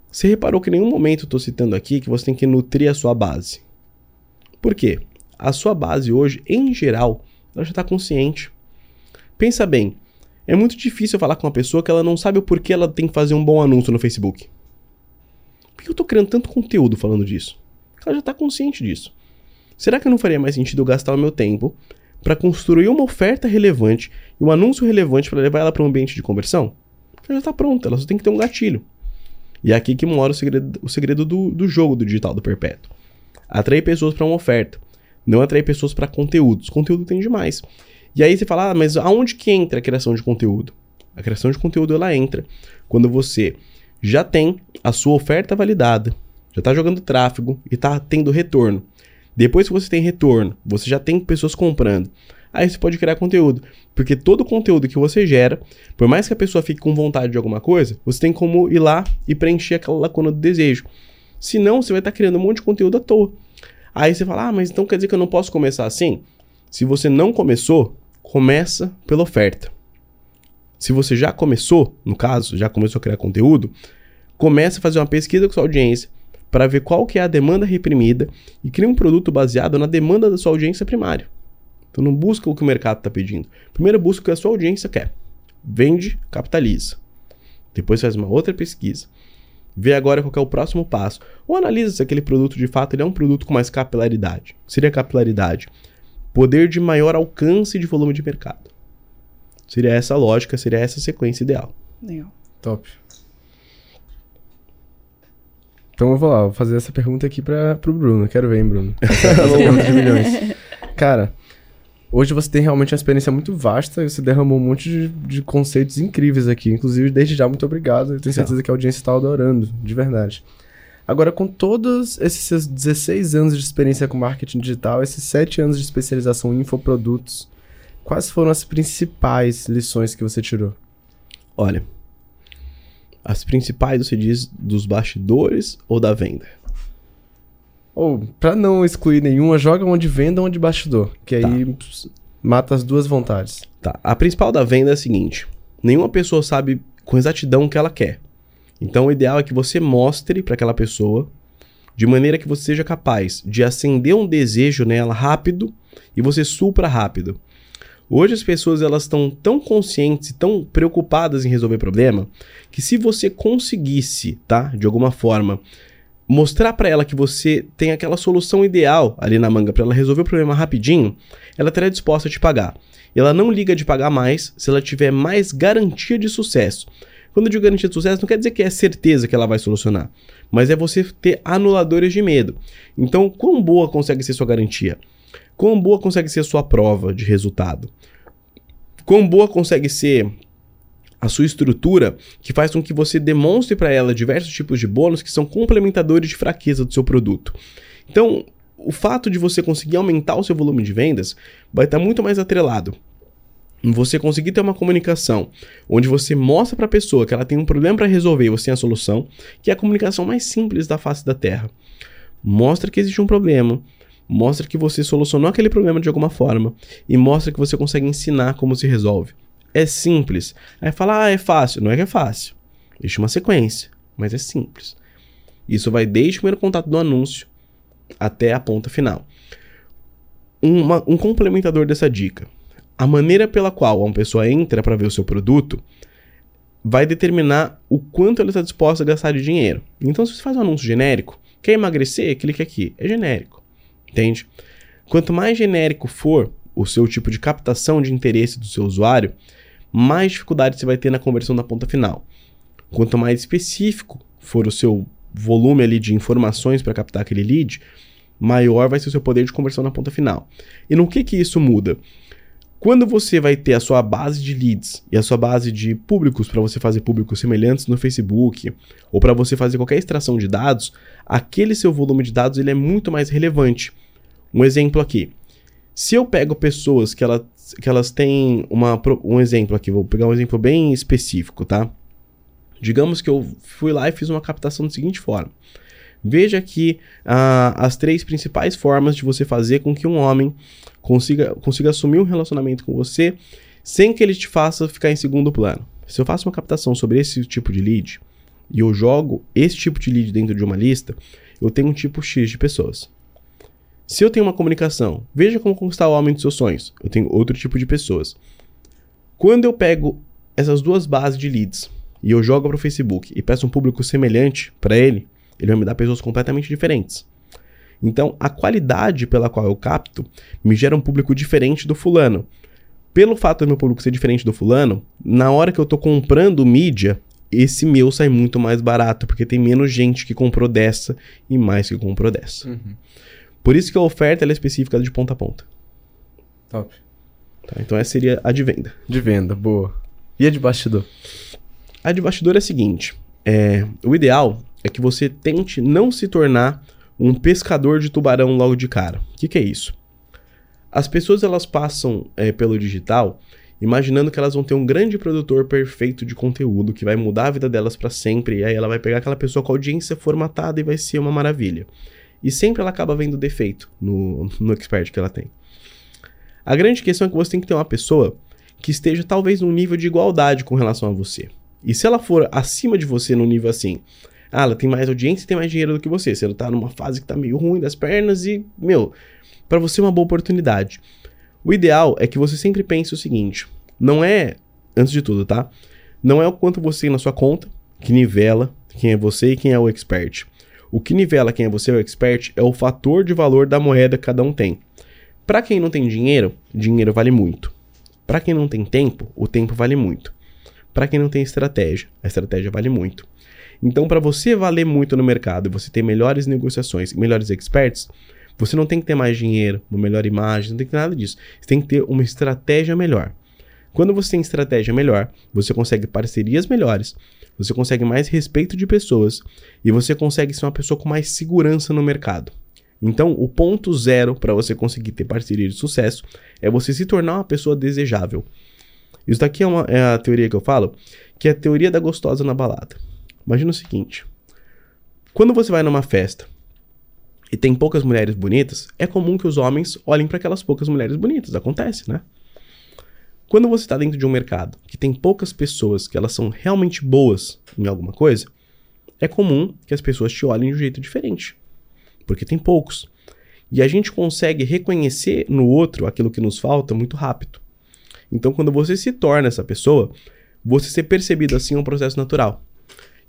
Você reparou que em nenhum momento eu estou citando aqui que você tem que nutrir a sua base. Por quê? a sua base hoje, em geral, ela já está consciente. Pensa bem, é muito difícil falar com uma pessoa que ela não sabe o porquê ela tem que fazer um bom anúncio no Facebook. Por que eu estou criando tanto conteúdo falando disso? Ela já está consciente disso. Será que não faria mais sentido eu gastar o meu tempo para construir uma oferta relevante e um anúncio relevante para levar ela para um ambiente de conversão? ela já está pronta, ela só tem que ter um gatilho. E é aqui que mora o segredo, o segredo do, do jogo do digital do perpétuo. Atrair pessoas para uma oferta, não atrair pessoas para conteúdos. Conteúdo tem demais. E aí você fala, ah, mas aonde que entra a criação de conteúdo? A criação de conteúdo ela entra quando você já tem a sua oferta validada, já está jogando tráfego e está tendo retorno. Depois que você tem retorno, você já tem pessoas comprando. Aí você pode criar conteúdo. Porque todo conteúdo que você gera, por mais que a pessoa fique com vontade de alguma coisa, você tem como ir lá e preencher aquela lacuna do desejo. Senão, você vai estar tá criando um monte de conteúdo à toa. Aí você fala, ah, mas então quer dizer que eu não posso começar assim? Se você não começou, começa pela oferta. Se você já começou, no caso, já começou a criar conteúdo, comece a fazer uma pesquisa com sua audiência para ver qual que é a demanda reprimida e cria um produto baseado na demanda da sua audiência primária. Então não busca o que o mercado está pedindo. Primeiro busca o que a sua audiência quer. Vende, capitaliza. Depois faz uma outra pesquisa. Vê agora qual é o próximo passo. Ou analisa se aquele produto de fato ele é um produto com mais capilaridade. O que seria capilaridade? Poder de maior alcance de volume de mercado. Seria essa a lógica, seria essa a sequência ideal. Legal. Top. Então eu vou lá, vou fazer essa pergunta aqui para pro Bruno. Quero ver, hein, Bruno. De milhões. Cara, hoje você tem realmente uma experiência muito vasta, você derramou um monte de, de conceitos incríveis aqui. Inclusive, desde já, muito obrigado. Eu tenho certeza que a audiência está adorando, de verdade. Agora, com todos esses seus 16 anos de experiência com marketing digital, esses 7 anos de especialização em infoprodutos, quais foram as principais lições que você tirou? Olha, as principais, você diz, dos bastidores ou da venda? Ou, para não excluir nenhuma, joga onde venda ou onde bastidor, que tá. aí mata as duas vontades. Tá. A principal da venda é a seguinte: nenhuma pessoa sabe com exatidão o que ela quer. Então, o ideal é que você mostre para aquela pessoa de maneira que você seja capaz de acender um desejo nela rápido e você supra rápido. Hoje as pessoas elas estão tão conscientes e tão preocupadas em resolver problema que se você conseguisse, tá, de alguma forma, mostrar para ela que você tem aquela solução ideal ali na manga para ela resolver o problema rapidinho, ela estaria disposta a te pagar. Ela não liga de pagar mais se ela tiver mais garantia de sucesso. Quando eu digo garantia de sucesso, não quer dizer que é certeza que ela vai solucionar, mas é você ter anuladores de medo. Então, quão boa consegue ser sua garantia? Quão boa consegue ser a sua prova de resultado? Quão boa consegue ser a sua estrutura que faz com que você demonstre para ela diversos tipos de bônus que são complementadores de fraqueza do seu produto. Então, o fato de você conseguir aumentar o seu volume de vendas vai estar muito mais atrelado você conseguir ter uma comunicação onde você mostra para a pessoa que ela tem um problema para resolver e você tem a solução, que é a comunicação mais simples da face da Terra. Mostra que existe um problema, mostra que você solucionou aquele problema de alguma forma e mostra que você consegue ensinar como se resolve. É simples. Aí fala, ah, é fácil. Não é que é fácil. Deixa uma sequência, mas é simples. Isso vai desde o primeiro contato do anúncio até a ponta final. Uma, um complementador dessa dica. A maneira pela qual uma pessoa entra para ver o seu produto vai determinar o quanto ela está disposta a gastar de dinheiro. Então, se você faz um anúncio genérico, quer emagrecer, clique aqui. É genérico. Entende? Quanto mais genérico for o seu tipo de captação de interesse do seu usuário, mais dificuldade você vai ter na conversão da ponta final. Quanto mais específico for o seu volume ali de informações para captar aquele lead, maior vai ser o seu poder de conversão na ponta final. E no que que isso muda? Quando você vai ter a sua base de leads e a sua base de públicos para você fazer públicos semelhantes no Facebook ou para você fazer qualquer extração de dados, aquele seu volume de dados ele é muito mais relevante. Um exemplo aqui. Se eu pego pessoas que, ela, que elas têm uma, um exemplo aqui, vou pegar um exemplo bem específico, tá? Digamos que eu fui lá e fiz uma captação da seguinte forma. Veja aqui uh, as três principais formas de você fazer com que um homem consiga, consiga assumir um relacionamento com você sem que ele te faça ficar em segundo plano. Se eu faço uma captação sobre esse tipo de lead e eu jogo esse tipo de lead dentro de uma lista, eu tenho um tipo X de pessoas. Se eu tenho uma comunicação, veja como conquistar o homem dos seus sonhos. Eu tenho outro tipo de pessoas. Quando eu pego essas duas bases de leads e eu jogo para o Facebook e peço um público semelhante para ele, ele vai me dar pessoas completamente diferentes. Então, a qualidade pela qual eu capto me gera um público diferente do fulano. pelo fato do meu público ser diferente do fulano, na hora que eu tô comprando mídia, esse meu sai muito mais barato, porque tem menos gente que comprou dessa e mais que comprou dessa. Uhum. Por isso que a oferta é específica de ponta a ponta. Top. tá? Então essa seria a de venda. De venda, boa. E a de bastidor? A de bastidor é a seguinte: é, o ideal é que você tente não se tornar um pescador de tubarão logo de cara. O que, que é isso? As pessoas elas passam é, pelo digital imaginando que elas vão ter um grande produtor perfeito de conteúdo que vai mudar a vida delas para sempre, e aí ela vai pegar aquela pessoa com a audiência formatada e vai ser uma maravilha. E sempre ela acaba vendo defeito no, no expert que ela tem. A grande questão é que você tem que ter uma pessoa que esteja talvez num nível de igualdade com relação a você. E se ela for acima de você num nível assim, ah, ela tem mais audiência e tem mais dinheiro do que você. Se ela tá numa fase que tá meio ruim das pernas e, meu, para você é uma boa oportunidade. O ideal é que você sempre pense o seguinte: não é, antes de tudo, tá? Não é o quanto você tem na sua conta que nivela quem é você e quem é o expert. O que nivela quem é você e o expert é o fator de valor da moeda que cada um tem. Para quem não tem dinheiro, dinheiro vale muito. Para quem não tem tempo, o tempo vale muito. Para quem não tem estratégia, a estratégia vale muito. Então, para você valer muito no mercado você ter melhores negociações e melhores experts, você não tem que ter mais dinheiro, uma melhor imagem, não tem que ter nada disso. Você tem que ter uma estratégia melhor. Quando você tem estratégia melhor, você consegue parcerias melhores, você consegue mais respeito de pessoas e você consegue ser uma pessoa com mais segurança no mercado. Então, o ponto zero para você conseguir ter parceria de sucesso é você se tornar uma pessoa desejável. Isso daqui é, uma, é a teoria que eu falo, que é a teoria da gostosa na balada. Imagina o seguinte: quando você vai numa festa e tem poucas mulheres bonitas, é comum que os homens olhem para aquelas poucas mulheres bonitas. Acontece, né? Quando você está dentro de um mercado que tem poucas pessoas que elas são realmente boas em alguma coisa, é comum que as pessoas te olhem de um jeito diferente. Porque tem poucos. E a gente consegue reconhecer no outro aquilo que nos falta muito rápido. Então, quando você se torna essa pessoa, você ser percebido assim é um processo natural.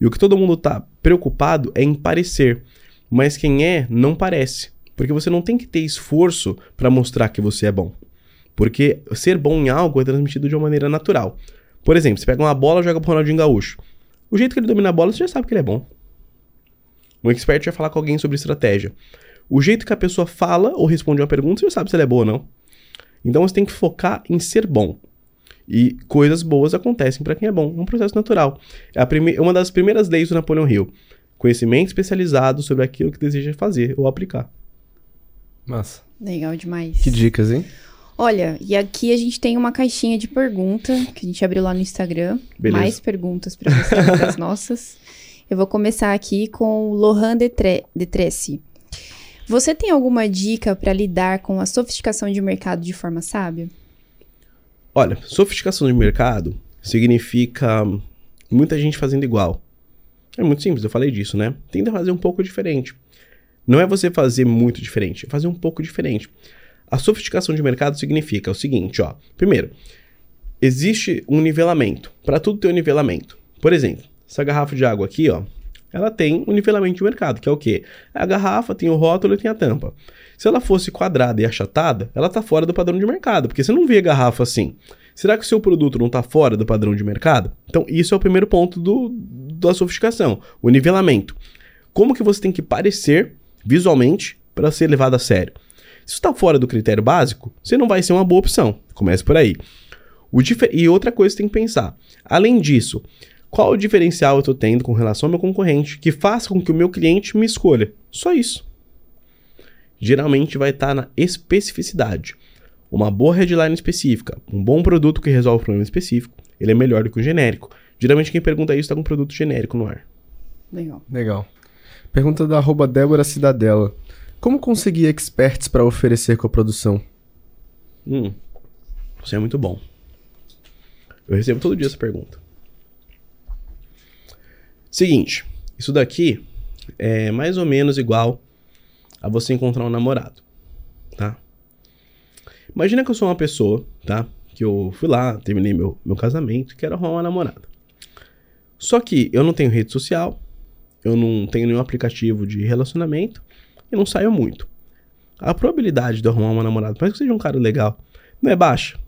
E o que todo mundo está preocupado é em parecer, mas quem é não parece, porque você não tem que ter esforço para mostrar que você é bom. Porque ser bom em algo é transmitido de uma maneira natural. Por exemplo, você pega uma bola e joga pro Ronaldinho Gaúcho. O jeito que ele domina a bola, você já sabe que ele é bom. Um expert vai falar com alguém sobre estratégia. O jeito que a pessoa fala ou responde uma pergunta, você já sabe se ela é boa ou não. Então você tem que focar em ser bom. E coisas boas acontecem para quem é bom. É um processo natural. É prime... uma das primeiras leis do Napoleão Hill. Conhecimento especializado sobre aquilo que deseja fazer ou aplicar. Massa. Legal demais. Que dicas, hein? Olha, e aqui a gente tem uma caixinha de pergunta que a gente abriu lá no Instagram. Beleza. Mais perguntas para você das nossas. Eu vou começar aqui com o Lohan Detre Detresse. Você tem alguma dica para lidar com a sofisticação de mercado de forma sábia? Olha, sofisticação de mercado significa muita gente fazendo igual. É muito simples, eu falei disso, né? Tenta fazer um pouco diferente. Não é você fazer muito diferente, é fazer um pouco diferente. A sofisticação de mercado significa o seguinte, ó. Primeiro, existe um nivelamento. Para tudo tem um nivelamento. Por exemplo, essa garrafa de água aqui, ó, ela tem um nivelamento de mercado, que é o quê? A garrafa tem o rótulo e tem a tampa. Se ela fosse quadrada e achatada, ela está fora do padrão de mercado, porque você não vê a garrafa assim. Será que o seu produto não está fora do padrão de mercado? Então, isso é o primeiro ponto do, da sofisticação, o nivelamento. Como que você tem que parecer visualmente para ser levado a sério? Se está fora do critério básico, você não vai ser uma boa opção. Comece por aí. e outra coisa que você tem que pensar. Além disso, qual o diferencial eu estou tendo com relação ao meu concorrente que faça com que o meu cliente me escolha? Só isso geralmente vai estar tá na especificidade. Uma boa headline específica, um bom produto que resolve um problema específico, ele é melhor do que o genérico. Geralmente quem pergunta isso está com um produto genérico no ar. Legal. Legal. Pergunta da arroba Débora Cidadela. Como conseguir experts para oferecer com a produção? Hum, isso é muito bom. Eu recebo todo dia essa pergunta. Seguinte, isso daqui é mais ou menos igual a você encontrar um namorado, tá? Imagina que eu sou uma pessoa, tá? Que eu fui lá, terminei meu, meu casamento e quero arrumar uma namorada. Só que eu não tenho rede social, eu não tenho nenhum aplicativo de relacionamento e não saio muito. A probabilidade de eu arrumar uma namorada, mas que seja um cara legal, não é baixa.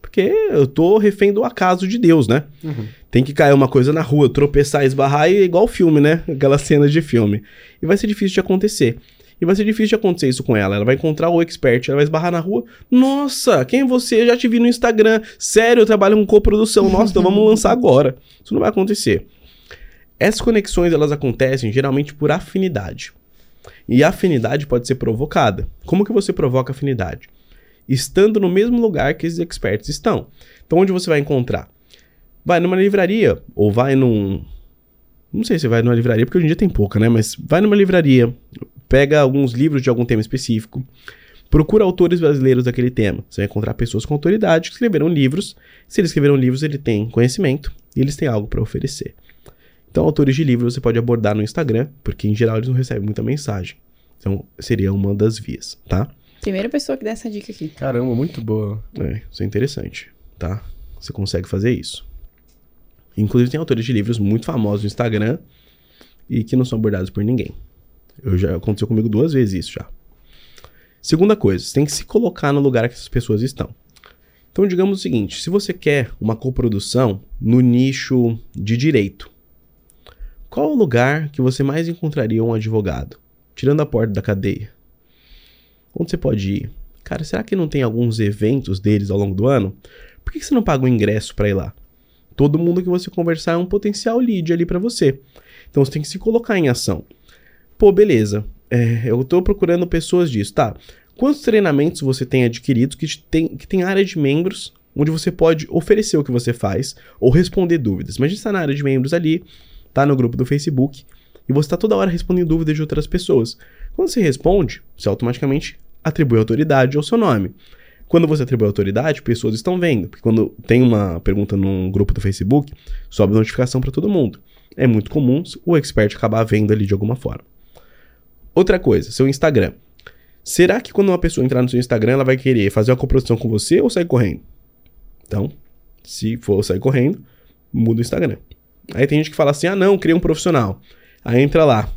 Porque eu tô refém do acaso de Deus, né? Uhum. Tem que cair uma coisa na rua, tropeçar, esbarrar, e é igual filme, né? Aquelas cenas de filme. E vai ser difícil de acontecer. E vai ser difícil de acontecer isso com ela. Ela vai encontrar o expert, ela vai esbarrar na rua. Nossa, quem é você? Eu já te vi no Instagram. Sério, eu trabalho com coprodução. Nossa, então vamos lançar agora. Isso não vai acontecer. Essas conexões, elas acontecem geralmente por afinidade. E a afinidade pode ser provocada. Como que você provoca afinidade? Estando no mesmo lugar que esses experts estão. Então, onde você vai encontrar? Vai numa livraria, ou vai num. Não sei se vai numa livraria, porque hoje em dia tem pouca, né? Mas vai numa livraria, pega alguns livros de algum tema específico, procura autores brasileiros daquele tema. Você vai encontrar pessoas com autoridade que escreveram livros. Se eles escreveram livros, ele tem conhecimento e eles têm algo para oferecer. Então, autores de livros você pode abordar no Instagram, porque em geral eles não recebem muita mensagem. Então, seria uma das vias, tá? Primeira pessoa que dá essa dica aqui. Caramba, muito boa. É, isso é interessante, tá? Você consegue fazer isso. Inclusive, tem autores de livros muito famosos no Instagram e que não são abordados por ninguém. Eu já aconteceu comigo duas vezes isso já. Segunda coisa, você tem que se colocar no lugar que essas pessoas estão. Então, digamos o seguinte: se você quer uma coprodução no nicho de direito, qual o lugar que você mais encontraria um advogado? Tirando a porta da cadeia. Onde você pode ir? Cara, será que não tem alguns eventos deles ao longo do ano? Por que você não paga um ingresso para ir lá? Todo mundo que você conversar é um potencial lead ali para você. Então você tem que se colocar em ação. Pô, beleza. É, eu tô procurando pessoas disso. Tá. Quantos treinamentos você tem adquirido que tem, que tem área de membros, onde você pode oferecer o que você faz ou responder dúvidas? Mas a gente está na área de membros ali, tá no grupo do Facebook, e você está toda hora respondendo dúvidas de outras pessoas. Quando você responde, você automaticamente atribui autoridade ao seu nome. Quando você atribui autoridade, pessoas estão vendo. Porque quando tem uma pergunta num grupo do Facebook, sobe notificação para todo mundo. É muito comum o expert acabar vendo ali de alguma forma. Outra coisa, seu Instagram. Será que quando uma pessoa entrar no seu Instagram, ela vai querer fazer uma coprodução com você ou sair correndo? Então, se for sair correndo, muda o Instagram. Aí tem gente que fala assim: ah, não, cria um profissional. Aí entra lá.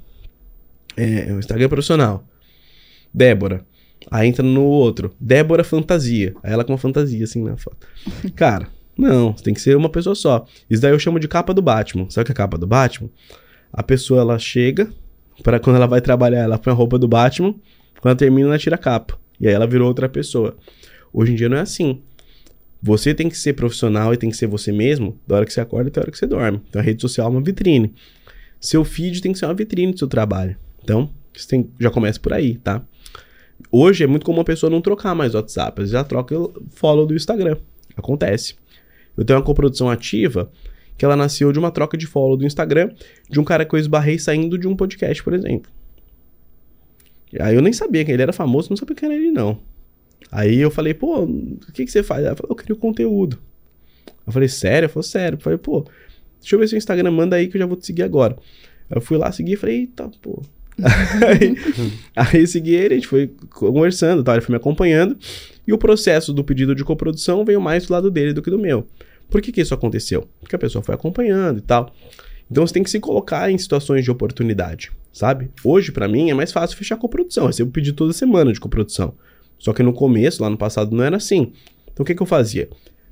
É, o Instagram profissional. Débora. Aí entra no outro. Débora Fantasia. Aí ela com uma fantasia assim na foto. Cara, não, tem que ser uma pessoa só. Isso daí eu chamo de capa do Batman. Sabe o que é a capa do Batman? A pessoa ela chega, para quando ela vai trabalhar, ela põe a roupa do Batman. Quando ela termina, ela tira a capa. E aí ela virou outra pessoa. Hoje em dia não é assim. Você tem que ser profissional e tem que ser você mesmo da hora que você acorda até a hora que você dorme. Então a rede social é uma vitrine. Seu feed tem que ser uma vitrine do seu trabalho. Então, você tem, já começa por aí, tá? Hoje é muito comum a pessoa não trocar mais WhatsApp, ela já troca follow do Instagram. Acontece. Eu tenho uma coprodução ativa que ela nasceu de uma troca de follow do Instagram de um cara que eu esbarrei saindo de um podcast, por exemplo. Aí eu nem sabia que ele era famoso, não sabia quem era ele, não. Aí eu falei, pô, o que, que você faz? Ela falou, eu queria conteúdo. Eu falei, sério? Eu falei, sério. Eu falei, pô, deixa eu ver seu Instagram, manda aí que eu já vou te seguir agora. Eu fui lá seguir e falei, eita, pô. aí, aí segui ele, a gente foi conversando, ele foi me acompanhando. E o processo do pedido de coprodução veio mais do lado dele do que do meu. Por que, que isso aconteceu? Porque a pessoa foi acompanhando e tal. Então você tem que se colocar em situações de oportunidade, sabe? Hoje, para mim, é mais fácil fechar coprodução. Eu recebo pedido toda semana de coprodução. Só que no começo, lá no passado, não era assim. Então o que, que eu fazia?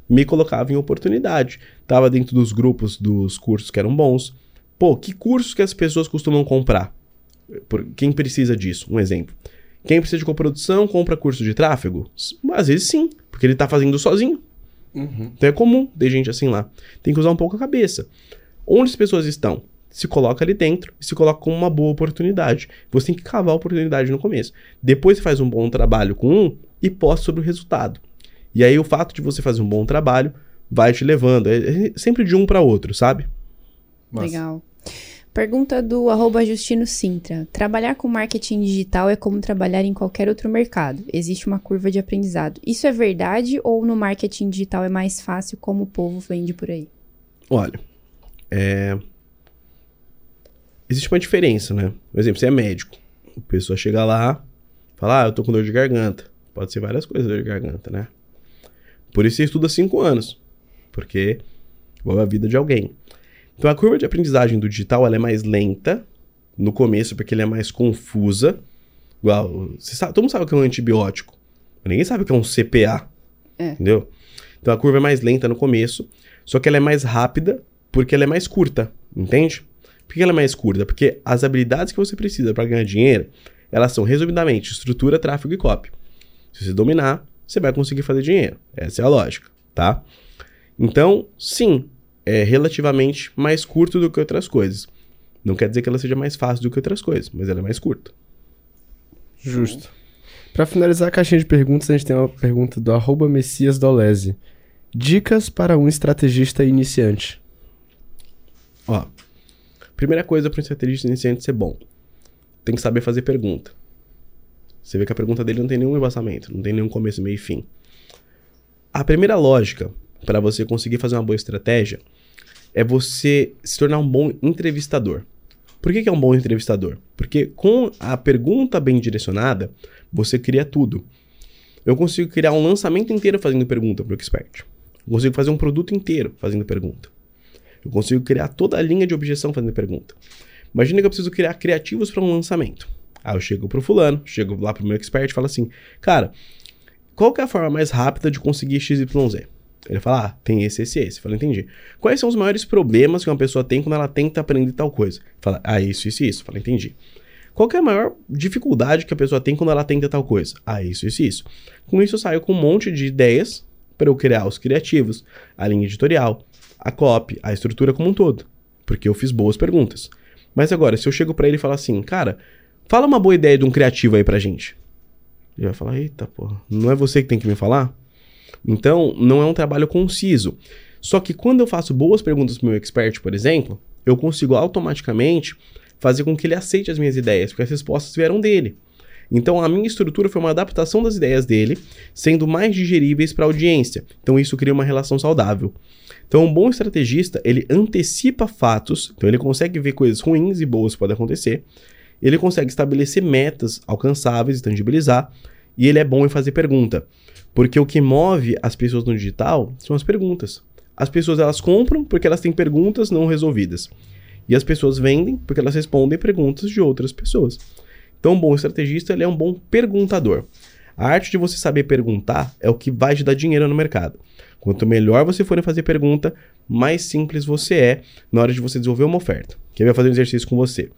Me colocava em oportunidade. Tava dentro dos grupos dos cursos que eram bons. Pô, que cursos que as pessoas costumam comprar? Por, quem precisa disso? Um exemplo. Quem precisa de coprodução compra curso de tráfego? Às vezes sim, porque ele está fazendo sozinho. Uhum. Então é comum ter gente assim lá. Tem que usar um pouco a cabeça. Onde as pessoas estão? Se coloca ali dentro e se coloca como uma boa oportunidade. Você tem que cavar a oportunidade no começo. Depois você faz um bom trabalho com um e posta sobre o resultado. E aí o fato de você fazer um bom trabalho vai te levando. É, é sempre de um para outro, sabe? Massa. Legal. Pergunta do arroba Justino Sintra. Trabalhar com marketing digital é como trabalhar em qualquer outro mercado. Existe uma curva de aprendizado. Isso é verdade ou no marketing digital é mais fácil como o povo vende por aí? Olha, é... existe uma diferença, né? Por exemplo, você é médico. A pessoa chega lá, fala, ah, eu tô com dor de garganta. Pode ser várias coisas dor de garganta, né? Por isso você estuda cinco anos. Porque envolve a vida de alguém. Então a curva de aprendizagem do digital ela é mais lenta no começo, porque ele é mais confusa. Igual, você sabe, todo mundo sabe o que é um antibiótico. Ninguém sabe o que é um CPA. É. Entendeu? Então a curva é mais lenta no começo, só que ela é mais rápida porque ela é mais curta, entende? Por que ela é mais curta? Porque as habilidades que você precisa para ganhar dinheiro, elas são resumidamente estrutura, tráfego e copy. Se você dominar, você vai conseguir fazer dinheiro. Essa é a lógica, tá? Então, sim, é relativamente mais curto do que outras coisas. Não quer dizer que ela seja mais fácil do que outras coisas, mas ela é mais curta. Justo. Para finalizar a caixinha de perguntas, a gente tem uma pergunta do arroba Messias Dolese. Dicas para um estrategista iniciante. Ó, primeira coisa para um estrategista iniciante ser bom, tem que saber fazer pergunta. Você vê que a pergunta dele não tem nenhum embasamento, não tem nenhum começo, meio e fim. A primeira lógica para você conseguir fazer uma boa estratégia é você se tornar um bom entrevistador. Por que, que é um bom entrevistador? Porque com a pergunta bem direcionada, você cria tudo. Eu consigo criar um lançamento inteiro fazendo pergunta para o expert. Eu consigo fazer um produto inteiro fazendo pergunta. Eu consigo criar toda a linha de objeção fazendo pergunta. Imagina que eu preciso criar criativos para um lançamento. Aí eu chego pro fulano, chego lá pro meu expert e falo assim, cara, qual que é a forma mais rápida de conseguir XYZ? Ele fala, ah, tem esse, esse, esse. Eu falo, entendi. Quais são os maiores problemas que uma pessoa tem quando ela tenta aprender tal coisa? Fala, ah, isso, isso, isso. Eu falo, entendi. Qual é a maior dificuldade que a pessoa tem quando ela tenta tal coisa? Ah, isso, isso, isso. Com isso eu saio com um monte de ideias para eu criar os criativos, a linha editorial, a copy, a estrutura como um todo. Porque eu fiz boas perguntas. Mas agora, se eu chego para ele e falar assim, cara, fala uma boa ideia de um criativo aí pra gente. Ele vai falar, eita porra, não é você que tem que me falar? Então, não é um trabalho conciso. Só que quando eu faço boas perguntas pro meu expert, por exemplo, eu consigo automaticamente fazer com que ele aceite as minhas ideias, porque as respostas vieram dele. Então a minha estrutura foi uma adaptação das ideias dele, sendo mais digeríveis para a audiência. Então isso cria uma relação saudável. Então um bom estrategista, ele antecipa fatos, então ele consegue ver coisas ruins e boas que podem acontecer. Ele consegue estabelecer metas alcançáveis e tangibilizar, e ele é bom em fazer pergunta. Porque o que move as pessoas no digital são as perguntas. As pessoas elas compram porque elas têm perguntas não resolvidas. E as pessoas vendem porque elas respondem perguntas de outras pessoas. Então, um bom estrategista ele é um bom perguntador. A arte de você saber perguntar é o que vai te dar dinheiro no mercado. Quanto melhor você for em fazer pergunta, mais simples você é na hora de você desenvolver uma oferta. Quem vai fazer um exercício com você?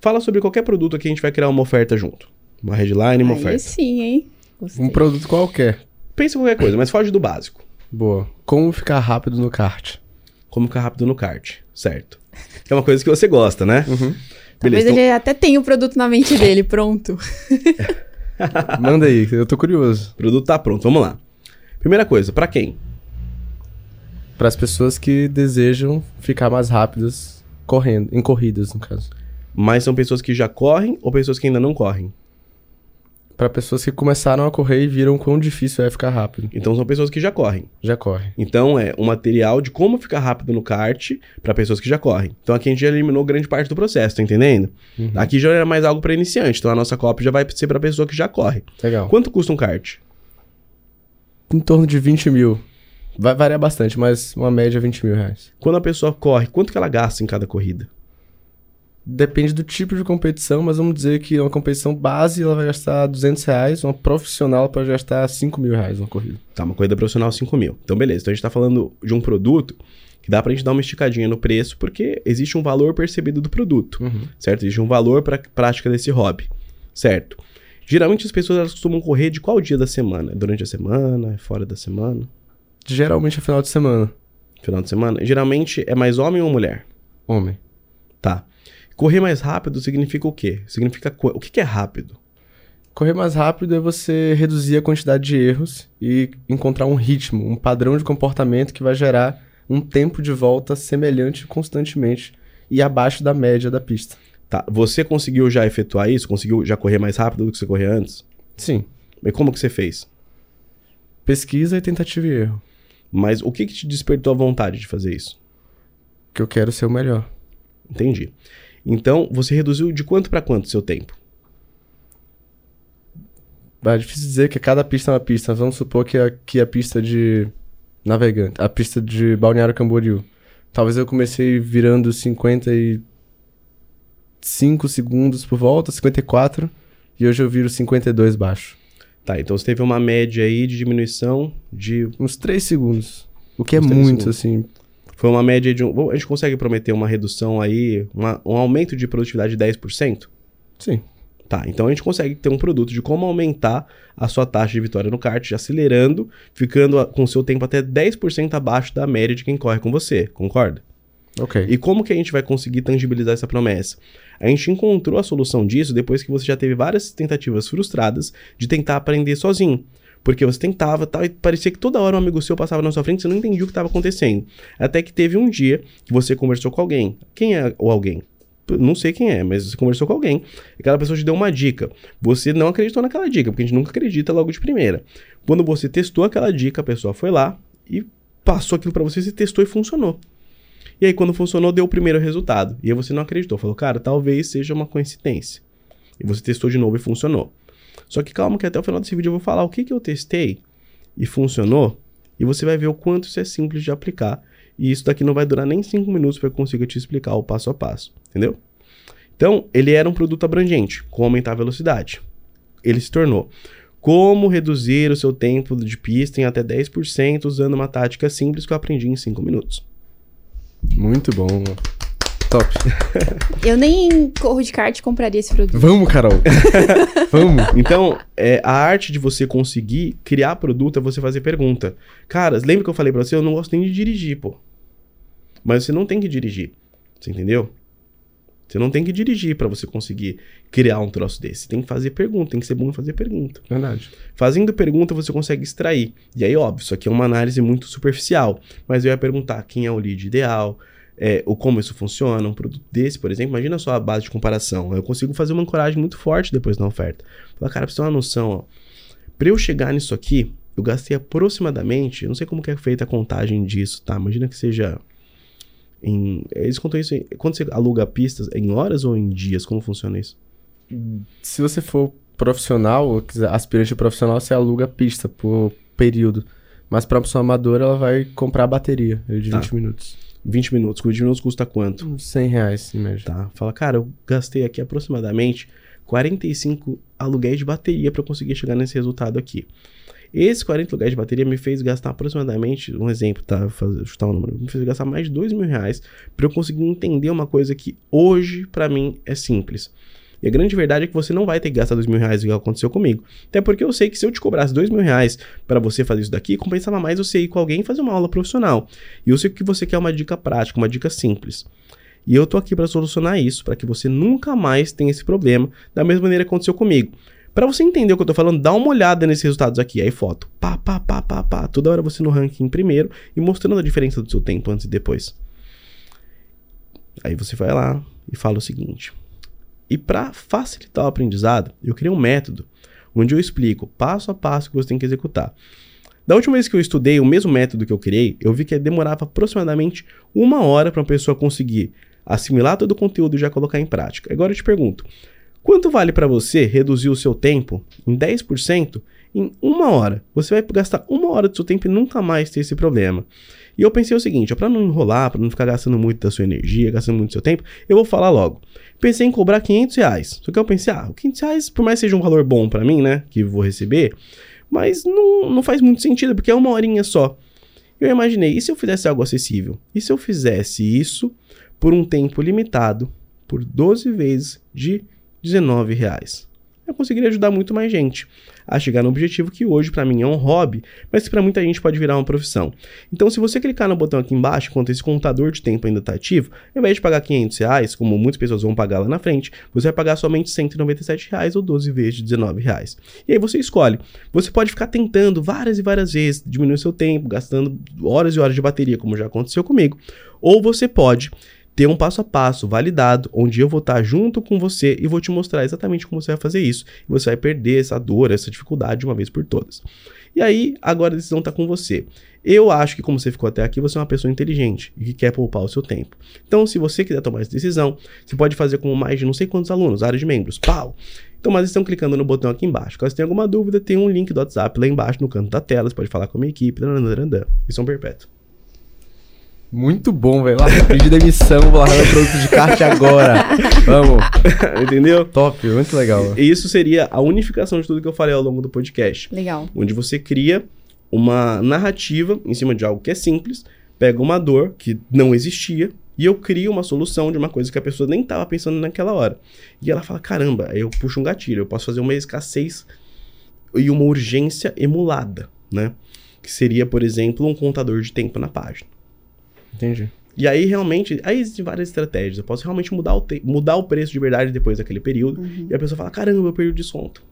Fala sobre qualquer produto que a gente vai criar uma oferta junto. Uma headline, uma Aí oferta. sim, hein? Gostei. Um produto qualquer. Pensa em qualquer coisa, mas foge do básico. Boa. Como ficar rápido no kart? Como ficar rápido no kart, certo? É uma coisa que você gosta, né? Uhum. Talvez Beleza, então- ele até tenha o produto na mente dele, pronto. Manda aí, eu tô curioso. o produto tá pronto, vamos lá. Primeira coisa, pra quem? Para as pessoas que desejam ficar mais rápidas correndo, em corridas, no caso. Mas são pessoas que já correm ou pessoas que ainda não correm? Para pessoas que começaram a correr e viram quão difícil é ficar rápido. Então são pessoas que já correm. Já corre. Então é um material de como ficar rápido no kart para pessoas que já correm. Então aqui a gente já eliminou grande parte do processo, tá entendendo? Aqui já era mais algo para iniciante, então a nossa cópia já vai ser para pessoa que já corre. Legal. Quanto custa um kart? Em torno de 20 mil. Vai variar bastante, mas uma média 20 mil reais. Quando a pessoa corre, quanto que ela gasta em cada corrida? Depende do tipo de competição, mas vamos dizer que uma competição base ela vai gastar 200 reais, uma profissional pode gastar 5 mil reais uma corrida. Tá, uma corrida profissional 5 mil. Então beleza, então a gente tá falando de um produto que dá pra gente dar uma esticadinha no preço, porque existe um valor percebido do produto, certo? Existe um valor pra prática desse hobby, certo? Geralmente as pessoas elas costumam correr de qual dia da semana? Durante a semana? Fora da semana? Geralmente é final de semana. Final de semana? Geralmente é mais homem ou mulher? Homem. Tá. Correr mais rápido significa o quê? Significa o que, que é rápido? Correr mais rápido é você reduzir a quantidade de erros e encontrar um ritmo, um padrão de comportamento que vai gerar um tempo de volta semelhante constantemente e abaixo da média da pista. Tá. Você conseguiu já efetuar isso? Conseguiu já correr mais rápido do que você corria antes? Sim. Mas como que você fez? Pesquisa e tentativa e erro. Mas o que, que te despertou a vontade de fazer isso? Que eu quero ser o melhor. Entendi. Então, você reduziu de quanto para quanto seu tempo? É difícil dizer que cada pista é uma pista. Vamos supor que aqui a pista de navegante, a pista de Balneário Camboriú. Talvez eu comecei virando 55 segundos por volta, 54, e hoje eu viro 52 baixo. Tá, então você teve uma média aí de diminuição de. Uns 3 segundos. O que é Uns três muito, segundos. assim. Foi uma média de. Um, a gente consegue prometer uma redução aí, uma- um aumento de produtividade de 10%? Sim. Tá, então a gente consegue ter um produto de como aumentar a sua taxa de vitória no kart, acelerando, ficando a- com o seu tempo até 10% abaixo da média de quem corre com você, concorda? Ok. E como que a gente vai conseguir tangibilizar essa promessa? A gente encontrou a solução disso depois que você já teve várias tentativas frustradas de tentar aprender sozinho. Porque você tentava tal, e parecia que toda hora um amigo seu passava na sua frente e você não entendia o que estava acontecendo. Até que teve um dia que você conversou com alguém. Quem é o alguém? Não sei quem é, mas você conversou com alguém. E aquela pessoa te deu uma dica. Você não acreditou naquela dica, porque a gente nunca acredita logo de primeira. Quando você testou aquela dica, a pessoa foi lá e passou aquilo para você, você testou e funcionou. E aí, quando funcionou, deu o primeiro resultado. E aí você não acreditou. Falou, cara, talvez seja uma coincidência. E você testou de novo e funcionou. Só que calma, que até o final desse vídeo eu vou falar o que, que eu testei e funcionou. E você vai ver o quanto isso é simples de aplicar. E isso daqui não vai durar nem 5 minutos para eu consiga te explicar o passo a passo. Entendeu? Então, ele era um produto abrangente, com aumentar a velocidade. Ele se tornou como reduzir o seu tempo de pista em até 10% usando uma tática simples que eu aprendi em 5 minutos. Muito bom. Top. Eu nem corro de kart compraria esse produto. Vamos, Carol. Vamos. Então, é, a arte de você conseguir criar produto é você fazer pergunta. Cara, lembra que eu falei pra você? Eu não gosto nem de dirigir, pô. Mas você não tem que dirigir. Você entendeu? Você não tem que dirigir pra você conseguir criar um troço desse. Você tem que fazer pergunta, tem que ser bom em fazer pergunta. Verdade. Fazendo pergunta, você consegue extrair. E aí, óbvio, isso aqui é uma análise muito superficial. Mas eu ia perguntar quem é o lead ideal, é, o como isso funciona. Um produto desse, por exemplo, imagina só a base de comparação. Eu consigo fazer uma ancoragem muito forte depois da oferta. Falar, cara, pra você ter uma noção, ó. Pra eu chegar nisso aqui, eu gastei aproximadamente, eu não sei como que é feita a contagem disso, tá? Imagina que seja em... Eles contam isso em, quando você aluga pistas, é em horas ou em dias? Como funciona isso? Se você for profissional, ou quiser aspirante profissional, você aluga pista por período. Mas pra pessoa amadora, ela vai comprar a bateria de Tá. 20 minutos. 20 minutos. 20 minutos custa quanto? Uns 100 reais, média. Tá? Fala, cara, eu gastei aqui aproximadamente 45 aluguéis de bateria para conseguir chegar nesse resultado aqui. Esses 40 aluguéis de bateria me fez gastar aproximadamente, um exemplo, tá? Vou fazer- chutar um número, me fez gastar mais de 2 mil reais para eu conseguir entender uma coisa que hoje para mim é simples. E a grande verdade é que você não vai ter que gastar dois mil reais igual aconteceu comigo. Até porque eu sei que se eu te cobrasse dois mil reais para você fazer isso daqui, compensava mais você ir com alguém e fazer uma aula profissional. E eu sei que você quer uma dica prática, uma dica simples. E eu tô aqui para solucionar isso, para que você nunca mais tenha esse problema, da mesma maneira que aconteceu comigo. Para você entender o que eu tô falando, dá uma olhada nesses resultados aqui. Aí foto, pá, pá, pá, pá, pá, toda hora você no ranking primeiro e mostrando a diferença do seu tempo antes e depois. Aí você vai lá e fala o seguinte: e para facilitar o aprendizado, eu criei um método onde eu explico passo a passo que você tem que executar. Da última vez que eu estudei o mesmo método que eu criei, eu vi que demorava aproximadamente uma hora para uma pessoa conseguir assimilar todo o conteúdo e já colocar em prática. Agora eu te pergunto: quanto vale para você reduzir o seu tempo em 10% em uma hora? Você vai gastar uma hora do seu tempo e nunca mais ter esse problema. E eu pensei o seguinte: para não enrolar, para não ficar gastando muito da sua energia, gastando muito do seu tempo, eu vou falar logo. Pensei em cobrar 500 reais. Só que eu pensei, ah, 500 reais, por mais que seja um valor bom para mim, né, que vou receber, mas não, não faz muito sentido, porque é uma horinha só. Eu imaginei, e se eu fizesse algo acessível? E se eu fizesse isso por um tempo limitado, por 12 vezes de 19 reais? Eu conseguiria ajudar muito mais gente a chegar no objetivo que hoje para mim é um hobby, mas que para muita gente pode virar uma profissão. Então, se você clicar no botão aqui embaixo, enquanto esse contador de tempo ainda está ativo, ao invés de pagar 500 reais, como muitas pessoas vão pagar lá na frente, você vai pagar somente 197 reais ou 12 vezes de 19 reais. E aí você escolhe. Você pode ficar tentando várias e várias vezes diminuir seu tempo, gastando horas e horas de bateria, como já aconteceu comigo, ou você pode ter um passo a passo validado, onde eu vou estar junto com você e vou te mostrar exatamente como você vai fazer isso. E você vai perder essa dor, essa dificuldade de uma vez por todas. E aí, agora a decisão está com você. Eu acho que, como você ficou até aqui, você é uma pessoa inteligente e que quer poupar o seu tempo. Então, se você quiser tomar essa decisão, você pode fazer com mais de não sei quantos alunos, área de membros. Pau! Então, mas estão clicando no botão aqui embaixo. Caso tenha alguma dúvida, tem um link do WhatsApp lá embaixo no canto da tela. Você pode falar com a minha equipe. Isso é um perpétuo. Muito bom, velho. Lá, pedir demissão, vou largar meu produto de kart agora. Vamos. Entendeu? Top, muito legal. E isso seria a unificação de tudo que eu falei ao longo do podcast. Legal. Onde você cria uma narrativa em cima de algo que é simples, pega uma dor que não existia e eu crio uma solução de uma coisa que a pessoa nem estava pensando naquela hora. E ela fala: caramba, aí eu puxo um gatilho, eu posso fazer uma escassez e uma urgência emulada, né? Que seria, por exemplo, um contador de tempo na página. Entendi. E aí, realmente, aí existem várias estratégias. Eu posso realmente mudar o, te- mudar o preço de verdade depois daquele período. Uhum. E a pessoa fala: caramba, eu perdi o desconto.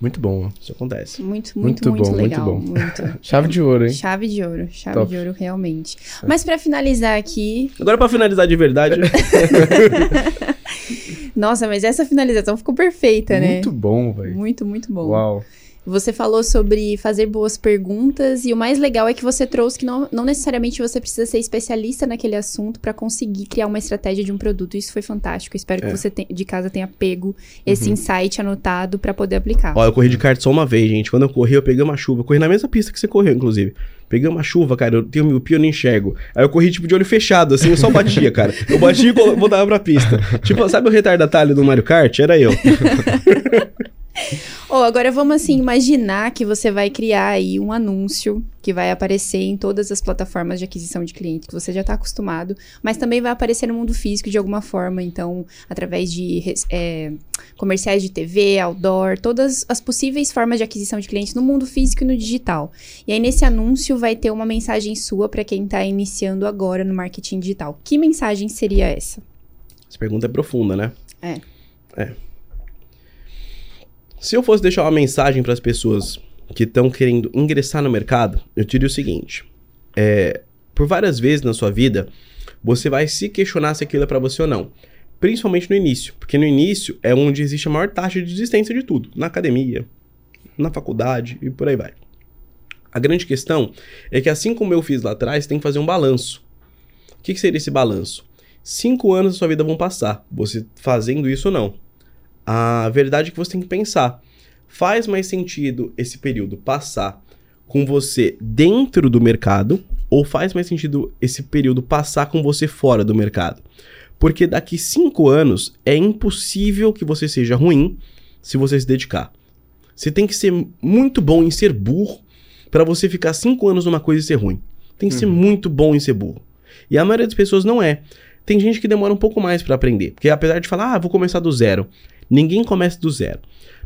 Muito bom. Isso acontece. Muito, Muito muito, muito, bom, muito legal. bom. Muito. Chave de ouro, hein? Chave de ouro, chave Top. de ouro, realmente. Mas pra finalizar aqui, Agora, pra finalizar de verdade, nossa, mas essa finalização ficou perfeita, né? Muito bom, velho. Muito, muito bom. Uau. Você falou sobre fazer boas perguntas e o mais legal é que você trouxe que não, não necessariamente você precisa ser especialista naquele assunto para conseguir criar uma estratégia de um produto. Isso foi fantástico. Espero É. que você te- de casa tenha pego esse insight anotado para poder aplicar. Ó, eu corri de kart só uma vez, gente. Quando eu corri, eu peguei uma chuva. Eu corri na mesma pista que você correu, inclusive. Peguei uma chuva, cara. Eu tenho miopia, eu não enxergo. Aí eu corri, tipo, de olho fechado, assim. Eu só batia, cara. Eu batia e voltava pra pista. Tipo, sabe o retardatário do Mario Kart? Era eu. Ou agora vamos assim imaginar que você vai criar aí um anúncio que vai aparecer em todas as plataformas de aquisição de clientes que você já está acostumado, mas também vai aparecer no mundo físico de alguma forma, então através de é, comerciais de TV, outdoor, todas as possíveis formas de aquisição de clientes no mundo físico e no digital. E aí nesse anúncio vai ter uma mensagem sua para quem está iniciando agora no marketing digital. Que mensagem seria essa? Essa pergunta é profunda, né? É. É. Se eu fosse deixar uma mensagem para as pessoas que estão querendo ingressar no mercado, eu diria o seguinte: é, por várias vezes na sua vida, você vai se questionar se aquilo é para você ou não. Principalmente no início, porque no início é onde existe a maior taxa de desistência de tudo, na academia, na faculdade e por aí vai. A grande questão é que assim como eu fiz lá atrás, tem que fazer um balanço. O que, que seria esse balanço? Cinco anos da sua vida vão passar, você fazendo isso ou não. A verdade é que você tem que pensar: faz mais sentido esse período passar com você dentro do mercado ou faz mais sentido esse período passar com você fora do mercado? Porque daqui cinco anos é impossível que você seja ruim se você se dedicar. Você tem que ser muito bom em ser burro para você ficar cinco anos numa coisa e ser ruim. Tem que ser muito bom em ser burro. E a maioria das pessoas não é. Tem gente que demora um pouco mais para aprender. Porque apesar de falar, ah, vou começar do zero. Ninguém começa do zero.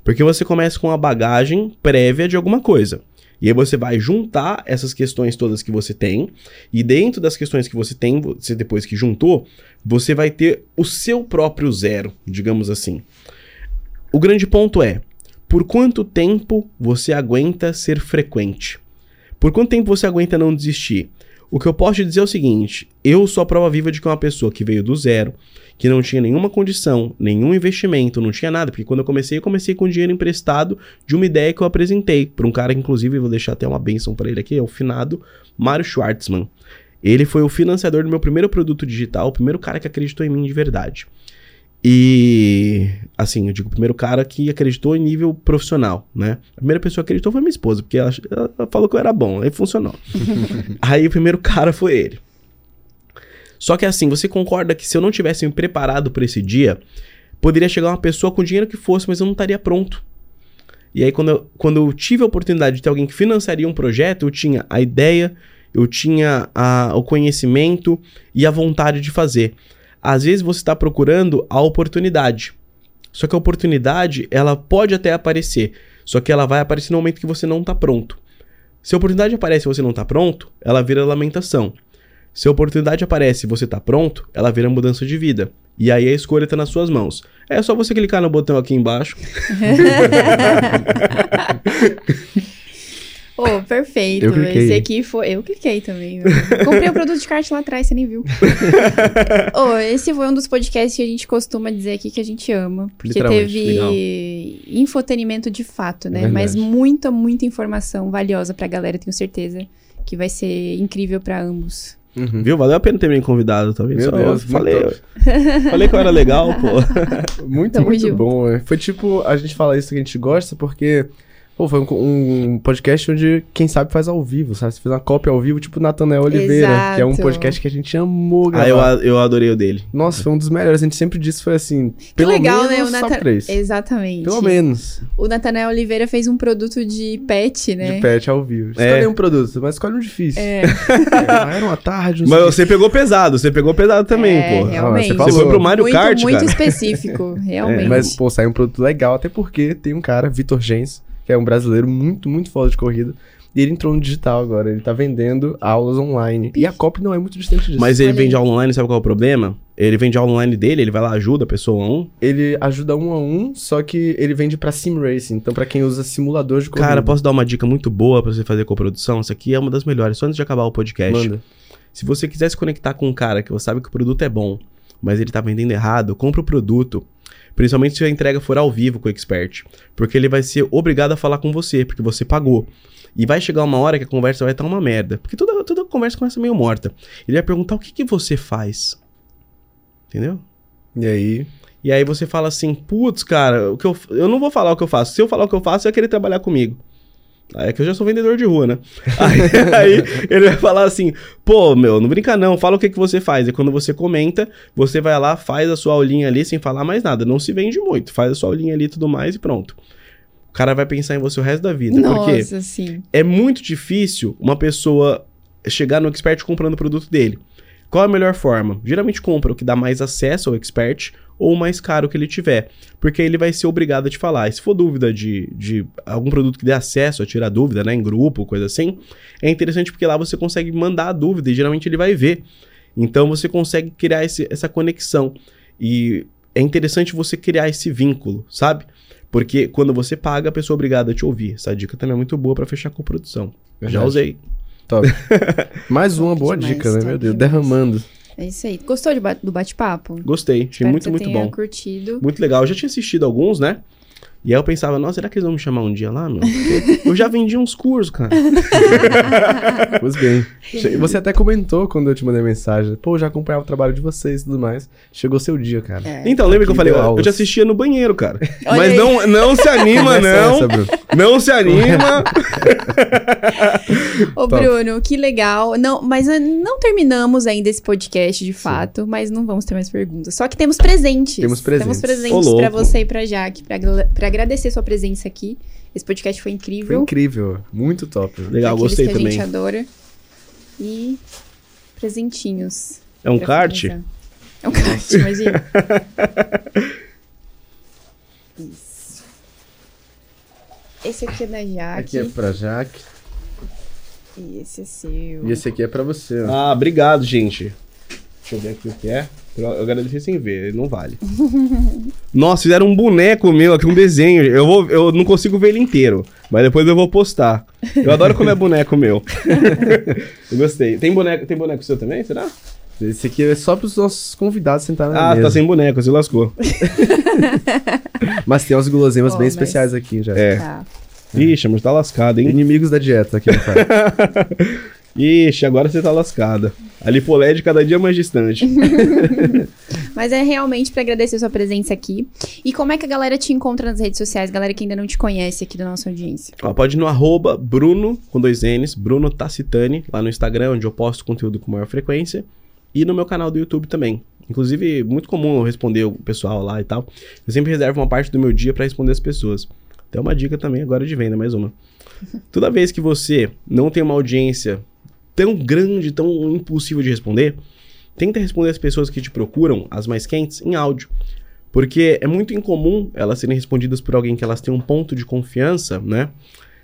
Porque você começa com a bagagem prévia de alguma coisa. E aí você vai juntar essas questões todas que você tem. E dentro das questões que você tem, você depois que juntou, você vai ter o seu próprio zero, digamos assim. O grande ponto é: por quanto tempo você aguenta ser frequente? Por quanto tempo você aguenta não desistir? O que eu posso te dizer é o seguinte: eu sou a prova viva de que uma pessoa que veio do zero, que não tinha nenhuma condição, nenhum investimento, não tinha nada, porque quando eu comecei, eu comecei com dinheiro emprestado de uma ideia que eu apresentei para um cara que, inclusive, eu vou deixar até uma benção para ele aqui, é o finado Mário Schwartzman. Ele foi o financiador do meu primeiro produto digital, o primeiro cara que acreditou em mim de verdade. E, assim, eu digo, o primeiro cara que acreditou em nível profissional, né? A primeira pessoa que acreditou foi minha esposa, porque ela, ela falou que eu era bom, aí funcionou. aí o primeiro cara foi ele. Só que assim, você concorda que se eu não tivesse me preparado para esse dia, poderia chegar uma pessoa com o dinheiro que fosse, mas eu não estaria pronto. E aí, quando eu, quando eu tive a oportunidade de ter alguém que financiaria um projeto, eu tinha a ideia, eu tinha a, o conhecimento e a vontade de fazer. Às vezes você está procurando a oportunidade. Só que a oportunidade, ela pode até aparecer. Só que ela vai aparecer no momento que você não está pronto. Se a oportunidade aparece e você não está pronto, ela vira lamentação. Se a oportunidade aparece e você está pronto, ela vira mudança de vida. E aí a escolha está nas suas mãos. É só você clicar no botão aqui embaixo. Oh, perfeito. Eu cliquei. Esse aqui foi. Eu cliquei também. viu? Comprei o produto de kart lá atrás, você nem viu. oh, esse foi um dos podcasts que a gente costuma dizer aqui que a gente ama. Porque teve legal. infotenimento de fato, né? Verdade. Mas muita, muita informação valiosa pra galera, tenho certeza. Que vai ser incrível pra ambos. Uhum. Viu? Valeu a pena ter me convidado, tá vendo? Meu Só Deus, falei, falei que eu era legal, pô. Muito, Tamo muito junto. bom. é. Foi tipo, a gente fala isso que a gente gosta porque Pô, foi um, um podcast onde quem sabe faz ao vivo, sabe? Você fez uma cópia ao vivo, tipo Nathanael Oliveira, que é um Exato. podcast que a gente amou Ah, eu, a- eu adorei o dele. Nossa, foi um dos melhores. A gente sempre disse foi assim, Que pelo legal, menos né? O Nathan... 3. Exatamente. Pelo menos. O Natanael Oliveira fez um produto de pet, né? De pet ao vivo. É. Escolhe um produto, mas escolhe um difícil. É, Ah, era uma tarde, não Mas você pegou pesado, você pegou pesado também, É, pô. realmente. você Você foi falou. pro Mario muito, Kart, muito cara. específico, realmente. Mas, pô, saiu um produto legal, até porque tem um cara, Vitor Gens, que é um brasileiro muito, muito foda de corrida. E ele entrou no digital agora, ele tá vendendo aulas online. E a COP não é muito distante disso. Mas ele vende aula online, sabe qual é o problema? Ele vende aula online dele, ele vai lá, ajuda a pessoa a um. Ele ajuda um a um, só que ele vende pra sim racing, então pra quem usa simulador de corrida. Cara, posso dar uma dica muito boa pra você fazer coprodução? Essa aqui é uma das melhores, só antes de acabar o podcast. Manda. Se você quiser se conectar com um cara que você sabe que o produto é bom, mas ele tá vendendo errado, compra o produto. Principalmente se a entrega for ao vivo com o expert. Porque ele vai ser obrigado a falar com você, porque você pagou. E vai chegar uma hora que a conversa vai estar uma merda. Porque toda, toda conversa começa meio morta. Ele vai perguntar o que, que você faz. Entendeu? E aí, E aí você fala assim, putz, cara, o que eu, eu não vou falar o que eu faço. Se eu falar o que eu faço, você vai querer trabalhar comigo. Aí é que eu já sou vendedor de rua, né? Aí, aí ele vai falar assim, pô, meu, não brinca não, fala o que, que você faz. E quando você comenta, você vai lá, faz a sua aulinha ali sem falar mais nada. Não se vende muito, faz a sua aulinha ali e tudo mais e pronto. O cara vai pensar em você o resto da vida. Nossa, sim. é muito difícil uma pessoa chegar no expert comprando o produto dele. Qual é a melhor forma? Geralmente compra o que dá mais acesso ao expert ou o mais caro que ele tiver. Porque aí ele vai ser obrigado a te falar. E se for dúvida de, de algum produto que dê acesso a tirar dúvida, né? Em grupo, coisa assim, é interessante porque lá você consegue mandar a dúvida e geralmente ele vai ver. Então você consegue criar esse- essa conexão. E é interessante você criar esse vínculo, sabe? Porque quando você paga, a pessoa é obrigada a te ouvir. Essa dica também é muito boa pra fechar com produção. Já Verdade. usei. top. Mais uma boa Demais, dica, né? Meu Deus, demais. derramando. É isso aí. Gostou de do bate-papo? Gostei. Achei Espero muito, que você muito tenha bom. curtido. Muito legal. Eu já tinha assistido alguns, né? E aí eu pensava, nossa, será que eles vão me chamar um dia lá, meu? Porque eu já vendi uns cursos, cara. Pois bem. Você até comentou quando eu te mandei mensagem. Pô, já acompanhava o trabalho de vocês e tudo mais. Chegou seu dia, cara. É. Então, lembra que eu falei, deu eu te assistia no banheiro, cara. Olha Mas aí. não, não se anima, não. essa, Bruno. Não se anima. Ô. Bruno, que legal. Não, mas eh, não terminamos ainda esse podcast, de fato, mas não vamos ter mais perguntas. Só que temos presentes. Temos presentes. Temos presentes pra você e pra Jaque, pra, pra agradecer sua presença aqui. Esse podcast foi Foi incrível. incrível. Muito top. Legal, Aqueles gostei que a gente também. adora. E presentinhos. É um kart? finalizar. É um kart, imagina. Isso. Esse aqui é da Jaque. Aqui é pra Jaque. E esse é seu. E esse aqui é pra você, ó. Ah, obrigado, gente. Deixa eu ver aqui o que é. Eu agradeci sem ver, ele não vale. Nossa, fizeram um boneco meu aqui, um desenho. Eu, vou, eu não consigo ver ele inteiro, mas depois eu vou postar. Eu adoro quando é boneco meu. eu gostei. Tem boneco, tem boneco seu também, será? Esse aqui é só pros nossos convidados sentar na Ah, mesa. tá sem boneco, se lascou. Mas tem umas guloseimas bem mas- especiais aqui já. É. Tá. Ixi, mas tá lascado, hein? Inimigos da dieta aqui no cara. Ixi, agora você tá lascada. A lipoled cada dia mais distante. Mas é realmente pra agradecer sua presença aqui. E como é que a galera te encontra nas redes sociais, galera que ainda não te conhece aqui da nossa audiência? Ó, pode ir no arroba Bruno, com dois N's, Bruno Tacitani, lá no Instagram, onde eu posto conteúdo com maior frequência. E no meu canal do YouTube também. Inclusive, muito comum eu responder o pessoal lá e tal. Eu sempre reservo uma parte do meu dia pra responder as pessoas. Então, uma dica também agora de venda, mais uma. Toda vez que você não tem uma audiência tão grande, tão impossível de responder, tenta responder as pessoas que te procuram, as mais quentes, em áudio. Porque é muito incomum elas serem respondidas por alguém que elas têm um ponto de confiança, né?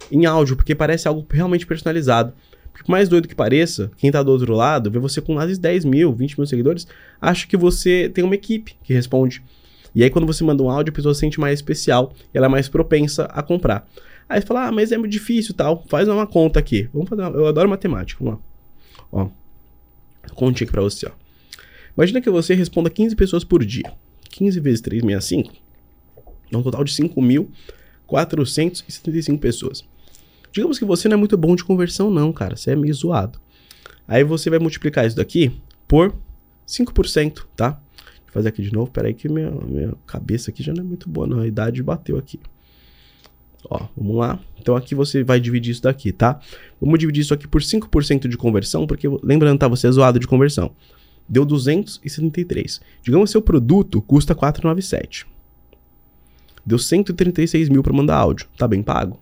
Em áudio, porque parece algo realmente personalizado. Porque por mais doido que pareça, quem tá do outro lado, vê você com quase 10 mil, 20 mil seguidores, acha que você tem uma equipe que responde. E aí, quando você manda um áudio, a pessoa se sente mais especial e ela é mais propensa a comprar. Aí você fala, ah, mas é muito difícil tal. Faz uma conta aqui. Vamos fazer uma... Eu adoro matemática. Vamos lá. Ó. Conte aqui pra você, ó. Imagina que você responda 15 pessoas por dia. 15 vezes 365 dá um total de 5.475 pessoas. Digamos que você não é muito bom de conversão, não, cara. Você é meio zoado. Aí você vai multiplicar isso daqui por 5%, tá? Vou fazer aqui de novo. Pera aí que minha, minha cabeça aqui já não é muito boa, não. A idade bateu aqui. Ó, vamos lá. Então aqui você vai dividir isso daqui, tá? Vamos dividir isso aqui por 5% de conversão, porque lembrando, tá, você é zoado de conversão. Deu 273. Digamos que seu produto custa 497. Deu 136 mil para mandar áudio. Tá bem pago?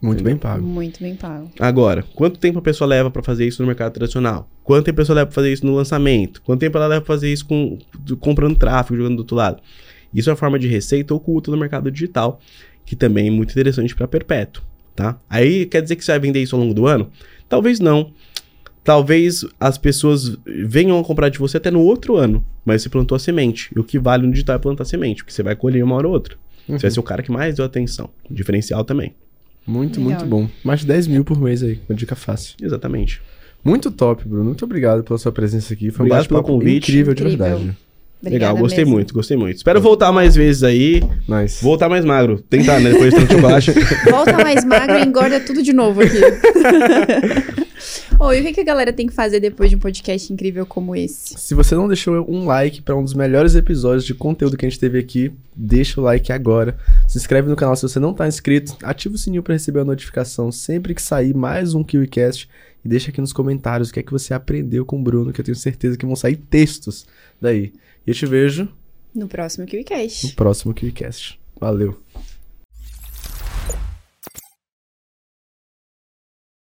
Muito bem pago. Muito bem pago. Agora, quanto tempo a pessoa leva para fazer isso no mercado tradicional? Quanto tempo a pessoa leva para fazer isso no lançamento? Quanto tempo ela leva para fazer isso com, comprando tráfego, jogando do outro lado? Isso é uma forma de receita oculta no mercado digital, que também é muito interessante para perpétuo, tá? Aí quer dizer que você vai vender isso ao longo do ano? Talvez não. Talvez as pessoas venham a comprar de você até no outro ano, mas você plantou a semente. E o que vale no digital é plantar semente, porque você vai colher uma hora ou outra. Você vai ser o cara que mais deu atenção. Diferencial também. Muito, Legal. muito bom. Mais de 10 mil por mês aí, uma dica fácil. Exatamente. Muito top, Bruno. Muito obrigado pela sua presença aqui. Foi um Obrigado pelo bate-papo convite. incrível, de Incrível. verdade. Obrigada Legal, gostei mesmo. muito, gostei muito. Espero voltar mais vezes aí. Nice. Voltar mais magro. Tentar, né? Depois de tanto chocolate. Volta mais magro e engorda tudo de novo aqui. E o que, que a galera tem que fazer depois de um podcast incrível como esse? Se você não deixou um like para um dos melhores episódios de conteúdo que a gente teve aqui, deixa o like agora. Se inscreve no canal se você não tá inscrito, ativa o sininho para receber a notificação sempre que sair mais um KiwiCast e deixa aqui nos comentários o que é que você aprendeu com o Bruno, que eu tenho certeza que vão sair textos daí. E eu te vejo No próximo no KiwiCast. próximo KiwiCast. Valeu.